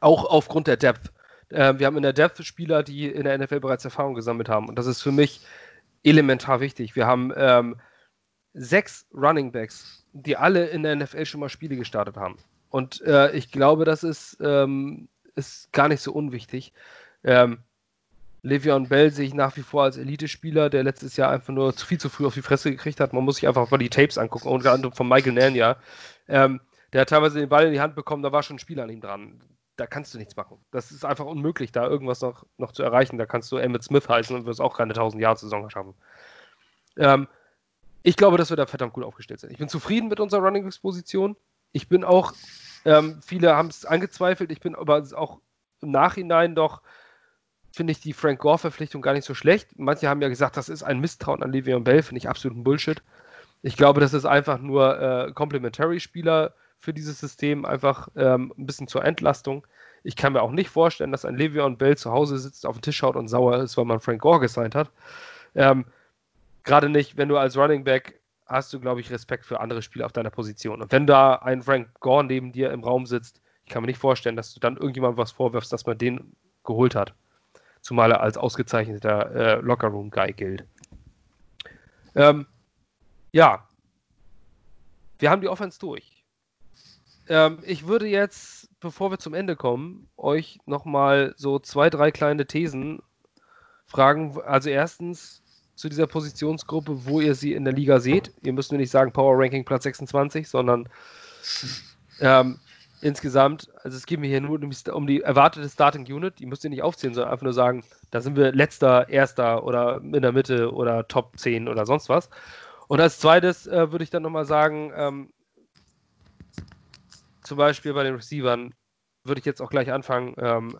Auch aufgrund der Depth. Äh, wir haben in der Depth Spieler, die in der NFL bereits Erfahrung gesammelt haben. Und das ist für mich elementar wichtig. Wir haben ähm, sechs Running Backs, die alle in der NFL schon mal Spiele gestartet haben. Und äh, ich glaube, das ist, ähm, ist gar nicht so unwichtig. Ähm, Le'Veon Bell sehe ich nach wie vor als Elite-Spieler, der letztes Jahr einfach nur viel zu früh auf die Fresse gekriegt hat. Man muss sich einfach mal die Tapes angucken, unter anderem von Michael Nania. Ähm, der hat teilweise den Ball in die Hand bekommen, da war schon ein Spieler an ihm dran. Da kannst du nichts machen. Das ist einfach unmöglich, da irgendwas noch, noch zu erreichen. Da kannst du Emmett Smith heißen und wirst auch keine 1000 Jahre Saison schaffen. Ähm, ich glaube, dass wir da verdammt gut aufgestellt sind. Ich bin zufrieden mit unserer Running Position. Ich bin auch, ähm, viele haben es angezweifelt, ich bin aber auch im Nachhinein doch finde ich die Frank Gore-Verpflichtung gar nicht so schlecht. Manche haben ja gesagt, das ist ein Misstrauen an Le'Veon Bell, finde ich absoluten Bullshit. Ich glaube, das ist einfach nur äh, Complementary-Spieler für dieses System, einfach ähm, ein bisschen zur Entlastung. Ich kann mir auch nicht vorstellen, dass ein Le'Veon Bell zu Hause sitzt, auf den Tisch schaut und sauer ist, weil man Frank Gore gesigned hat. Ähm, Gerade nicht, wenn du als Running Back hast du, glaube ich, Respekt für andere Spieler auf deiner Position. Und wenn da ein Frank Gore neben dir im Raum sitzt, ich kann mir nicht vorstellen, dass du dann irgendjemandem was vorwirfst, dass man den geholt hat zumal er als ausgezeichneter äh, Lockerroom-Guy gilt. Ähm, ja, wir haben die Offense durch. Ähm, ich würde jetzt, bevor wir zum Ende kommen, euch nochmal so zwei, drei kleine Thesen fragen. Also erstens zu dieser Positionsgruppe, wo ihr sie in der Liga seht. Ihr müsst mir nicht sagen Power Ranking Platz 26, sondern ähm, insgesamt, also es geht mir hier nur um die erwartete Starting Unit, die müsst ihr nicht aufzählen, sondern einfach nur sagen, da sind wir letzter, erster oder in der Mitte oder Top 10 oder sonst was. Und als zweites äh, würde ich dann nochmal sagen, ähm, zum Beispiel bei den Receivern würde ich jetzt auch gleich anfangen ähm,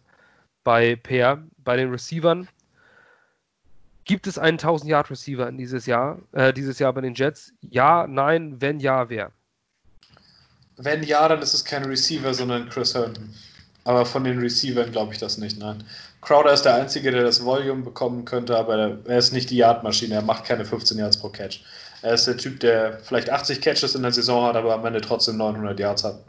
bei Per. Bei den Receivern gibt es einen 1000 Yard Receiver in dieses Jahr, äh, dieses Jahr bei den Jets? Ja, nein, wenn ja, wer? Wenn ja, dann ist es kein Receiver, sondern Chris Herndon. Aber von den Receivern glaube ich das nicht, nein. Crowder ist der Einzige, der das Volume bekommen könnte, aber er ist nicht die Yard-Maschine, er macht keine 15 Yards pro Catch. Er ist der Typ, der vielleicht 80 Catches in der Saison hat, aber am Ende trotzdem 900 Yards hat.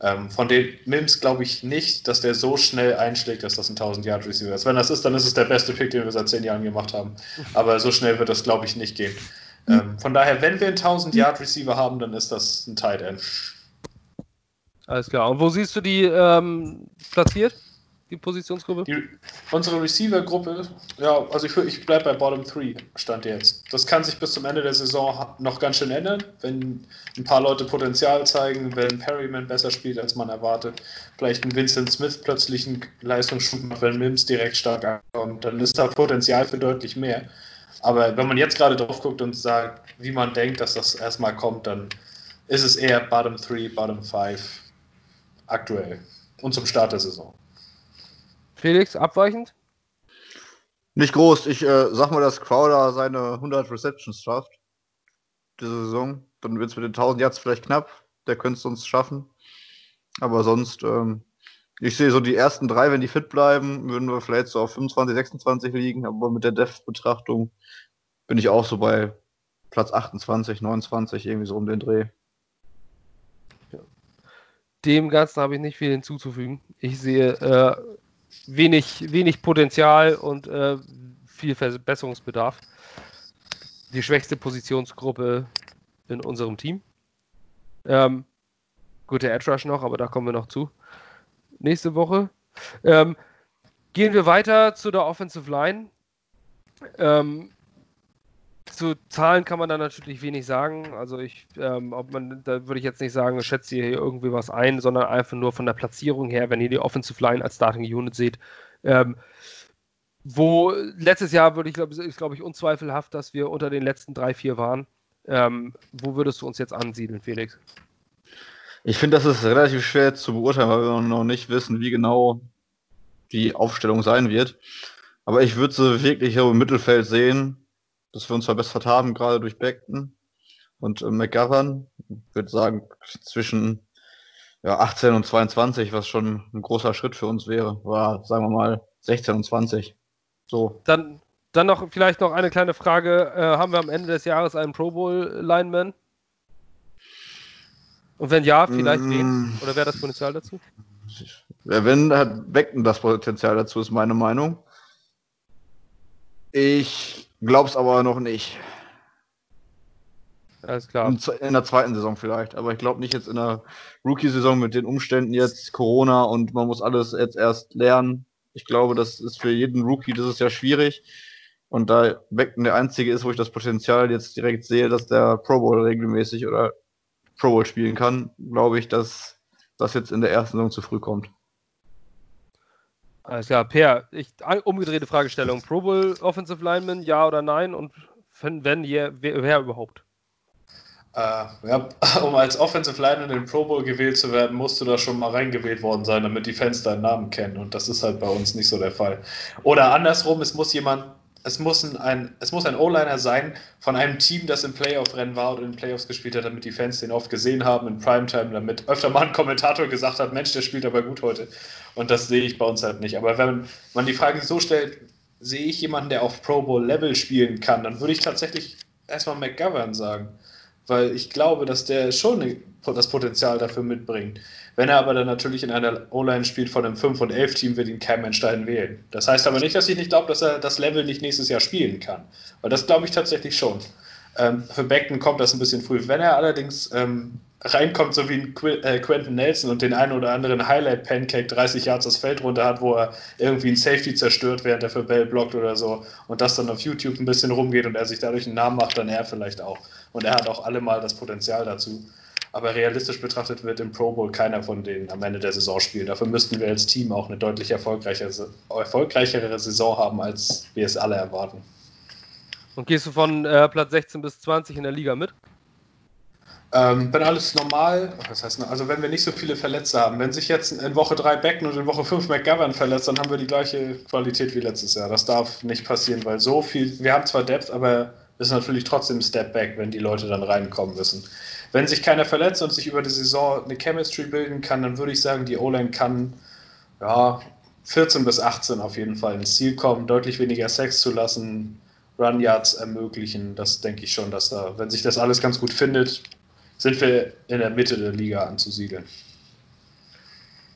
Ähm, von den Mims glaube ich nicht, dass der so schnell einschlägt, dass das ein 1000 Yard Receiver ist. Wenn das ist, dann ist es der beste Pick, den wir seit 10 Jahren gemacht haben. Aber so schnell wird das glaube ich nicht gehen. Ähm, von daher, wenn wir einen 1000 Yard Receiver haben, dann ist das ein Tight End. Alles klar. Und wo siehst du die ähm, platziert? Die Positionsgruppe? Die, unsere Receiver-Gruppe, ja, also ich, ich bleibe bei Bottom 3, stand jetzt. Das kann sich bis zum Ende der Saison noch ganz schön ändern, wenn ein paar Leute Potenzial zeigen, wenn Perryman besser spielt, als man erwartet. Vielleicht ein Vincent Smith plötzlich einen Leistungsschub macht, wenn Mims direkt stark ankommt, dann ist da Potenzial für deutlich mehr. Aber wenn man jetzt gerade drauf guckt und sagt, wie man denkt, dass das erstmal kommt, dann ist es eher Bottom 3, Bottom 5 aktuell und zum Start der Saison. Felix, abweichend? Nicht groß. Ich äh, sag mal, dass Crowder seine 100 Receptions schafft. Diese Saison. Dann wird es mit den 1000 Yards vielleicht knapp. Der könnte es uns schaffen. Aber sonst, ähm, ich sehe so die ersten drei, wenn die fit bleiben, würden wir vielleicht so auf 25, 26 liegen. Aber mit der Depth-Betrachtung bin ich auch so bei Platz 28, 29, irgendwie so um den Dreh. Dem Ganzen habe ich nicht viel hinzuzufügen. Ich sehe äh, wenig, wenig Potenzial und äh, viel Verbesserungsbedarf. Die schwächste Positionsgruppe in unserem Team. Ähm, gut, der Edge Rush noch, aber da kommen wir noch zu. Nächste Woche. Ähm, gehen wir weiter zu der Offensive Line. Ähm, zu Zahlen kann man da natürlich wenig sagen. Also ich, ähm, ob man, da würde ich jetzt nicht sagen, schätze hier irgendwie was ein, sondern einfach nur von der Platzierung her, wenn ihr die Offensive Line als Starting Unit seht. Ähm, wo letztes Jahr würde ich glaube, ist glaube ich unzweifelhaft, dass wir unter den letzten drei, vier waren. Ähm, wo würdest du uns jetzt ansiedeln, Felix? Ich finde, das ist relativ schwer zu beurteilen, weil wir noch nicht wissen, wie genau die Aufstellung sein wird. Aber ich würde sie wirklich im Mittelfeld sehen dass wir uns verbessert haben, gerade durch Beckton und äh, McGovern. Ich würde sagen, zwischen ja, 18 und 22, was schon ein großer Schritt für uns wäre, war, sagen wir mal, 16 und 20. So. Dann, dann noch vielleicht noch eine kleine Frage. Äh, haben wir am Ende des Jahres einen Pro Bowl-Lineman? Und wenn ja, vielleicht mm. wen? Oder wäre das Potenzial dazu? Wenn, hat Beckton das Potenzial dazu, ist meine Meinung. Ich Glaub's aber noch nicht. Alles klar. In, in der zweiten Saison vielleicht, aber ich glaube nicht jetzt in der Rookie-Saison mit den Umständen jetzt Corona und man muss alles jetzt erst lernen. Ich glaube, das ist für jeden Rookie das ist ja schwierig. Und da Beckton der einzige ist, wo ich das Potenzial jetzt direkt sehe, dass der Pro Bowl regelmäßig oder Pro Bowl spielen kann, glaube ich, dass das jetzt in der ersten Saison zu früh kommt. Alles klar, Per, ich, umgedrehte Fragestellung. Pro Bowl Offensive Lineman, ja oder nein? Und wenn, wenn wer, wer überhaupt? Äh, ja, um als Offensive Lineman in den Pro Bowl gewählt zu werden, musst du da schon mal reingewählt worden sein, damit die Fans deinen Namen kennen. Und das ist halt bei uns nicht so der Fall. Oder andersrum, es muss jemand es muss ein, es muss ein O-Liner sein von einem Team, das im Playoff-Rennen war oder in den Playoffs gespielt hat, damit die Fans den oft gesehen haben in Primetime, damit öfter mal ein Kommentator gesagt hat, Mensch, der spielt aber gut heute. Und das sehe ich bei uns halt nicht. Aber wenn man die Frage so stellt, sehe ich jemanden, der auf Pro Bowl-Level spielen kann, dann würde ich tatsächlich erstmal McGovern sagen. Weil ich glaube, dass der schon das Potenzial dafür mitbringt. Wenn er aber dann natürlich in einer O-Line spielt von einem 5- und 11-Team, wird ihn kein Mensch dahin wählen. Das heißt aber nicht, dass ich nicht glaube, dass er das Level nicht nächstes Jahr spielen kann. Weil das glaube ich tatsächlich schon. Ähm, für Beckton kommt das ein bisschen früh. Wenn er allerdings ähm, reinkommt, so wie ein Qu äh, Quentin Nelson und den einen oder anderen Highlight-Pancake 30 Yards das Feld runter hat, wo er irgendwie ein Safety zerstört, während er für Bell blockt oder so und das dann auf YouTube ein bisschen rumgeht und er sich dadurch einen Namen macht, dann er vielleicht auch. Und er hat auch allemal das Potenzial dazu. Aber realistisch betrachtet wird im Pro Bowl keiner von denen am Ende der Saison spielen. Dafür müssten wir als Team auch eine deutlich erfolgreichere, erfolgreichere Saison haben, als wir es alle erwarten. Und gehst du von äh, Platz 16 bis 20 in der Liga mit? Ähm, wenn alles normal, was heißt, also wenn wir nicht so viele Verletzte haben, wenn sich jetzt in Woche 3 Becken und in Woche 5 McGovern verletzt, dann haben wir die gleiche Qualität wie letztes Jahr. Das darf nicht passieren, weil so viel, wir haben zwar Depth, aber es ist natürlich trotzdem ein Step Back, wenn die Leute dann reinkommen müssen. Wenn sich keiner verletzt und sich über die Saison eine Chemistry bilden kann, dann würde ich sagen, die O-Line kann ja, 14 bis 18 auf jeden Fall ins Ziel kommen, deutlich weniger Sex zu lassen, Run Yards ermöglichen. Das denke ich schon, dass da, wenn sich das alles ganz gut findet, sind wir in der Mitte der Liga anzusiedeln.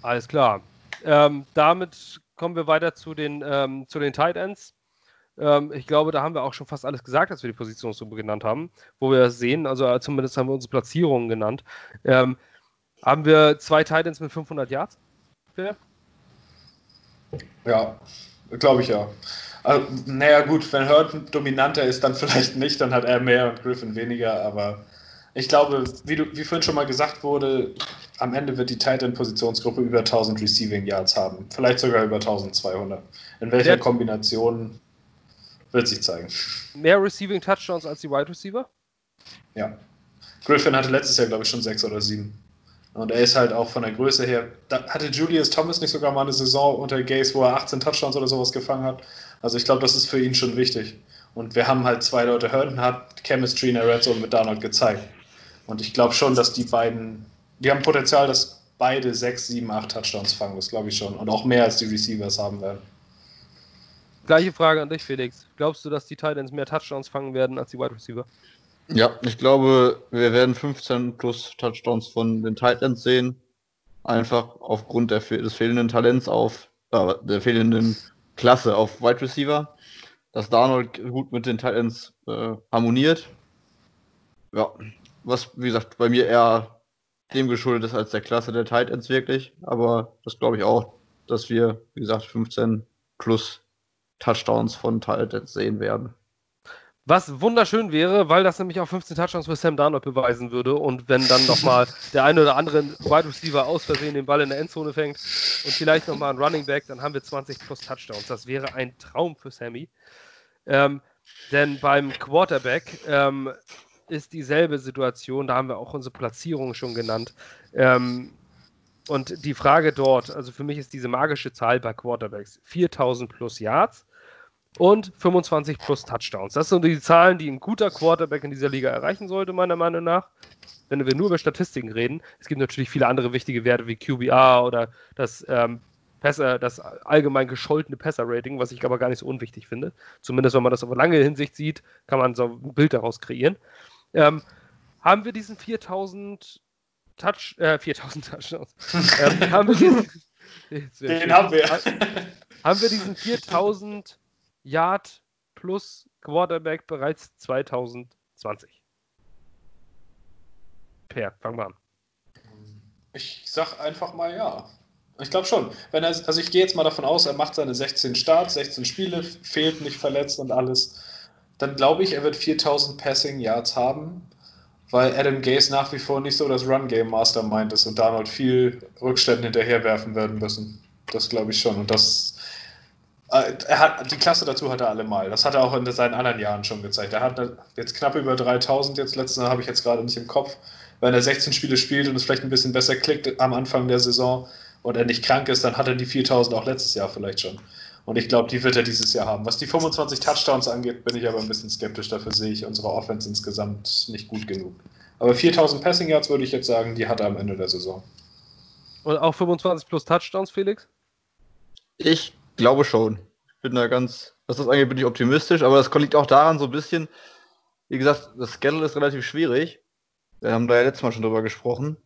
Alles klar. Ähm, damit kommen wir weiter zu den, ähm, zu den Tight Ends. Ähm, ich glaube, da haben wir auch schon fast alles gesagt, als wir die Positionsgruppe genannt haben, wo wir das sehen. Also äh, zumindest haben wir unsere Platzierungen genannt. Ähm, haben wir zwei Titans mit 500 Yards? Fair? Ja, glaube ich ja. Also, naja, gut, wenn Hurt dominanter ist, dann vielleicht nicht, dann hat er mehr und Griffin weniger, aber ich glaube, wie, du, wie vorhin schon mal gesagt wurde, am Ende wird die Titan-Positionsgruppe über 1000 Receiving Yards haben. Vielleicht sogar über 1200. In welcher Kombination wird sich zeigen. Mehr Receiving Touchdowns als die Wide Receiver? Ja. Griffin hatte letztes Jahr, glaube ich, schon sechs oder sieben. Und er ist halt auch von der Größe her. Da hatte Julius Thomas nicht sogar mal eine Saison unter Gaze, wo er 18 Touchdowns oder sowas gefangen hat. Also ich glaube, das ist für ihn schon wichtig. Und wir haben halt zwei Leute. Herndon hat Chemistry in der Red Zone mit Darnold gezeigt. Und ich glaube schon, dass die beiden, die haben Potenzial, dass beide sechs, sieben, acht Touchdowns fangen. Das glaube ich schon. Und auch mehr als die Receivers haben werden. Gleiche Frage an dich, Felix. Glaubst du, dass die Titans mehr Touchdowns fangen werden als die Wide Receiver? Ja, ich glaube, wir werden 15 plus Touchdowns von den Titans sehen. Einfach aufgrund der, des fehlenden Talents auf, äh, der fehlenden Klasse auf Wide Receiver. Dass Darnold gut mit den Titans äh, harmoniert. Ja, was, wie gesagt, bei mir eher dem geschuldet ist als der Klasse der Titans wirklich. Aber das glaube ich auch, dass wir, wie gesagt, 15 plus Touchdowns von Titans sehen werden. Was wunderschön wäre, weil das nämlich auch 15 Touchdowns für Sam Darnold beweisen würde. Und wenn dann nochmal der eine oder andere Wide Receiver aus Versehen den Ball in der Endzone fängt und vielleicht nochmal ein Running Back, dann haben wir 20 plus Touchdowns. Das wäre ein Traum für Sammy. Ähm, denn beim Quarterback ähm, ist dieselbe Situation. Da haben wir auch unsere Platzierung schon genannt. Ähm, und die Frage dort, also für mich ist diese magische Zahl bei Quarterbacks 4000 plus Yards und 25 plus Touchdowns. Das sind die Zahlen, die ein guter Quarterback in dieser Liga erreichen sollte, meiner Meinung nach. Wenn wir nur über Statistiken reden, es gibt natürlich viele andere wichtige Werte wie QBR oder das, ähm, Pässer, das allgemein gescholtene Passer-Rating, was ich aber gar nicht so unwichtig finde. Zumindest wenn man das auf lange Hinsicht sieht, kann man so ein Bild daraus kreieren. Ähm, haben wir diesen 4000 Touch, äh, 4000 Touchdowns? ähm, haben wir diesen, Den haben wir. haben wir diesen 4000 Yard plus Quarterback bereits 2020? Per, fangen wir an. Ich sag einfach mal ja. Ich glaube schon. Wenn er, also ich gehe jetzt mal davon aus, er macht seine 16 Starts, 16 Spiele, fehlt nicht verletzt und alles. Dann glaube ich, er wird 4000 Passing Yards haben, weil Adam Gase nach wie vor nicht so das Run Game Mastermind ist und Donald viel Rückständen hinterherwerfen werden müssen. Das glaube ich schon. Und das er hat, die Klasse dazu hat er allemal. Das hat er auch in seinen anderen Jahren schon gezeigt. Er hat jetzt knapp über 3000, jetzt letztes habe ich jetzt gerade nicht im Kopf. Wenn er 16 Spiele spielt und es vielleicht ein bisschen besser klickt am Anfang der Saison und er nicht krank ist, dann hat er die 4000 auch letztes Jahr vielleicht schon. Und ich glaube, die wird er dieses Jahr haben. Was die 25 Touchdowns angeht, bin ich aber ein bisschen skeptisch. Dafür sehe ich unsere Offense insgesamt nicht gut genug. Aber 4000 Passing Yards würde ich jetzt sagen, die hat er am Ende der Saison. Und auch 25 plus Touchdowns, Felix? Ich glaube schon. Ich bin da ganz, was das angeht, bin ich optimistisch, aber das liegt auch daran so ein bisschen, wie gesagt, das Schedule ist relativ schwierig. Wir haben da ja letztes Mal schon drüber gesprochen.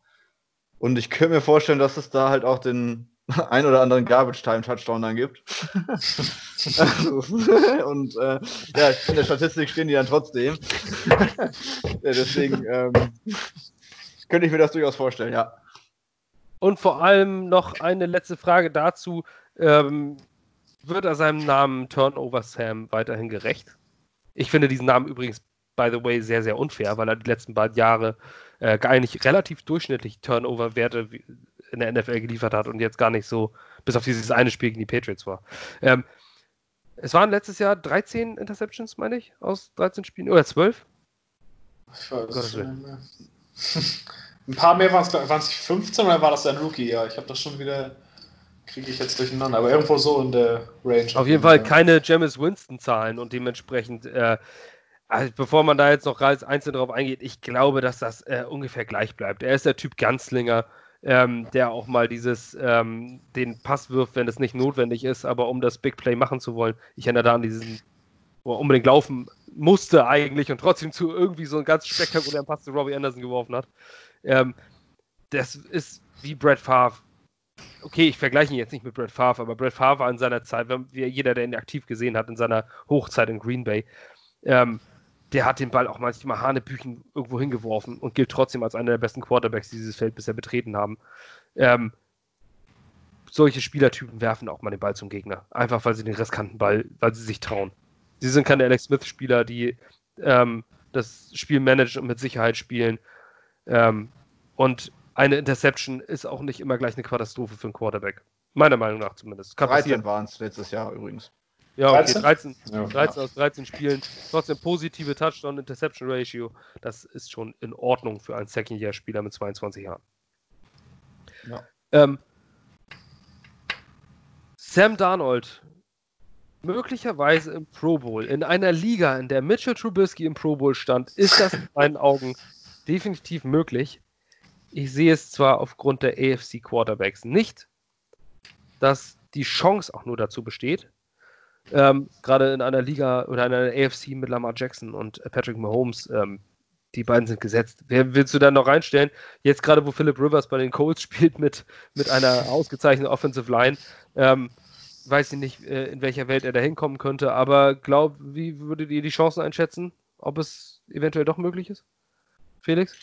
Und ich könnte mir vorstellen, dass es da halt auch den ein oder anderen Garbage-Time-Touchdown dann gibt. und äh, ja, in der Statistik stehen die dann trotzdem. ja, deswegen ähm, könnte ich mir das durchaus vorstellen, ja. Und vor allem noch eine letzte Frage dazu. Ähm, wird er seinem Namen Turnover Sam weiterhin gerecht? Ich finde diesen Namen übrigens, by the way, sehr, sehr unfair, weil er die letzten beiden Jahre äh, eigentlich relativ durchschnittlich Turnover-Werte in der NFL geliefert hat und jetzt gar nicht so, bis auf dieses eine Spiel gegen die Patriots war. Ähm, es waren letztes Jahr 13 Interceptions, meine ich, aus 13 Spielen, oder 12? Ich weiß. Ein paar mehr waren es, waren es 15 oder war das ein Rookie? Ja, ich habe das schon wieder, kriege ich jetzt durcheinander, aber irgendwo so in der Range. Auf jeden Fall keine James Winston-Zahlen und dementsprechend, äh, also bevor man da jetzt noch einzeln drauf eingeht, ich glaube, dass das äh, ungefähr gleich bleibt. Er ist der Typ Ganzlinger, ähm, der auch mal dieses, ähm, den Pass wirft, wenn es nicht notwendig ist, aber um das Big Play machen zu wollen. Ich erinnere da an diesen, wo er unbedingt laufen musste eigentlich und trotzdem zu irgendwie so einen ganz spektakulären Pass zu Robbie Anderson geworfen hat. Ähm, das ist wie Brett Favre. Okay, ich vergleiche ihn jetzt nicht mit Brett Favre, aber Brett Favre war in seiner Zeit, wie jeder, der ihn aktiv gesehen hat, in seiner Hochzeit in Green Bay, ähm, der hat den Ball auch manchmal Hanebüchen irgendwo hingeworfen und gilt trotzdem als einer der besten Quarterbacks, die dieses Feld bisher betreten haben. Ähm, solche Spielertypen werfen auch mal den Ball zum Gegner. Einfach weil sie den riskanten Ball, weil sie sich trauen. Sie sind keine Alex Smith-Spieler, die ähm, das Spiel managen und mit Sicherheit spielen. Ähm, und eine Interception ist auch nicht immer gleich eine Katastrophe für einen Quarterback. Meiner Meinung nach zumindest. Kann 13 waren es letztes Jahr übrigens. Ja, okay, 13, 13 aus 13 Spielen. Trotzdem positive Touchdown-Interception-Ratio. Das ist schon in Ordnung für einen Second-Year-Spieler mit 22 Jahren. Ja. Ähm, Sam Darnold möglicherweise im Pro Bowl, in einer Liga, in der Mitchell Trubisky im Pro Bowl stand, ist das in meinen Augen definitiv möglich. Ich sehe es zwar aufgrund der AFC Quarterbacks nicht, dass die Chance auch nur dazu besteht. Ähm, Gerade in einer Liga oder in einer AFC mit Lamar Jackson und Patrick Mahomes, ähm, die beiden sind gesetzt. Wer willst du dann noch reinstellen? Jetzt gerade, wo Philip Rivers bei den Colts spielt mit, mit einer ausgezeichneten Offensive Line, ähm, weiß ich nicht, äh, in welcher Welt er da hinkommen könnte, aber glaub, wie würdet ihr die Chancen einschätzen, ob es eventuell doch möglich ist? Felix?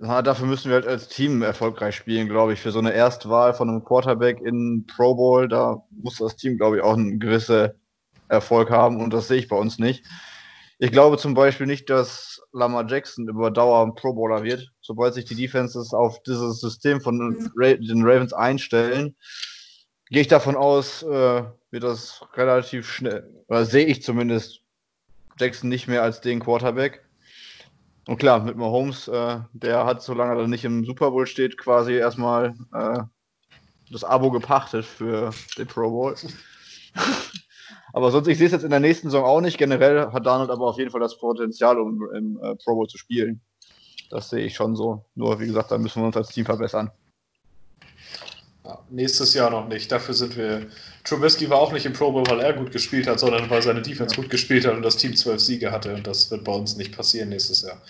Na, dafür müssen wir halt als Team erfolgreich spielen, glaube ich. Für so eine Erstwahl von einem Quarterback in Pro Bowl, da muss das Team, glaube ich, auch einen gewissen Erfolg haben und das sehe ich bei uns nicht. Ich glaube zum Beispiel nicht, dass Lamar Jackson über Dauer ein Pro Bowler wird. Sobald sich die Defenses auf dieses System von den Ravens einstellen, gehe ich davon aus, äh, wird das relativ schnell, oder sehe ich zumindest Jackson nicht mehr als den Quarterback. Und klar, mit Mahomes, äh, der hat, solange er nicht im Super Bowl steht, quasi erstmal äh, das Abo gepachtet für den Pro Bowl. aber sonst, ich sehe es jetzt in der nächsten Saison auch nicht. Generell hat Donald aber auf jeden Fall das Potenzial, um im äh, Pro Bowl zu spielen. Das sehe ich schon so. Nur, wie gesagt, da müssen wir uns als Team verbessern. Ja, nächstes Jahr noch nicht. Dafür sind wir. Trubisky war auch nicht im Pro Bowl, weil er gut gespielt hat, sondern weil seine Defense gut gespielt hat und das Team zwölf Siege hatte. Und das wird bei uns nicht passieren nächstes Jahr.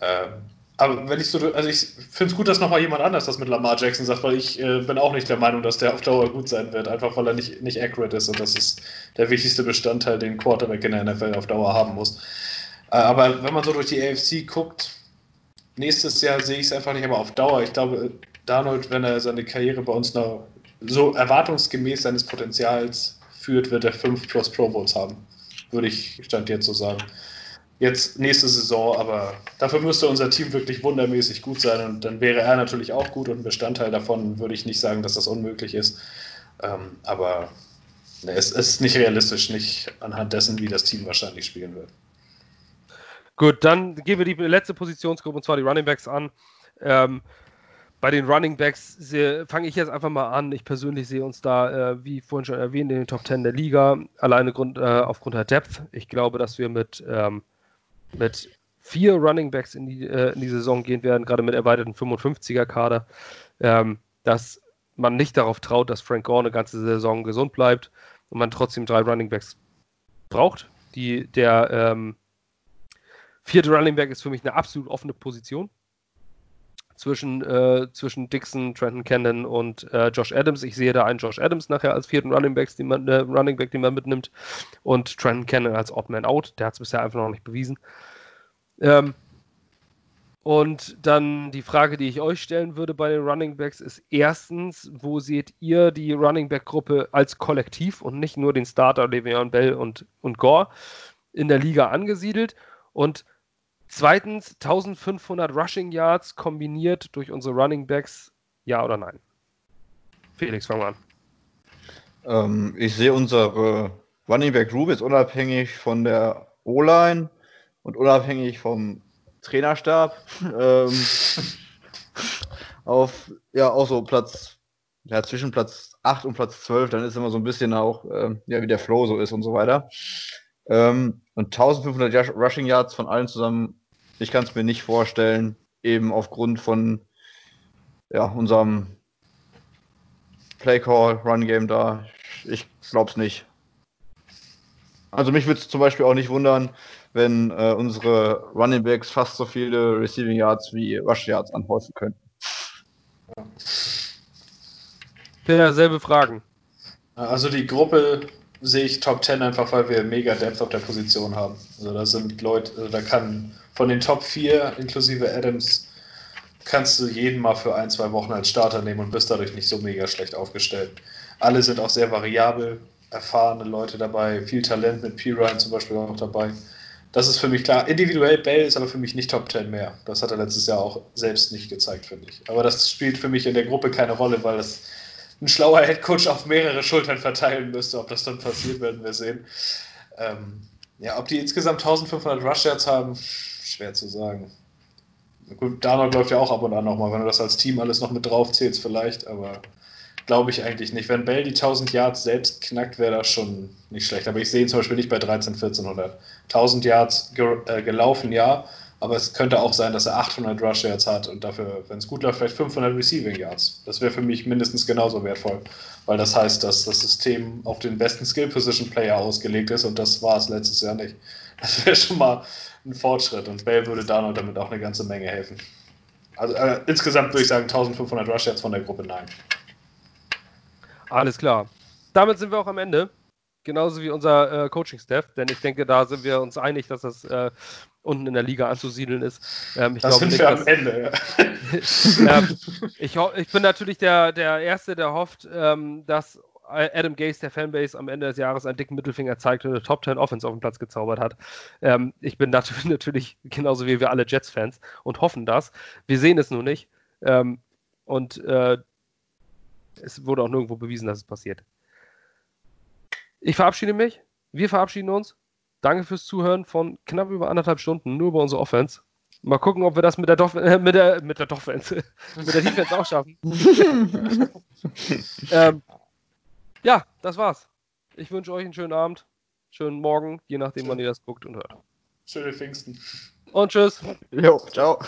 Ähm, aber wenn ich so, also ich finde es gut, dass nochmal jemand anders das mit Lamar Jackson sagt, weil ich äh, bin auch nicht der Meinung, dass der auf Dauer gut sein wird, einfach weil er nicht, nicht accurate ist und das ist der wichtigste Bestandteil, den Quarterback in der NFL auf Dauer haben muss. Äh, aber wenn man so durch die AFC guckt, nächstes Jahr sehe ich es einfach nicht, aber auf Dauer, ich glaube, Darnold, wenn er seine Karriere bei uns noch so erwartungsgemäß seines Potenzials führt, wird er fünf plus Pro Bowls haben. Würde ich Stand jetzt so sagen. Jetzt nächste Saison, aber dafür müsste unser Team wirklich wundermäßig gut sein und dann wäre er natürlich auch gut und Bestandteil davon würde ich nicht sagen, dass das unmöglich ist. Ähm, aber ne, es ist nicht realistisch, nicht anhand dessen, wie das Team wahrscheinlich spielen wird. Gut, dann gehen wir die letzte Positionsgruppe und zwar die Running Backs an. Ähm, bei den Running Backs fange ich jetzt einfach mal an. Ich persönlich sehe uns da, äh, wie vorhin schon erwähnt, in den Top 10 der Liga, alleine Grund, äh, aufgrund der Depth. Ich glaube, dass wir mit, ähm, mit vier Running Backs in die, äh, in die Saison gehen werden, gerade mit erweiterten 55er-Kader, ähm, dass man nicht darauf traut, dass Frank Gore eine ganze Saison gesund bleibt und man trotzdem drei Running Backs braucht. Die, der ähm, vierte Running Back ist für mich eine absolut offene Position zwischen, äh, zwischen Dixon, Trenton Cannon und äh, Josh Adams. Ich sehe da einen Josh Adams nachher als vierten Running, Backs, den man, äh, Running Back, den man mitnimmt, und Trenton Cannon als Odd Man Out. Der hat es bisher einfach noch nicht bewiesen. Ähm, und dann die Frage, die ich euch stellen würde bei den Running Backs, ist erstens, wo seht ihr die Running Back-Gruppe als Kollektiv und nicht nur den Starter Le'Veon Bell und, und Gore in der Liga angesiedelt? Und Zweitens 1500 Rushing Yards kombiniert durch unsere Running Backs. Ja oder nein? Felix, fang mal an. Ähm, ich sehe unsere Running Back Group jetzt unabhängig von der O-Line und unabhängig vom Trainerstab ähm, auf ja auch so Platz ja zwischen Platz 8 und Platz 12, dann ist immer so ein bisschen auch ähm, ja wie der Flow so ist und so weiter. Ähm, und 1500 Rushing Yards von allen zusammen, ich kann es mir nicht vorstellen, eben aufgrund von ja, unserem Play Call, Run Game da. Ich glaube es nicht. Also mich würde es zum Beispiel auch nicht wundern, wenn äh, unsere Running Backs fast so viele Receiving Yards wie Rush Yards anhäufen könnten. Ja, selbe Fragen. Also die Gruppe sehe ich Top 10 einfach, weil wir mega Depth auf der Position haben. Also da sind Leute, also da kann von den Top 4 inklusive Adams kannst du jeden mal für ein, zwei Wochen als Starter nehmen und bist dadurch nicht so mega schlecht aufgestellt. Alle sind auch sehr variabel, erfahrene Leute dabei, viel Talent mit P. Ryan zum Beispiel auch dabei. Das ist für mich klar. Individuell Bell ist aber für mich nicht Top 10 mehr. Das hat er letztes Jahr auch selbst nicht gezeigt, finde ich. Aber das spielt für mich in der Gruppe keine Rolle, weil das ein schlauer Headcoach auf mehrere Schultern verteilen müsste. Ob das dann passiert, werden wir sehen. Ähm, ja, ob die insgesamt 1500 Rush Yards haben, schwer zu sagen. Gut, Darnold läuft ja auch ab und an nochmal, wenn du das als Team alles noch mit drauf zählst, vielleicht, aber glaube ich eigentlich nicht. Wenn Bell die 1000 Yards selbst knackt, wäre das schon nicht schlecht. Aber ich sehe ihn zum Beispiel nicht bei 13, 1400. 1000 Yards ge äh, gelaufen, ja, aber es könnte auch sein, dass er 800 Rush Yards hat und dafür, wenn es gut läuft, vielleicht 500 Receiving Yards. Das wäre für mich mindestens genauso wertvoll, weil das heißt, dass das System auf den besten Skill Position Player ausgelegt ist und das war es letztes Jahr nicht. Das wäre schon mal ein Fortschritt und Bell würde Donald damit auch eine ganze Menge helfen. Also äh, insgesamt würde ich sagen 1500 Rush Yards von der Gruppe nein. Alles klar. Damit sind wir auch am Ende. Genauso wie unser äh, Coaching-Staff, denn ich denke, da sind wir uns einig, dass das äh, unten in der Liga anzusiedeln ist. Ähm, das sind nicht, wir am Ende. ähm, ich, ich, bin natürlich der, der Erste, der hofft, ähm, dass Adam Gase der Fanbase am Ende des Jahres einen dicken Mittelfinger zeigt und eine Top 10 Offense auf den Platz gezaubert hat. Ähm, ich bin natürlich, natürlich genauso wie wir alle Jets-Fans und hoffen das. Wir sehen es nur nicht. Ähm, und äh, es wurde auch nirgendwo bewiesen, dass es passiert. Ich verabschiede mich. Wir verabschieden uns. Danke fürs Zuhören von knapp über anderthalb Stunden, nur über unsere Offense. Mal gucken, ob wir das mit der, Dof äh, mit der, mit der Offense, mit der Defense auch schaffen. ähm, ja, das war's. Ich wünsche euch einen schönen Abend, schönen Morgen, je nachdem, Schön. wann ihr das guckt und hört. Schöne Pfingsten. Und tschüss. Jo, ciao.